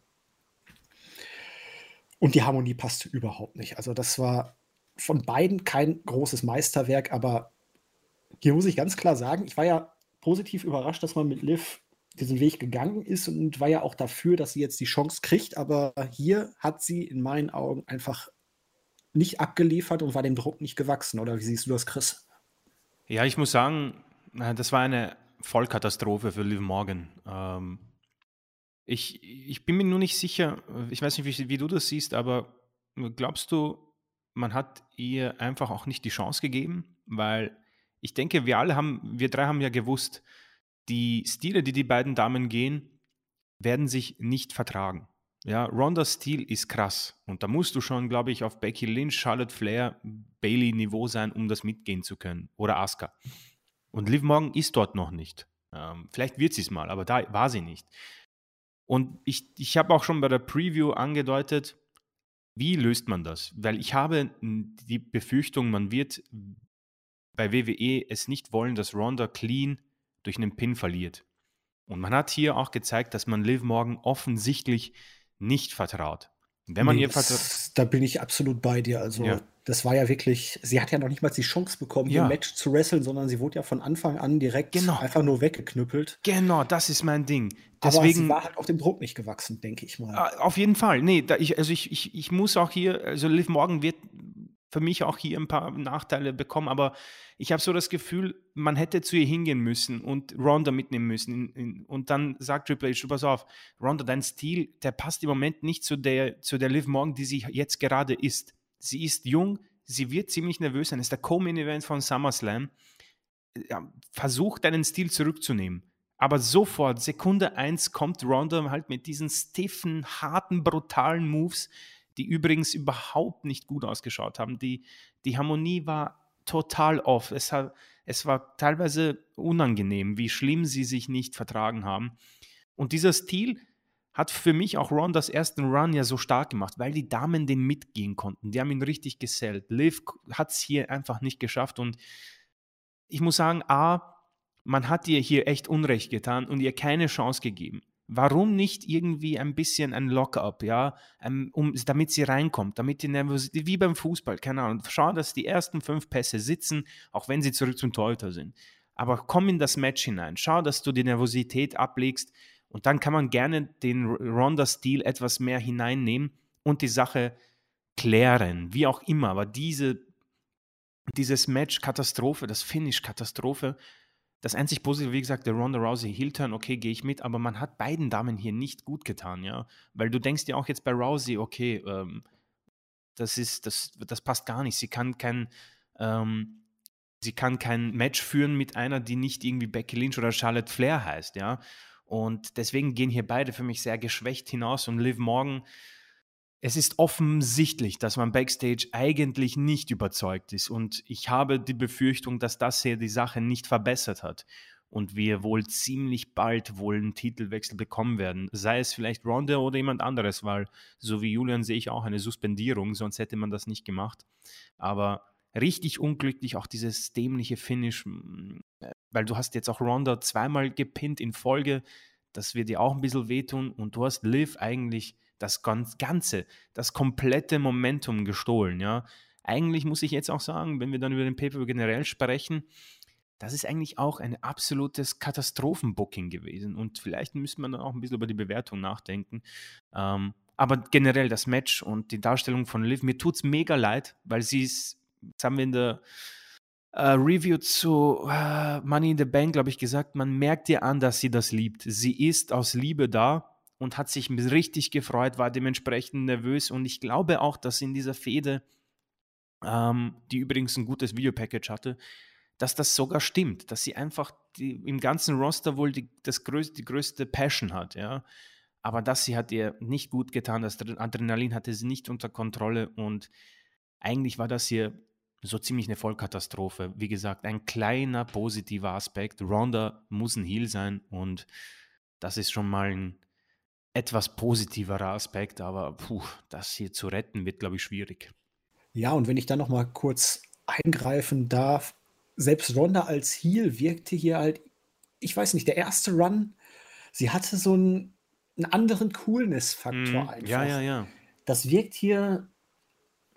und die Harmonie passte überhaupt nicht. Also das war von beiden kein großes Meisterwerk, aber hier muss ich ganz klar sagen, ich war ja positiv überrascht, dass man mit Liv diesen Weg gegangen ist und war ja auch dafür, dass sie jetzt die Chance kriegt, aber hier hat sie in meinen Augen einfach nicht abgeliefert und war dem Druck nicht gewachsen. Oder wie siehst du das, Chris? Ja, ich muss sagen, das war eine Vollkatastrophe für Liv Morgan. Ähm, ich, ich bin mir nur nicht sicher, ich weiß nicht, wie, wie du das siehst, aber glaubst du, man hat ihr einfach auch nicht die Chance gegeben? Weil ich denke, wir alle haben, wir drei haben ja gewusst, die Stile, die die beiden Damen gehen, werden sich nicht vertragen. Ja, Rondas Stil ist krass und da musst du schon, glaube ich, auf Becky Lynch, Charlotte Flair, Bailey Niveau sein, um das mitgehen zu können oder Asuka. Und Liv Morgan ist dort noch nicht. Ähm, vielleicht wird sie es mal, aber da war sie nicht. Und ich, ich habe auch schon bei der Preview angedeutet, wie löst man das? Weil ich habe die Befürchtung, man wird bei WWE es nicht wollen, dass Ronda clean durch einen Pin verliert. Und man hat hier auch gezeigt, dass man Liv Morgan offensichtlich nicht vertraut. Wenn man Nee, ihr vertraut. da bin ich absolut bei dir. Also, Ja. das war ja wirklich, sie hat ja noch nicht mal die Chance bekommen, hier Ja. ein Match zu wresteln, sondern sie wurde ja von Anfang an direkt Genau. einfach nur weggeknüppelt. Genau, das ist mein Ding. Aber sie Deswegen. war halt auch dem Druck nicht gewachsen, denke ich mal. Ah, Auf jeden Fall. Nee, da ich, also ich, ich, ich muss auch hier, also Liv Morgan wird für mich auch hier ein paar Nachteile bekommen, aber ich habe so das Gefühl, man hätte zu ihr hingehen müssen und Ronda mitnehmen müssen. In, in, und dann sagt Triple H, pass auf, Ronda, dein Stil, der passt im Moment nicht zu der, zu der Liv Morgan, die sie jetzt gerade ist. Sie ist jung, sie wird ziemlich nervös sein. Es ist der Co-Main-Event von SummerSlam. Ja, versuch deinen Stil zurückzunehmen. Aber sofort, Sekunde eins, kommt Ronda halt mit diesen stiffen, harten, brutalen Moves, die übrigens überhaupt nicht gut ausgeschaut haben. Die, die Harmonie war total off. Es, hat, es war teilweise unangenehm, wie schlimm sie sich nicht vertragen haben. Und dieser Stil hat für mich auch Rondas ersten Run ja so stark gemacht, weil die Damen den mitgehen konnten. Die haben ihn richtig gesellt. Liv hat es hier einfach nicht geschafft und ich muss sagen, A, man hat ihr hier echt Unrecht getan und ihr keine Chance gegeben. Warum nicht irgendwie ein bisschen ein Lock-up, ja, ähm, um, damit sie reinkommt, damit die Nervosität, wie beim Fußball, keine Ahnung, schau, dass die ersten fünf Pässe sitzen, auch wenn sie zurück zum Torhüter sind. Aber komm in das Match hinein, schau, dass du die Nervosität ablegst und dann kann man gerne den Ronda-Stil etwas mehr hineinnehmen und die Sache klären, wie auch immer. Aber diese, dieses Match Katastrophe, das Finish Katastrophe, das einzig Positive, wie gesagt, der Ronda Rousey Heel-Turn, okay, gehe ich mit, aber man hat beiden Damen hier nicht gut getan, ja. Weil du denkst dir auch jetzt bei Rousey, okay, ähm, das ist, das, das passt gar nicht. Sie kann kein, ähm, sie kann kein Match führen mit einer, die nicht irgendwie Becky Lynch oder Charlotte Flair heißt, ja. Und deswegen gehen hier beide für mich sehr geschwächt hinaus und Liv Morgan, es ist offensichtlich, dass man backstage eigentlich nicht überzeugt ist. Und ich habe die Befürchtung, dass das hier die Sache nicht verbessert hat. Und wir wohl ziemlich bald wohl einen Titelwechsel bekommen werden. Sei es vielleicht Ronda oder jemand anderes, weil so wie Julian sehe ich auch eine Suspendierung, sonst hätte man das nicht gemacht. Aber richtig unglücklich auch dieses dämliche Finish, weil du hast jetzt auch Ronda zweimal gepinnt in Folge. Das wird dir auch ein bisschen wehtun. Und du hast Liv eigentlich das Ganze, das komplette Momentum gestohlen, ja. Eigentlich muss ich jetzt auch sagen, wenn wir dann über den Paper generell sprechen, das ist eigentlich auch ein absolutes Katastrophenbooking gewesen. Und vielleicht müssen wir dann auch ein bisschen über die Bewertung nachdenken. Ähm, aber generell das Match und die Darstellung von Liv, mir tut es mega leid, weil sie ist, das haben wir in der äh, Review zu äh, Money in the Bank, glaube ich, gesagt, man merkt ihr an, dass sie das liebt. Sie ist aus Liebe da und hat sich richtig gefreut, war dementsprechend nervös. Und ich glaube auch, dass in dieser Fehde, ähm, die übrigens ein gutes Videopackage hatte, dass das sogar stimmt, dass sie einfach die, im ganzen Roster wohl die, das größte, die größte Passion hat, ja. Aber das sie hat ihr nicht gut getan, das Adrenalin hatte sie nicht unter Kontrolle und eigentlich war das hier so ziemlich eine Vollkatastrophe. Wie gesagt, ein kleiner positiver Aspekt. Ronda muss ein Heal sein und das ist schon mal ein etwas positiverer Aspekt, aber puh, das hier zu retten wird, glaube ich, schwierig. Ja, und wenn ich da noch mal kurz eingreifen darf, selbst Ronda als Heel wirkte hier halt, ich weiß nicht, der erste Run, sie hatte so einen, einen anderen Coolness-Faktor Mm, einfach. ja, ja, ja. Das wirkt hier,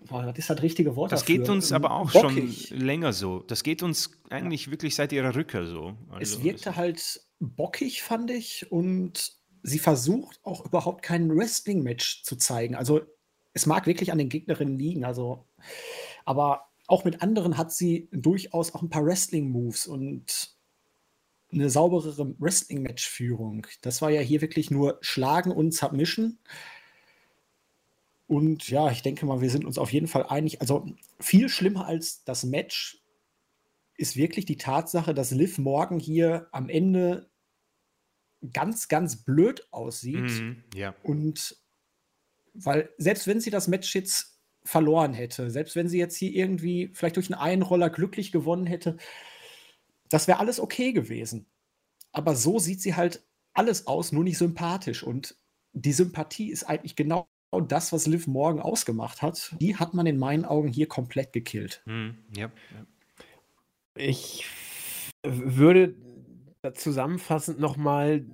boah, das ist das richtige Wort Das dafür, geht uns aber auch bockig. schon länger so. Das geht uns eigentlich wirklich seit ihrer Rückkehr so. Es Also, wirkte halt bockig, fand ich, und sie versucht auch überhaupt kein Wrestling-Match zu zeigen. Also es mag wirklich an den Gegnerinnen liegen, also, aber auch mit anderen hat sie durchaus auch ein paar Wrestling-Moves und eine sauberere Wrestling-Match-Führung. Das war ja hier wirklich nur Schlagen und Submission. Und ja, ich denke mal, wir sind uns auf jeden Fall einig. Also viel schlimmer als das Match ist wirklich die Tatsache, dass Liv Morgan hier am Ende ganz, ganz blöd aussieht. Mhm, ja. Und weil selbst wenn sie das Match jetzt verloren hätte, selbst wenn sie jetzt hier irgendwie vielleicht durch einen Einroller glücklich gewonnen hätte, das wäre alles okay gewesen. Aber so sieht sie halt alles aus, nur nicht sympathisch. Und die Sympathie ist eigentlich genau das, was Liv Morgan ausgemacht hat. Die hat man in meinen Augen hier komplett gekillt. Mhm, ja. ja. Ich würde zusammenfassend nochmal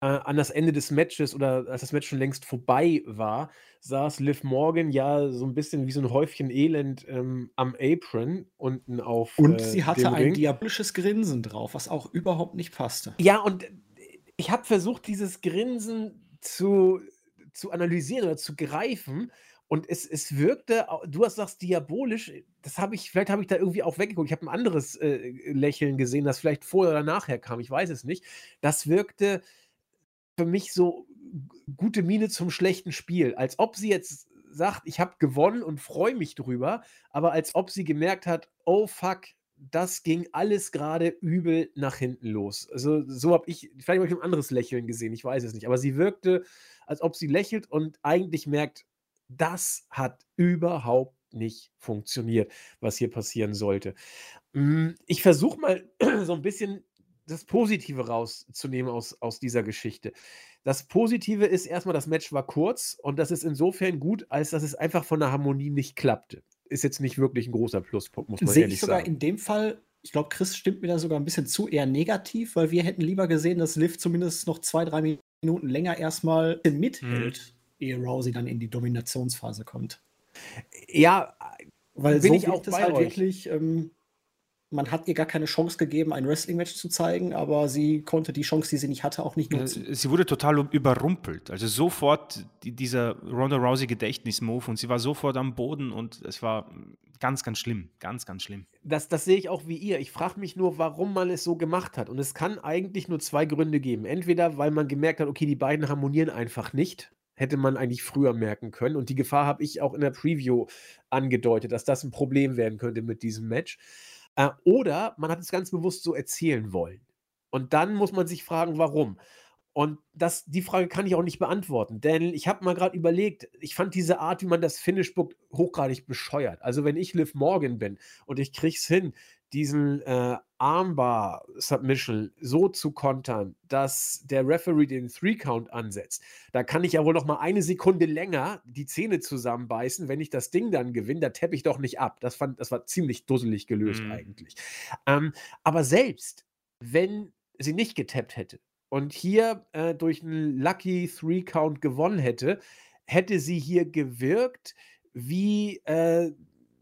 äh, an das Ende des Matches oder als das Match schon längst vorbei war, saß Liv Morgan ja so ein bisschen wie so ein Häufchen Elend ähm, am Apron unten auf. Und äh, sie hatte ein diabolisches Grinsen drauf, was auch überhaupt nicht passte. Ja, und ich habe versucht, dieses Grinsen zu, zu analysieren oder zu greifen. Und es, es wirkte, du hast sagst diabolisch, das habe ich, vielleicht habe ich da irgendwie auch weggeguckt. Ich habe ein anderes äh, Lächeln gesehen, das vielleicht vorher oder nachher kam, ich weiß es nicht. Das wirkte für mich so gute Miene zum schlechten Spiel. Als ob sie jetzt sagt, ich habe gewonnen und freue mich drüber, aber als ob sie gemerkt hat, oh fuck, das ging alles gerade übel nach hinten los. Also so habe ich, vielleicht habe ich ein anderes Lächeln gesehen, ich weiß es nicht, aber sie wirkte, als ob sie lächelt und eigentlich merkt, das hat überhaupt nicht funktioniert, was hier passieren sollte. Hm, ich versuche mal so ein bisschen das Positive rauszunehmen aus, aus dieser Geschichte. Das Positive ist erstmal, das Match war kurz und das ist insofern gut, als dass es einfach von der Harmonie nicht klappte. Ist jetzt nicht wirklich ein großer Pluspunkt, muss man Sehe ehrlich ich sogar sagen. in dem Fall, ich glaube, Chris stimmt mir da sogar ein bisschen zu, eher negativ, weil wir hätten lieber gesehen, dass Liv zumindest noch zwei, drei Minuten länger erstmal mithält, mhm. Ehe Rousey dann in die Dominationsphase kommt. Ja, weil bin so ich auch bei halt euch. wirklich. Ähm, man hat ihr gar keine Chance gegeben, ein Wrestling-Match zu zeigen, aber sie konnte die Chance, die sie nicht hatte, auch nicht nutzen. Sie wurde total überrumpelt. Also sofort die, dieser Ronda Rousey Gedächtnis-Move und sie war sofort am Boden und es war ganz, ganz schlimm. Ganz, ganz schlimm. Das, das sehe ich auch wie ihr. Ich frage mich nur, warum man es so gemacht hat. Und es kann eigentlich nur zwei Gründe geben. Entweder, weil man gemerkt hat, okay, die beiden harmonieren einfach nicht hätte man eigentlich früher merken können. Und die Gefahr habe ich auch in der Preview angedeutet, dass das ein Problem werden könnte mit diesem Match. Äh, oder man hat es ganz bewusst so erzählen wollen. Und dann muss man sich fragen, warum. Und das, die Frage kann ich auch nicht beantworten, denn ich habe mal gerade überlegt, ich fand diese Art, wie man das Finish bookt, hochgradig bescheuert. Also wenn ich Liv Morgan bin und ich kriege es hin, diesen äh, Armbar-Submission so zu kontern, dass der Referee den Three-Count ansetzt, da kann ich ja wohl noch mal eine Sekunde länger die Zähne zusammenbeißen. Wenn ich das Ding dann gewinne, da teppe ich doch nicht ab. Das, fand, das war ziemlich dusselig gelöst mhm. eigentlich. Ähm, aber selbst wenn sie nicht getappt hätte und hier äh, durch einen Lucky Three-Count gewonnen hätte, hätte sie hier gewirkt wie äh,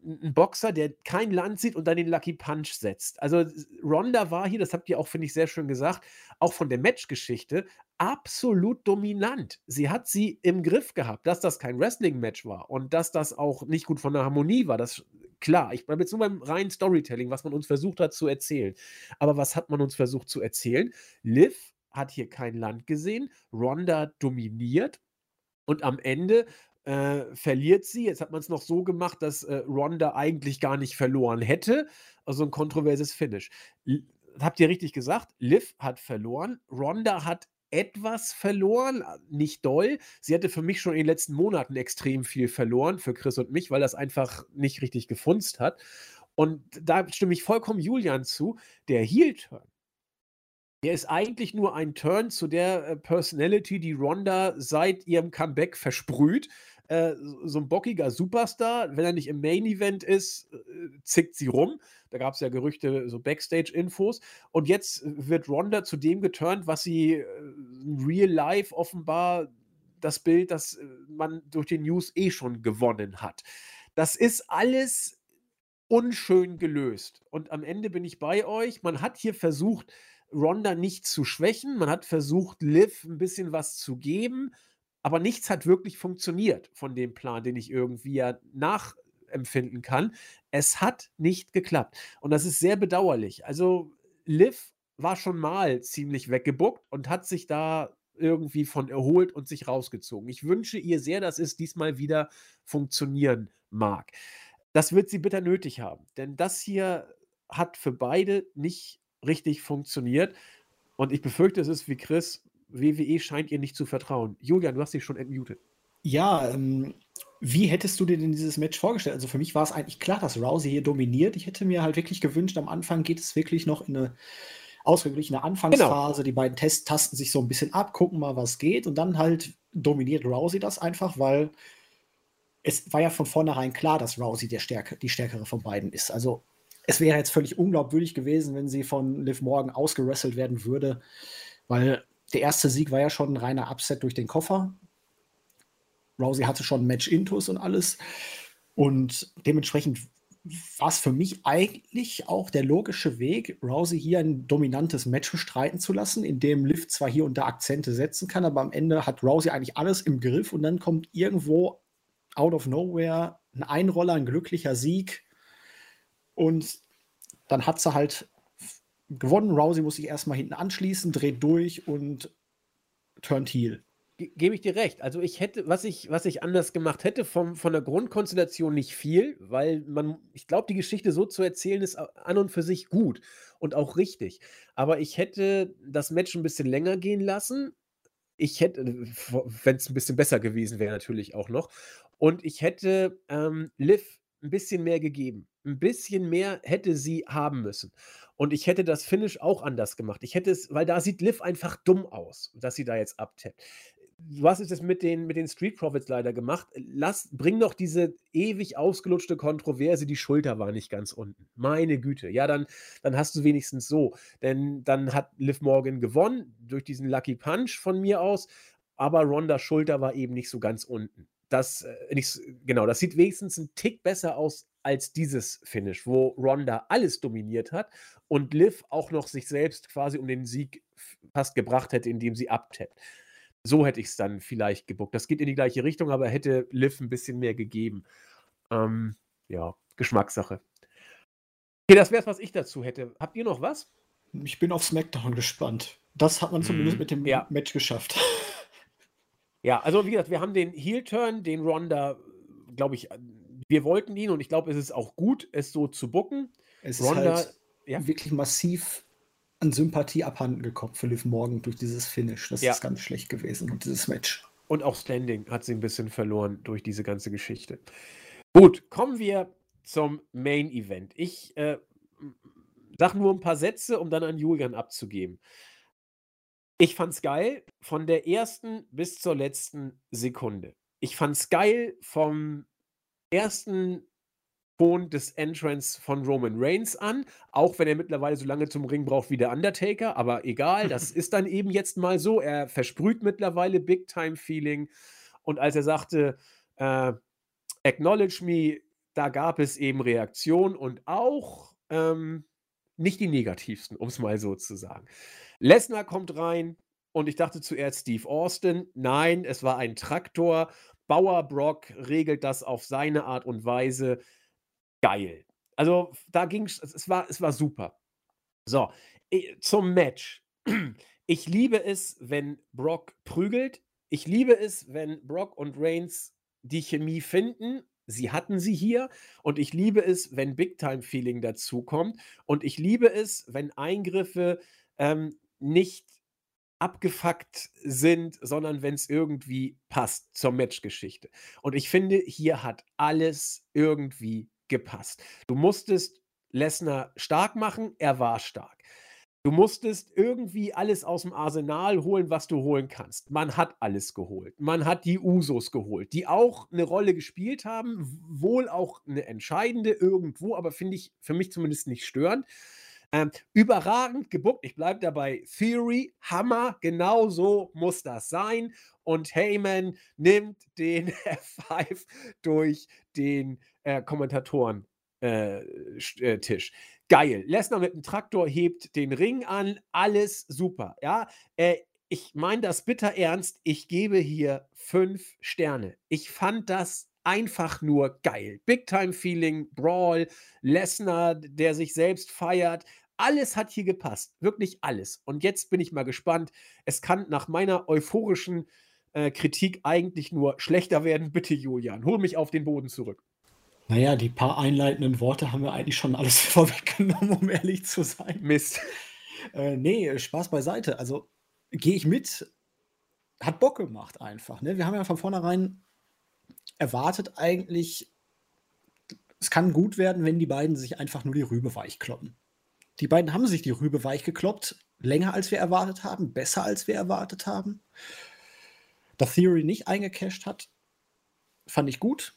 ein Boxer, der kein Land sieht und dann den Lucky Punch setzt. Also Ronda war hier, das habt ihr auch, finde ich, sehr schön gesagt, auch von der Matchgeschichte absolut dominant. Sie hat sie im Griff gehabt, dass das kein Wrestling-Match war und dass das auch nicht gut von der Harmonie war. Das klar. Ich bleibe jetzt nur beim reinen Storytelling, was man uns versucht hat zu erzählen. Aber was hat man uns versucht zu erzählen? Liv hat hier kein Land gesehen, Ronda dominiert und am Ende äh, verliert sie. Jetzt hat man es noch so gemacht, dass äh, Ronda eigentlich gar nicht verloren hätte. Also ein kontroverses Finish. L habt ihr richtig gesagt? Liv hat verloren. Ronda hat etwas verloren, nicht doll. Sie hatte für mich schon in den letzten Monaten extrem viel verloren, für Chris und mich, weil das einfach nicht richtig gefunzt hat. Und da stimme ich vollkommen Julian zu. Der Heel-Turn, der ist eigentlich nur ein Turn zu der äh, Personality, die Ronda seit ihrem Comeback versprüht. Äh, so ein bockiger Superstar, wenn er nicht im Main Event ist, äh, zickt sie rum. Da gab es ja Gerüchte, so Backstage-Infos. Und jetzt wird Ronda zu dem geturnt, was sie äh, real life offenbar das Bild, das äh, man durch die News eh schon gewonnen hat. Das ist alles unschön gelöst. Und am Ende bin ich bei euch. Man hat hier versucht, Ronda nicht zu schwächen. Man hat versucht, Liv ein bisschen was zu geben. Aber nichts hat wirklich funktioniert von dem Plan, den ich irgendwie ja nachempfinden kann. Es hat nicht geklappt. Und das ist sehr bedauerlich. Also, Liv war schon mal ziemlich weggebuckt und hat sich da irgendwie von erholt und sich rausgezogen. Ich wünsche ihr sehr, dass es diesmal wieder funktionieren mag. Das wird sie bitter nötig haben, denn das hier hat für beide nicht richtig funktioniert. Und ich befürchte, es ist wie Chris, WWE scheint ihr nicht zu vertrauen. Julian, du hast dich schon entmutet. Ja, ähm, wie hättest du dir denn dieses Match vorgestellt? Also für mich war es eigentlich klar, dass Rousey hier dominiert. Ich hätte mir halt wirklich gewünscht, am Anfang geht es wirklich noch in eine ausgeglichene Anfangsphase. Genau. Die beiden Test tasten sich so ein bisschen ab, gucken mal, was geht. Und dann halt dominiert Rousey das einfach, weil es war ja von vornherein klar, dass Rousey der Stärke, die stärkere von beiden ist. Also es wäre jetzt völlig unglaubwürdig gewesen, wenn sie von Liv Morgan ausgerasselt werden würde, weil der erste Sieg war ja schon ein reiner Upset durch den Koffer. Rousey hatte schon Match-Intus und alles. Und dementsprechend war es für mich eigentlich auch der logische Weg, Rousey hier ein dominantes Match bestreiten zu lassen, in dem Liv zwar hier und da Akzente setzen kann, aber am Ende hat Rousey eigentlich alles im Griff und dann kommt irgendwo out of nowhere ein Einroller, ein glücklicher Sieg und dann hat sie halt gewonnen. Rousey muss sich erstmal hinten anschließen, dreht durch und turnt heel gebe ich dir recht. Also ich hätte, was ich, was ich anders gemacht hätte, vom, von der Grundkonstellation nicht viel, weil man, ich glaube, die Geschichte so zu erzählen ist an und für sich gut und auch richtig. Aber ich hätte das Match ein bisschen länger gehen lassen. Ich hätte, wenn es ein bisschen besser gewesen wäre, natürlich auch noch. Und ich hätte ähm, Liv ein bisschen mehr gegeben. Ein bisschen mehr hätte sie haben müssen. Und ich hätte das Finish auch anders gemacht. Ich hätte es, weil da sieht Liv einfach dumm aus, dass sie da jetzt abtappt du hast es mit den, mit den Street Profits leider gemacht. Lass, bring doch diese ewig ausgelutschte Kontroverse, die Schulter war nicht ganz unten. Meine Güte. Ja, dann, dann hast du wenigstens so. Denn dann hat Liv Morgan gewonnen durch diesen Lucky Punch von mir aus, aber Ronda Schulter war eben nicht so ganz unten. Das, äh, nicht, genau, das sieht wenigstens ein Tick besser aus als dieses Finish, wo Ronda alles dominiert hat und Liv auch noch sich selbst quasi um den Sieg fast gebracht hätte, indem sie abtappt. So hätte ich es dann vielleicht gebuckt. Das geht in die gleiche Richtung, aber hätte Liv ein bisschen mehr gegeben. Ähm, ja, Geschmackssache. Okay, das wäre es, was ich dazu hätte. Habt ihr noch was? Ich bin auf SmackDown gespannt. Das hat man zumindest mm, mit dem ja. Match geschafft. Ja, also wie gesagt, wir haben den Heel-Turn, den Ronda, glaube ich, wir wollten ihn und ich glaube, es ist auch gut, es so zu bucken. Es Ronda, ist halt ja? wirklich massiv an Sympathie abhanden gekommen für Liv Morgan durch dieses Finish. Das ja. ist ganz schlecht gewesen und dieses Match. Und auch Standing hat sie ein bisschen verloren durch diese ganze Geschichte. Gut, kommen wir zum Main Event. Ich äh, sage nur ein paar Sätze, um dann an Julian abzugeben. Ich fand's geil von der ersten bis zur letzten Sekunde. Ich fand's geil vom ersten Ton des Entrance von Roman Reigns an, auch wenn er mittlerweile so lange zum Ring braucht wie der Undertaker, aber egal, das ist dann eben jetzt mal so. Er versprüht mittlerweile Big Time Feeling und als er sagte, äh, Acknowledge me, da gab es eben Reaktionen und auch ähm, nicht die negativsten, um es mal so zu sagen. Lesnar kommt rein und ich dachte zuerst Steve Austin. Nein, es war ein Traktor. Bauer Brock regelt das auf seine Art und Weise geil. Also da ging es, es war, es war super. So, zum Match. Ich liebe es, wenn Brock prügelt. Ich liebe es, wenn Brock und Reigns die Chemie finden. Sie hatten sie hier. Und ich liebe es, wenn Big Time Feeling dazukommt. Und ich liebe es, wenn Eingriffe ähm, nicht abgefuckt sind, sondern wenn es irgendwie passt zur Matchgeschichte. Und ich finde, hier hat alles irgendwie gepasst. Du musstest Lesnar stark machen, er war stark. Du musstest irgendwie alles aus dem Arsenal holen, was du holen kannst. Man hat alles geholt. Man hat die Usos geholt, die auch eine Rolle gespielt haben, wohl auch eine entscheidende irgendwo, aber finde ich für mich zumindest nicht störend. Ähm, überragend gebuckt. Ich bleibe dabei. Theory, Hammer, genau so muss das sein. Und Heyman nimmt den F5 durch den äh, Kommentatoren. Äh, äh, Tisch. Geil. Lesnar mit dem Traktor hebt den Ring an. Alles super. Ja, äh, ich meine das bitter ernst. Ich gebe hier fünf Sterne. Ich fand das einfach nur geil. Big Time Feeling, Brawl, Lesnar, der sich selbst feiert. Alles hat hier gepasst. Wirklich alles. Und jetzt bin ich mal gespannt. Es kann nach meiner euphorischen äh, Kritik eigentlich nur schlechter werden. Bitte, Julian, hol mich auf den Boden zurück. Naja, die paar einleitenden Worte haben wir eigentlich schon alles vorweggenommen, um ehrlich zu sein. Mist. Äh, nee, Spaß beiseite. Also gehe ich mit. Hat Bock gemacht einfach. Ne? Wir haben ja von vornherein erwartet eigentlich, es kann gut werden, wenn die beiden sich einfach nur die Rübe weich kloppen. Die beiden haben sich die Rübe weich gekloppt, länger als wir erwartet haben, besser als wir erwartet haben. Da Theory nicht eingecasht hat, fand ich gut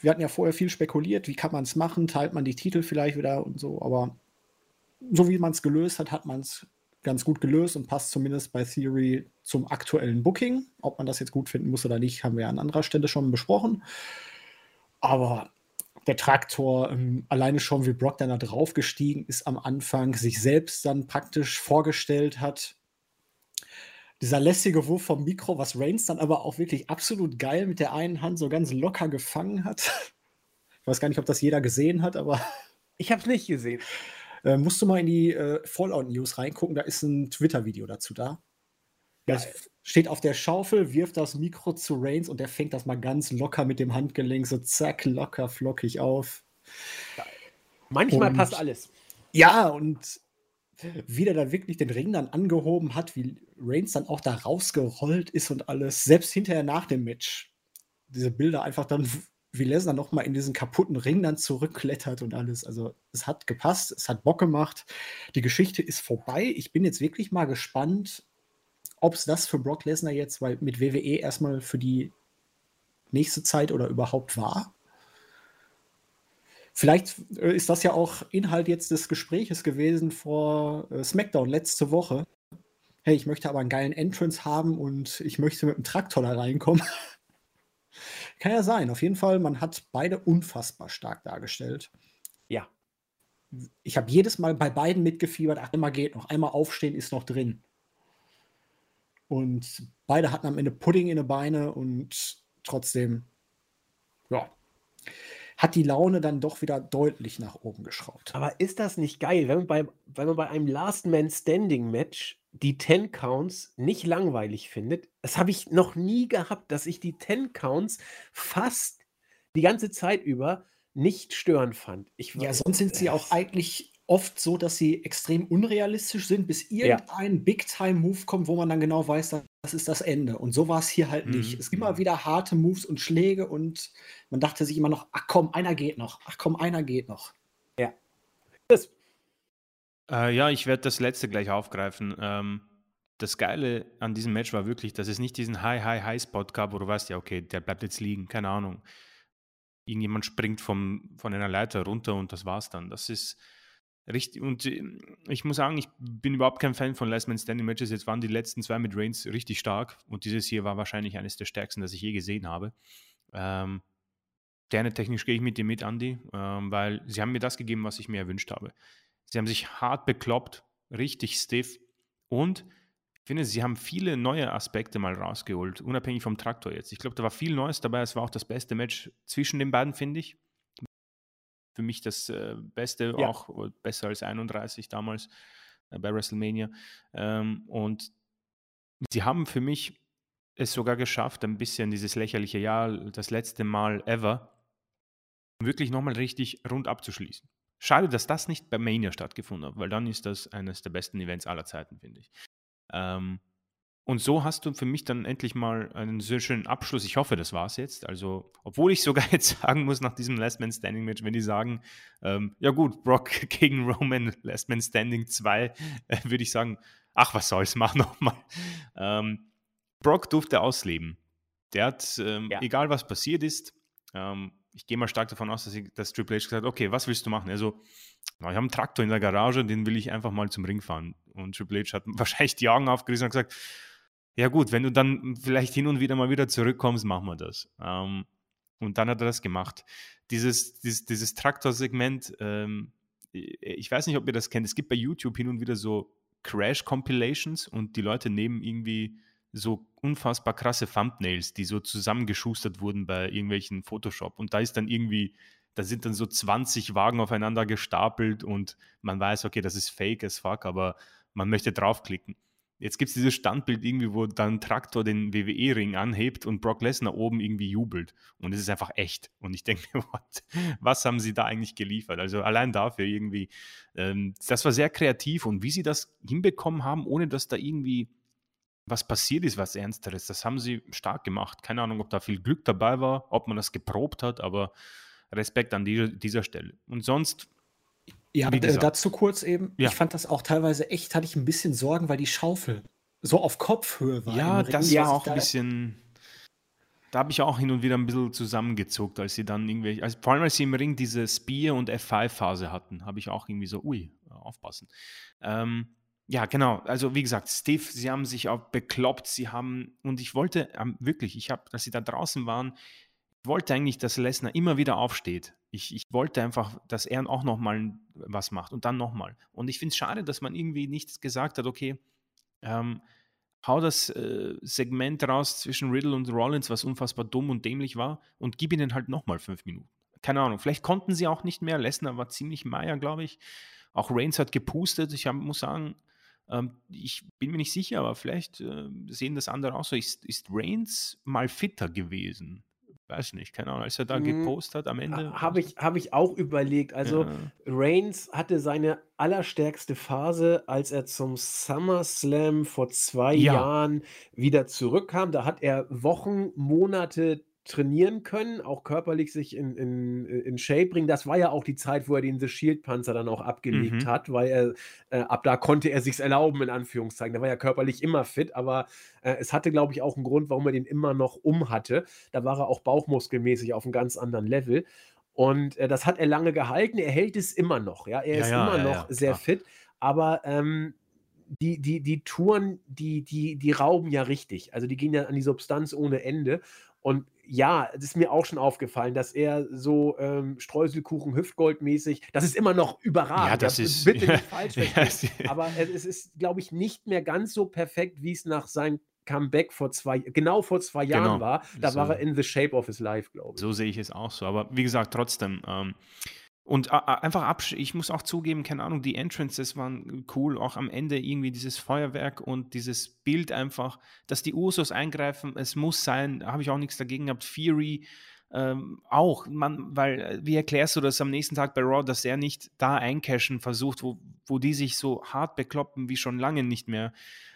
wir hatten ja vorher viel spekuliert, wie kann man es machen, teilt man die Titel vielleicht wieder und so, aber so wie man es gelöst hat, hat man es ganz gut gelöst und passt zumindest bei Theory zum aktuellen Booking. Ob man das jetzt gut finden muss oder nicht, haben wir an anderer Stelle schon besprochen. Aber der Traktor, ähm, alleine schon wie Brock dann da draufgestiegen ist am Anfang, sich selbst dann praktisch vorgestellt hat. Dieser lässige Wurf vom Mikro, was Reigns dann aber auch wirklich absolut geil mit der einen Hand so ganz locker gefangen hat. Ich weiß gar nicht, ob das jeder gesehen hat, aber. Ich habe es nicht gesehen. Äh, musst du mal in die äh, Fallout-News reingucken, da ist ein Twitter-Video dazu da. Ja, steht auf der Schaufel, wirft das Mikro zu Reigns und der fängt das mal ganz locker mit dem Handgelenk, so zack, locker, flockig auf. Manchmal und, passt alles. Ja, und wie der da wirklich den Ring dann angehoben hat, wie Reigns dann auch da rausgerollt ist und alles, selbst hinterher nach dem Match. Diese Bilder einfach dann, wie Lesnar nochmal in diesen kaputten Ring dann zurückklettert und alles. Also es hat gepasst, es hat Bock gemacht. Die Geschichte ist vorbei. Ich bin jetzt wirklich mal gespannt, ob es das für Brock Lesnar jetzt, weil mit WWE erstmal für die nächste Zeit oder überhaupt war. Vielleicht äh, ist das ja auch Inhalt jetzt des Gespräches gewesen vor äh, SmackDown letzte Woche. Hey, ich möchte aber einen geilen Entrance haben und ich möchte mit dem Traktor da reinkommen. Kann ja sein. Auf jeden Fall, man hat beide unfassbar stark dargestellt. Ja. Ich habe jedes Mal bei beiden mitgefiebert. Ach, einmal geht noch, einmal aufstehen ist noch drin. Und beide hatten am Ende Pudding in den Beine und trotzdem, ja, hat die Laune dann doch wieder deutlich nach oben geschraubt. Aber ist das nicht geil, wenn man bei, wenn man bei einem Last Man Standing Match die 10 Counts nicht langweilig findet? Das habe ich noch nie gehabt, dass ich die 10 Counts fast die ganze Zeit über nicht stören fand. Ich, ja, sonst sind sie auch eigentlich oft so, dass sie extrem unrealistisch sind, bis irgendein ja. Big-Time-Move kommt, wo man dann genau weiß, das ist das Ende. Und so war es hier halt nicht. Mhm. Es gibt immer wieder harte Moves und Schläge und man dachte sich immer noch, ach komm, einer geht noch. Ach komm, einer geht noch. Ja. Das. Äh, ja, ich werde das letzte gleich aufgreifen. Ähm, das Geile an diesem Match war wirklich, dass es nicht diesen High-High-High-Spot gab, wo du weißt, ja, okay, der bleibt jetzt liegen, keine Ahnung. Irgendjemand springt vom, von einer Leiter runter und das war's dann. Das ist Richtig, und äh, ich muss sagen, ich bin überhaupt kein Fan von Last Man Standing Matches. Jetzt waren die letzten zwei mit Reigns richtig stark und dieses hier war wahrscheinlich eines der stärksten, das ich je gesehen habe. Ähm, gerne technisch gehe ich mit dir mit, Andy, ähm, weil sie haben mir das gegeben, was ich mir erwünscht habe. Sie haben sich hart bekloppt, richtig stiff und ich finde, sie haben viele neue Aspekte mal rausgeholt, unabhängig vom Traktor jetzt. Ich glaube, da war viel Neues dabei. Es war auch das beste Match zwischen den beiden, finde ich für mich das äh, Beste, ja. auch äh, besser als 31 damals äh, bei WrestleMania. Ähm, und sie haben für mich es sogar geschafft, ein bisschen dieses lächerliche Jahr, das letzte Mal ever, wirklich nochmal richtig rund abzuschließen. Schade, dass das nicht bei Mania stattgefunden hat, weil dann ist das eines der besten Events aller Zeiten, finde ich. Ähm, und so hast du für mich dann endlich mal einen sehr schönen Abschluss. Ich hoffe, das war es jetzt. Also, obwohl ich sogar jetzt sagen muss, nach diesem Last Man Standing Match, wenn die sagen, ähm, ja gut, Brock gegen Roman, Last Man Standing 2, äh, würde ich sagen, ach, was soll's, mach nochmal. Ähm, Brock durfte ausleben. Der hat, ähm, ja. egal was passiert ist, ähm, ich gehe mal stark davon aus, dass, ich, dass Triple H gesagt hat, okay, was willst du machen? Also, ich habe einen Traktor in der Garage, den will ich einfach mal zum Ring fahren. Und Triple H hat wahrscheinlich die Augen aufgerissen und gesagt, ja gut, wenn du dann vielleicht hin und wieder mal wieder zurückkommst, machen wir das. Ähm, und dann hat er das gemacht. Dieses, dieses, dieses Traktor-Segment, ähm, ich weiß nicht, ob ihr das kennt, es gibt bei YouTube hin und wieder so Crash-Compilations und die Leute nehmen irgendwie so unfassbar krasse Thumbnails, die so zusammengeschustert wurden bei irgendwelchen Photoshop. Und da ist dann irgendwie, da sind dann so 20 Wagen aufeinander gestapelt und man weiß, okay, das ist fake as fuck, aber man möchte draufklicken. Jetzt gibt es dieses Standbild irgendwie, wo dann Traktor den WWE-Ring anhebt und Brock Lesnar oben irgendwie jubelt. Und es ist einfach echt. Und ich denke mir, was haben sie da eigentlich geliefert? Also allein dafür irgendwie, ähm, das war sehr kreativ und wie sie das hinbekommen haben, ohne dass da irgendwie was passiert ist, was Ernsteres, das haben sie stark gemacht. Keine Ahnung, ob da viel Glück dabei war, ob man das geprobt hat, aber Respekt an die, dieser Stelle. Und sonst ja, äh, dazu kurz eben. Ja. Ich fand das auch teilweise echt, hatte ich ein bisschen Sorgen, weil die Schaufel so auf Kopfhöhe war. Ja, das war auch ein bisschen. Da habe ich auch hin und wieder ein bisschen zusammengezuckt, als sie dann irgendwelche, also vor allem als sie im Ring diese Spear- und F5-Phase hatten, habe ich auch irgendwie so, ui, aufpassen. Ähm, ja, genau. Also wie gesagt, stiff, sie haben sich auch bekloppt, sie haben, und ich wollte ähm, wirklich, ich habe, dass sie da draußen waren, wollte eigentlich, dass Lesnar immer wieder aufsteht. Ich, ich wollte einfach, dass er auch nochmal was macht und dann nochmal. Und ich finde es schade, dass man irgendwie nicht gesagt hat, okay, ähm, hau das äh, Segment raus zwischen Riddle und Rollins, was unfassbar dumm und dämlich war, und gib ihnen halt nochmal fünf Minuten. Keine Ahnung, vielleicht konnten sie auch nicht mehr. Lesnar war ziemlich meier, glaube ich. Auch Reigns hat gepustet. Ich hab, muss sagen, ähm, ich bin mir nicht sicher, aber vielleicht äh, sehen das andere auch so. Ist, ist Reigns mal fitter gewesen? Weiß nicht, keine Ahnung, als er da hm, gepostet hat am Ende. Habe ich, hab ich auch überlegt. Also ja. Reigns hatte seine allerstärkste Phase, als er zum SummerSlam vor zwei ja. Jahren wieder zurückkam. Da hat er Wochen, Monate trainieren können, auch körperlich sich in, in, in Shape bringen. Das war ja auch die Zeit, wo er den The Shield-Panzer dann auch abgelegt mhm. hat, weil er äh, ab da konnte er sich's erlauben, in Anführungszeichen. Da war ja körperlich immer fit, aber äh, es hatte, glaube ich, auch einen Grund, warum er den immer noch um hatte. Da war er auch bauchmuskelmäßig auf einem ganz anderen Level. Und äh, das hat er lange gehalten. Er hält es immer noch. Ja, er ja, ist ja, immer ja, noch sehr fit. Aber ähm, die, die, die Touren, die, die, die rauben ja richtig. Also die gehen ja an die Substanz ohne Ende. Und ja, es ist mir auch schon aufgefallen, dass er so ähm, Streuselkuchen Hüftgoldmäßig, das ist immer noch überragend. Ja, das, ist bitte nicht falsch ja, aber es ist, glaube ich, nicht mehr ganz so perfekt, wie es nach seinem Comeback vor zwei, genau vor zwei Jahren genau. war. Da so. war er in the shape of his life, glaube ich. So sehe ich es auch so. Aber wie gesagt, trotzdem, ähm, und einfach absch ich muss auch zugeben, keine Ahnung, die Entrances waren cool, auch am Ende irgendwie dieses Feuerwerk und dieses Bild einfach, dass die Usos eingreifen, es muss sein, habe ich auch nichts dagegen gehabt. Fury ähm, auch, man, weil, äh, wie erklärst du das am nächsten Tag bei Raw, dass er nicht da eincashen versucht, wo, wo die sich so hart bekloppen wie schon lange nicht mehr.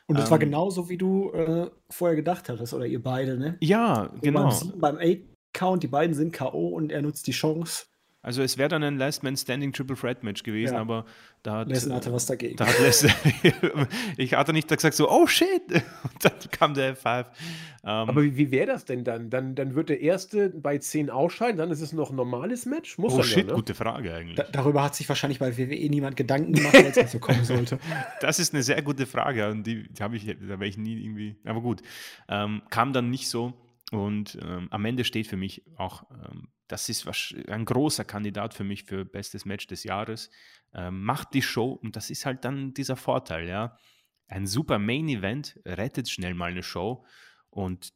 Und das ähm, war genauso, wie du äh, vorher gedacht hattest, oder ihr beide, ne? Ja, so genau. Beim, beim count die beiden sind K.O. und er nutzt die Chance. Also es wäre dann ein Last Man Standing Triple Threat Match gewesen, ja. aber da hat Lesnar hatte was dagegen. Da hat Lesnar, ich hatte nicht gesagt so, oh shit, und dann kam der F5. Um, ähm, aber wie, wie wäre das denn dann? dann? Dann wird der Erste bei 10 ausscheiden, dann ist es noch ein normales Match? Muss oh shit, ja, ne? gute Frage eigentlich. Da, darüber hat sich wahrscheinlich bei WWE niemand Gedanken gemacht, als es so kommen sollte. Das ist eine sehr gute Frage und die, die habe ich, da wäre ich nie irgendwie, aber gut. Ähm, kam dann nicht so und ähm, am Ende steht für mich auch ähm, das ist ein großer Kandidat für mich für bestes Match des Jahres. Ähm, macht die Show und das ist halt dann dieser Vorteil, ja. Ein super Main Event rettet schnell mal eine Show und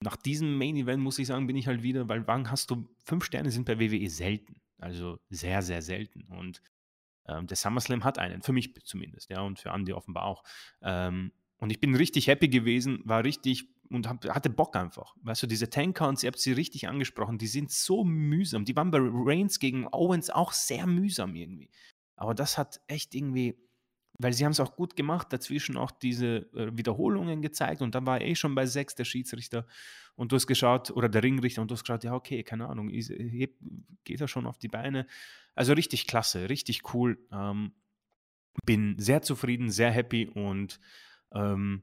nach diesem Main Event muss ich sagen, bin ich halt wieder, weil wann hast du fünf Sterne sind bei WWE selten, also sehr, sehr selten und ähm, der SummerSlam hat einen, für mich zumindest, ja, und für Andy offenbar auch. Ähm, und ich bin richtig happy gewesen, war richtig und hab, hatte Bock einfach. Weißt du, diese Tank-Counts, ihr habt sie richtig angesprochen, die sind so mühsam. Die waren bei Reigns gegen Owens auch sehr mühsam irgendwie. Aber das hat echt irgendwie, weil sie haben es auch gut gemacht, dazwischen auch diese äh, Wiederholungen gezeigt und dann war eh schon bei sechs der Schiedsrichter und du hast geschaut, oder der Ringrichter und du hast geschaut, ja, okay, keine Ahnung, geht er schon auf die Beine. Also richtig klasse, richtig cool. Ähm, bin sehr zufrieden, sehr happy und ähm,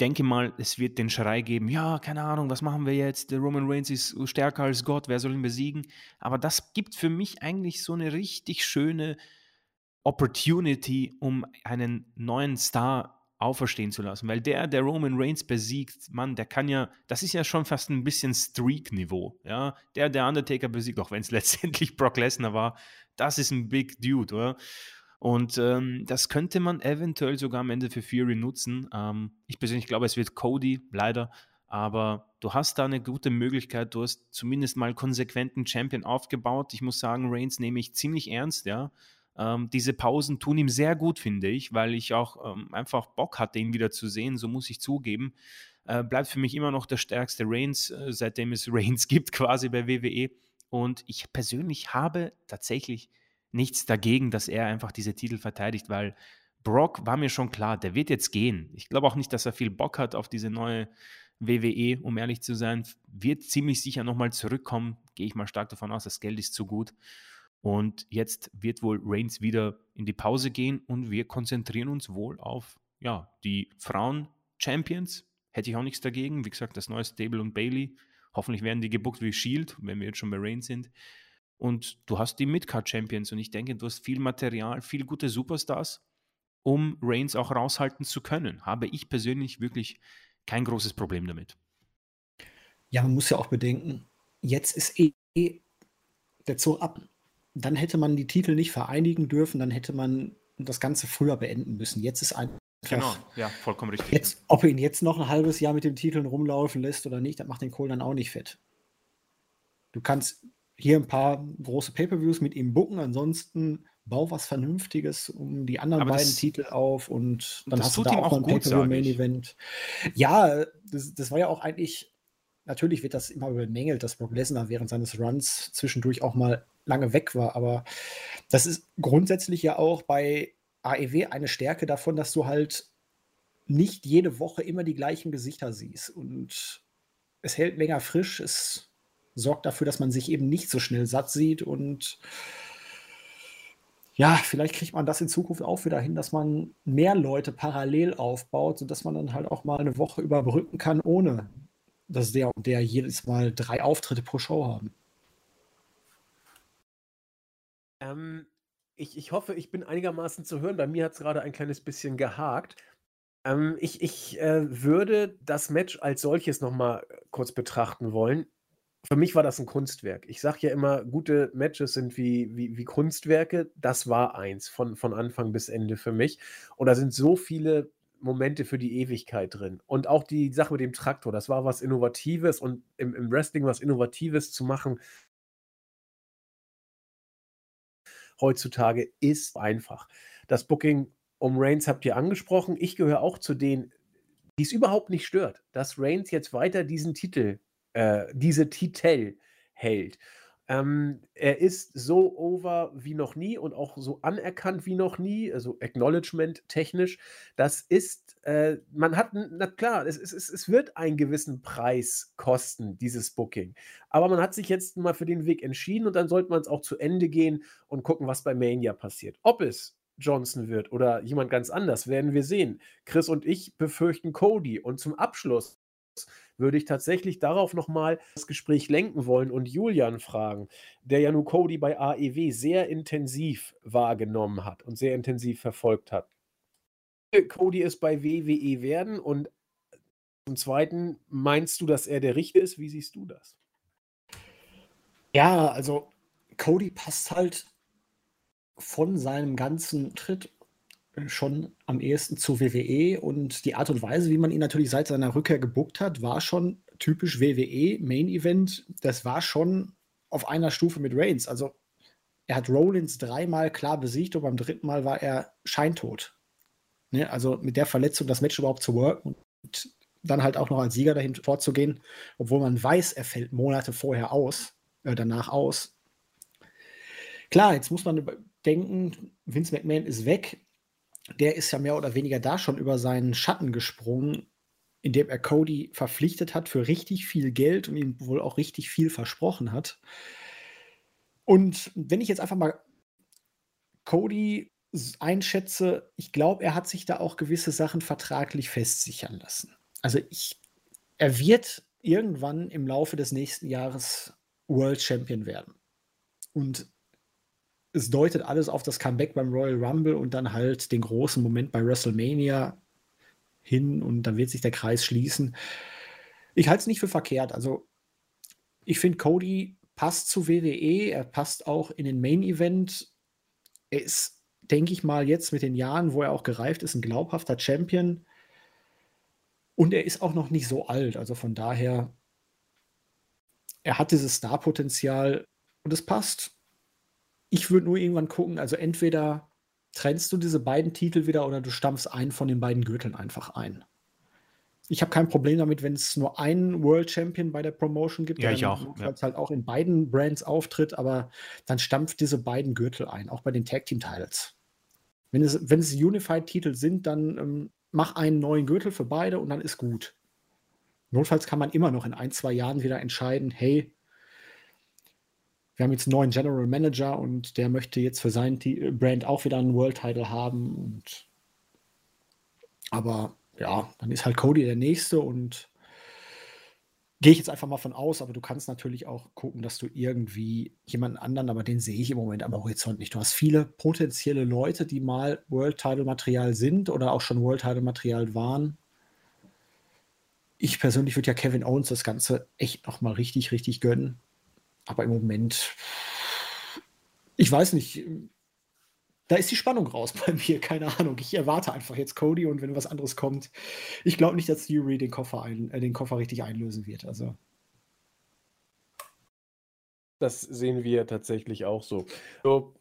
denke mal, es wird den Schrei geben, ja, keine Ahnung, was machen wir jetzt? Der Roman Reigns ist stärker als Gott, wer soll ihn besiegen? Aber das gibt für mich eigentlich so eine richtig schöne Opportunity, um einen neuen Star auferstehen zu lassen. Weil der, der Roman Reigns besiegt, Mann, der kann ja, das ist ja schon fast ein bisschen Streak-Niveau. Ja? Der, der Undertaker besiegt, auch wenn es letztendlich Brock Lesnar war, das ist ein Big Dude, oder? Und ähm, das könnte man eventuell sogar am Ende für Fury nutzen. Ähm, ich persönlich glaube, es wird Cody, leider. Aber du hast da eine gute Möglichkeit. Du hast zumindest mal konsequenten Champion aufgebaut. Ich muss sagen, Reigns nehme ich ziemlich ernst, ja. Ähm, diese Pausen tun ihm sehr gut, finde ich, weil ich auch ähm, einfach Bock hatte, ihn wieder zu sehen. So muss ich zugeben. Äh, bleibt für mich immer noch der stärkste Reigns, äh, seitdem es Reigns gibt, quasi bei WWE. Und ich persönlich habe tatsächlich nichts dagegen, dass er einfach diese Titel verteidigt, weil Brock war mir schon klar, der wird jetzt gehen. Ich glaube auch nicht, dass er viel Bock hat auf diese neue WWE, um ehrlich zu sein. Wird ziemlich sicher nochmal zurückkommen. Gehe ich mal stark davon aus, das Geld ist zu gut. Und jetzt wird wohl Reigns wieder in die Pause gehen und wir konzentrieren uns wohl auf ja, die Frauen-Champions. Hätte ich auch nichts dagegen. Wie gesagt, das neue Stable und Bailey. Hoffentlich werden die gebuckt wie Shield, wenn wir jetzt schon bei Reigns sind. Und du hast die Midcard Champions und ich denke, du hast viel Material, viele gute Superstars. um Reigns auch raushalten zu können. Habe ich persönlich wirklich kein großes Problem damit. Ja, man muss ja auch bedenken, jetzt ist eh der Zug ab. Dann hätte man die Titel nicht vereinigen dürfen, dann hätte man das Ganze früher beenden müssen. Jetzt ist einfach. Genau, ja, vollkommen richtig. Jetzt, ob er ihn jetzt noch ein halbes Jahr mit den Titeln rumlaufen lässt oder nicht, das macht den Cole dann auch nicht fett. Du kannst hier ein paar große Pay-Per-Views mit ihm bucken, ansonsten bau was Vernünftiges um die anderen Aber beiden das, Titel auf und dann hast du da auch, auch ein Pay-Per-View-Main-Event. Ja, das, das war ja auch eigentlich Natürlich wird das immer bemängelt, dass Brock Lesnar während seines Runs zwischendurch auch mal lange weg war, aber das ist grundsätzlich ja auch bei AEW eine Stärke davon, dass du halt nicht jede Woche immer die gleichen Gesichter siehst. Und es hält länger frisch, es sorgt dafür, dass man sich eben nicht so schnell satt sieht und ja, vielleicht kriegt man das in Zukunft auch wieder hin, dass man mehr Leute parallel aufbaut, sodass man dann halt auch mal eine Woche überbrücken kann, ohne dass der und der jedes Mal drei Auftritte pro Show haben. Ähm, ich, ich hoffe, ich bin einigermaßen zu hören. Bei mir hat es gerade ein kleines bisschen gehakt. Ähm, ich ich äh, würde das Match als solches nochmal kurz betrachten wollen. Für mich war das ein Kunstwerk. Ich sage ja immer, gute Matches sind wie, wie, wie Kunstwerke. Das war eins von, von Anfang bis Ende für mich. Und da sind so viele Momente für die Ewigkeit drin. Und auch die Sache mit dem Traktor, das war was Innovatives und im, im Wrestling was Innovatives zu machen, heutzutage ist einfach. Das Booking um Reigns habt ihr angesprochen. Ich gehöre auch zu denen, die es überhaupt nicht stört, dass Reigns jetzt weiter diesen Titel, äh, diese Titel hält. Ähm, er ist so over wie noch nie und auch so anerkannt wie noch nie, also Acknowledgement technisch. Das ist, äh, man hat, na klar, es, es, es wird einen gewissen Preis kosten, dieses Booking. Aber man hat sich jetzt mal für den Weg entschieden und dann sollte man es auch zu Ende gehen und gucken, was bei Mania passiert. Ob es Johnson wird oder jemand ganz anders, werden wir sehen. Chris und ich befürchten Cody. Und zum Abschluss würde ich tatsächlich darauf nochmal das Gespräch lenken wollen und Julian fragen, der ja nun Cody bei AEW sehr intensiv wahrgenommen hat und sehr intensiv verfolgt hat. Cody ist bei WWE werden und zum Zweiten, meinst du, dass er der Richtige ist? Wie siehst du das? Ja, also Cody passt halt von seinem ganzen Tritt schon am ehesten zu WWE und die Art und Weise, wie man ihn natürlich seit seiner Rückkehr gebuckt hat, war schon typisch WWE, Main Event. Das war schon auf einer Stufe mit Reigns. Also er hat Rollins dreimal klar besiegt und beim dritten Mal war er scheintot. Ne? Also mit der Verletzung das Match überhaupt zu worken und dann halt auch noch als Sieger dahin vorzugehen, obwohl man weiß, er fällt Monate vorher aus, äh, danach aus. Klar, jetzt muss man denken, Vince McMahon ist weg, der ist ja mehr oder weniger da schon über seinen Schatten gesprungen, indem er Cody verpflichtet hat für richtig viel Geld und ihm wohl auch richtig viel versprochen hat. Und wenn ich jetzt einfach mal Cody einschätze, ich glaube, er hat sich da auch gewisse Sachen vertraglich festsichern lassen. Also ich, er wird irgendwann im Laufe des nächsten Jahres World Champion werden. Und es deutet alles auf das Comeback beim Royal Rumble und dann halt den großen Moment bei WrestleMania hin und dann wird sich der Kreis schließen. Ich halte es nicht für verkehrt. Also, ich finde, Cody passt zu WWE, er passt auch in den Main Event. Er ist, denke ich mal, jetzt mit den Jahren, wo er auch gereift ist, ein glaubhafter Champion. Und er ist auch noch nicht so alt. Also von daher, er hat dieses Star-Potenzial und es passt ich würde nur irgendwann gucken, also entweder trennst du diese beiden Titel wieder oder du stampfst einen von den beiden Gürteln einfach ein. Ich habe kein Problem damit, wenn es nur einen World Champion bei der Promotion gibt, ja, der ich auch, ja. halt auch in beiden Brands auftritt, aber dann stampft diese beiden Gürtel ein, auch bei den Tag Team Titles. Wenn es, wenn es Unified-Titel sind, dann ähm, mach einen neuen Gürtel für beide und dann ist gut. Notfalls kann man immer noch in ein, zwei Jahren wieder entscheiden, hey, wir haben jetzt einen neuen General Manager und der möchte jetzt für sein Brand auch wieder einen World Title haben. Und aber ja, dann ist halt Cody der nächste und Gehe ich jetzt einfach mal von aus, aber du kannst natürlich auch gucken, dass du irgendwie jemanden anderen, aber den sehe ich im Moment am Horizont nicht. Du hast viele potenzielle Leute, die mal World Title Material sind oder auch schon World Title Material waren. Ich persönlich würde ja Kevin Owens das Ganze echt noch mal richtig, richtig gönnen. Aber im Moment, ich weiß nicht, da ist die Spannung raus bei mir, keine Ahnung. Ich erwarte einfach jetzt Cody und wenn was anderes kommt, ich glaube nicht, dass Theory den Koffer, ein, äh, den Koffer richtig einlösen wird. Also. Das sehen wir tatsächlich auch so. so.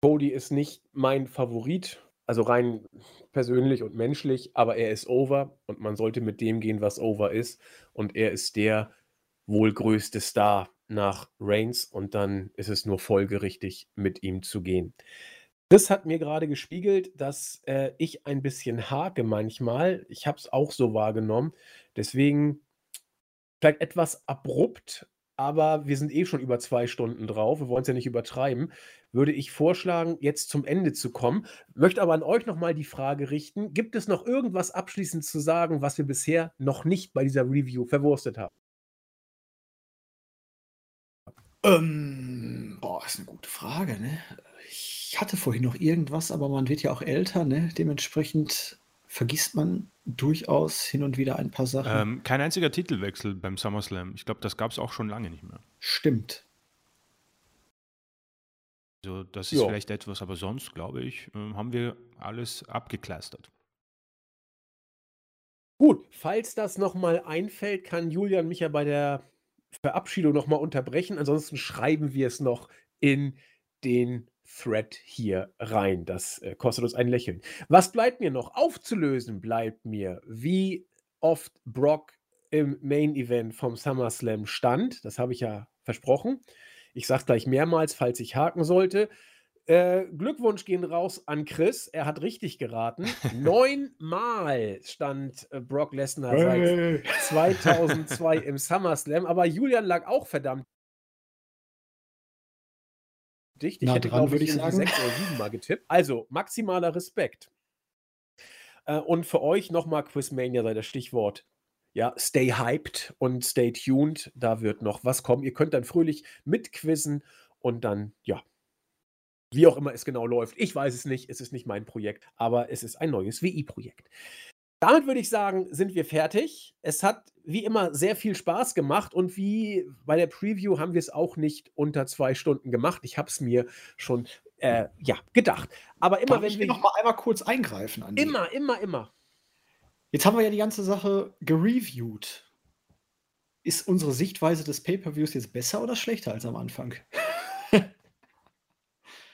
Cody ist nicht mein Favorit, also rein persönlich und menschlich, aber er ist over und man sollte mit dem gehen, was over ist. Und er ist der wohl größte Star nach Reigns und dann ist es nur folgerichtig, mit ihm zu gehen. Chris hat mir gerade gespiegelt, dass, äh, ich ein bisschen hake manchmal. Ich habe es auch so wahrgenommen. Deswegen vielleicht etwas abrupt, aber wir sind eh schon über zwei Stunden drauf. Wir wollen es ja nicht übertreiben. Würde ich vorschlagen, jetzt zum Ende zu kommen. Möchte aber an euch noch mal die Frage richten: Gibt es noch irgendwas abschließend zu sagen, was wir bisher noch nicht bei dieser Review verwurstet haben? Ähm, boah, ist eine gute Frage, ne? Ich hatte vorhin noch irgendwas, aber man wird ja auch älter, ne? Dementsprechend vergisst man durchaus hin und wieder ein paar Sachen. Ähm, kein einziger Titelwechsel beim SummerSlam. Ich glaube, das gab es auch schon lange nicht mehr. Stimmt. Also das ist jo. vielleicht etwas, aber sonst, glaube ich, ähm, haben wir alles abgekleistert. Gut, falls das nochmal einfällt, kann Julian mich ja bei der Verabschiedung nochmal unterbrechen. Ansonsten schreiben wir es noch in den Thread hier rein. Das äh, kostet uns ein Lächeln. Was bleibt mir noch? Aufzulösen bleibt mir, wie oft Brock im Main Event vom SummerSlam stand. Das habe ich ja versprochen. Ich sage gleich mehrmals, falls ich haken sollte. Äh, Glückwunsch gehen raus an Chris. Er hat richtig geraten. Neunmal stand äh, Brock Lesnar seit 2002 im SummerSlam. Aber Julian lag auch verdammt dicht. Ich Na, hätte, würde ich sagen. sechs oder sieben Mal getippt. Also, maximaler Respekt. Äh, und für euch nochmal Quizmania sei das Stichwort. Ja, stay hyped und stay tuned. Da wird noch was kommen. Ihr könnt dann fröhlich mitquizzen und dann, ja, wie auch immer es genau läuft. Ich weiß es nicht. Es ist nicht mein Projekt, aber es ist ein neues WI-Projekt. Damit würde ich sagen, sind wir fertig. Es hat wie immer sehr viel Spaß gemacht und wie bei der Preview haben wir es auch nicht unter zwei Stunden gemacht. Ich habe es mir schon äh, ja, gedacht. Aber immer Darf wenn ich wir. noch mal einmal kurz eingreifen, Andi? Immer, immer, immer. Jetzt haben wir ja die ganze Sache gereviewt. Ist unsere Sichtweise des Pay-Per-Views jetzt besser oder schlechter als am Anfang?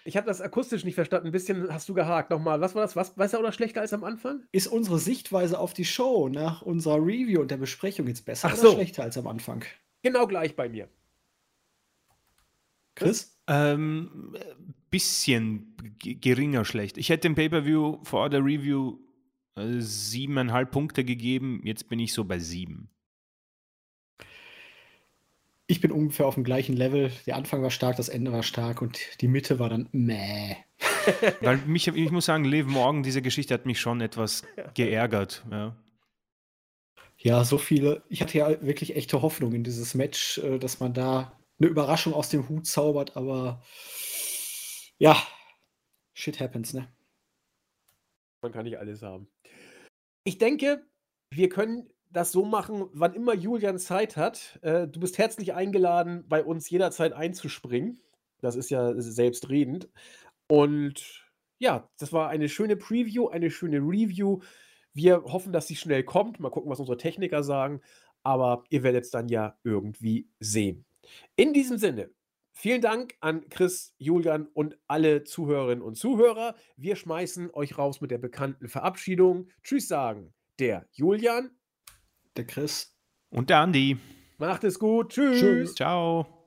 Ich habe das akustisch nicht verstanden. Ein bisschen hast du gehakt. Nochmal, was war das? Was besser oder schlechter als am Anfang? Ist unsere Sichtweise auf die Show nach unserer Review und der Besprechung jetzt besser Ach oder so. schlechter als am Anfang? Genau gleich bei mir. Chris? Ähm, bisschen geringer schlecht. Ich hätte dem Pay-Per-View vor der Review äh, siebeneinhalb Punkte gegeben. Jetzt bin ich so bei sieben. Ich bin ungefähr auf dem gleichen Level. Der Anfang war stark, das Ende war stark und die Mitte war dann meh. Weil mich, ich muss sagen, Liv Morgan, diese Geschichte hat mich schon etwas geärgert. Ja. ja, so viele. Ich hatte ja wirklich echte Hoffnung in dieses Match, äh, dass man da eine Überraschung aus dem Hut zaubert, aber ja, shit happens, ne? Man kann nicht alles haben. Ich denke, wir können das so machen, wann immer Julian Zeit hat. Äh, du bist herzlich eingeladen, bei uns jederzeit einzuspringen. Das ist ja selbstredend. Und ja, das war eine schöne Preview, eine schöne Review. Wir hoffen, dass sie schnell kommt. Mal gucken, was unsere Techniker sagen. Aber ihr werdet es dann ja irgendwie sehen. In diesem Sinne, vielen Dank an Chris, Julian und alle Zuhörerinnen und Zuhörer. Wir schmeißen euch raus mit der bekannten Verabschiedung. Tschüss sagen der Julian der Chris. Und der Andi. Macht es gut. Tschüss. Tschüss. Ciao.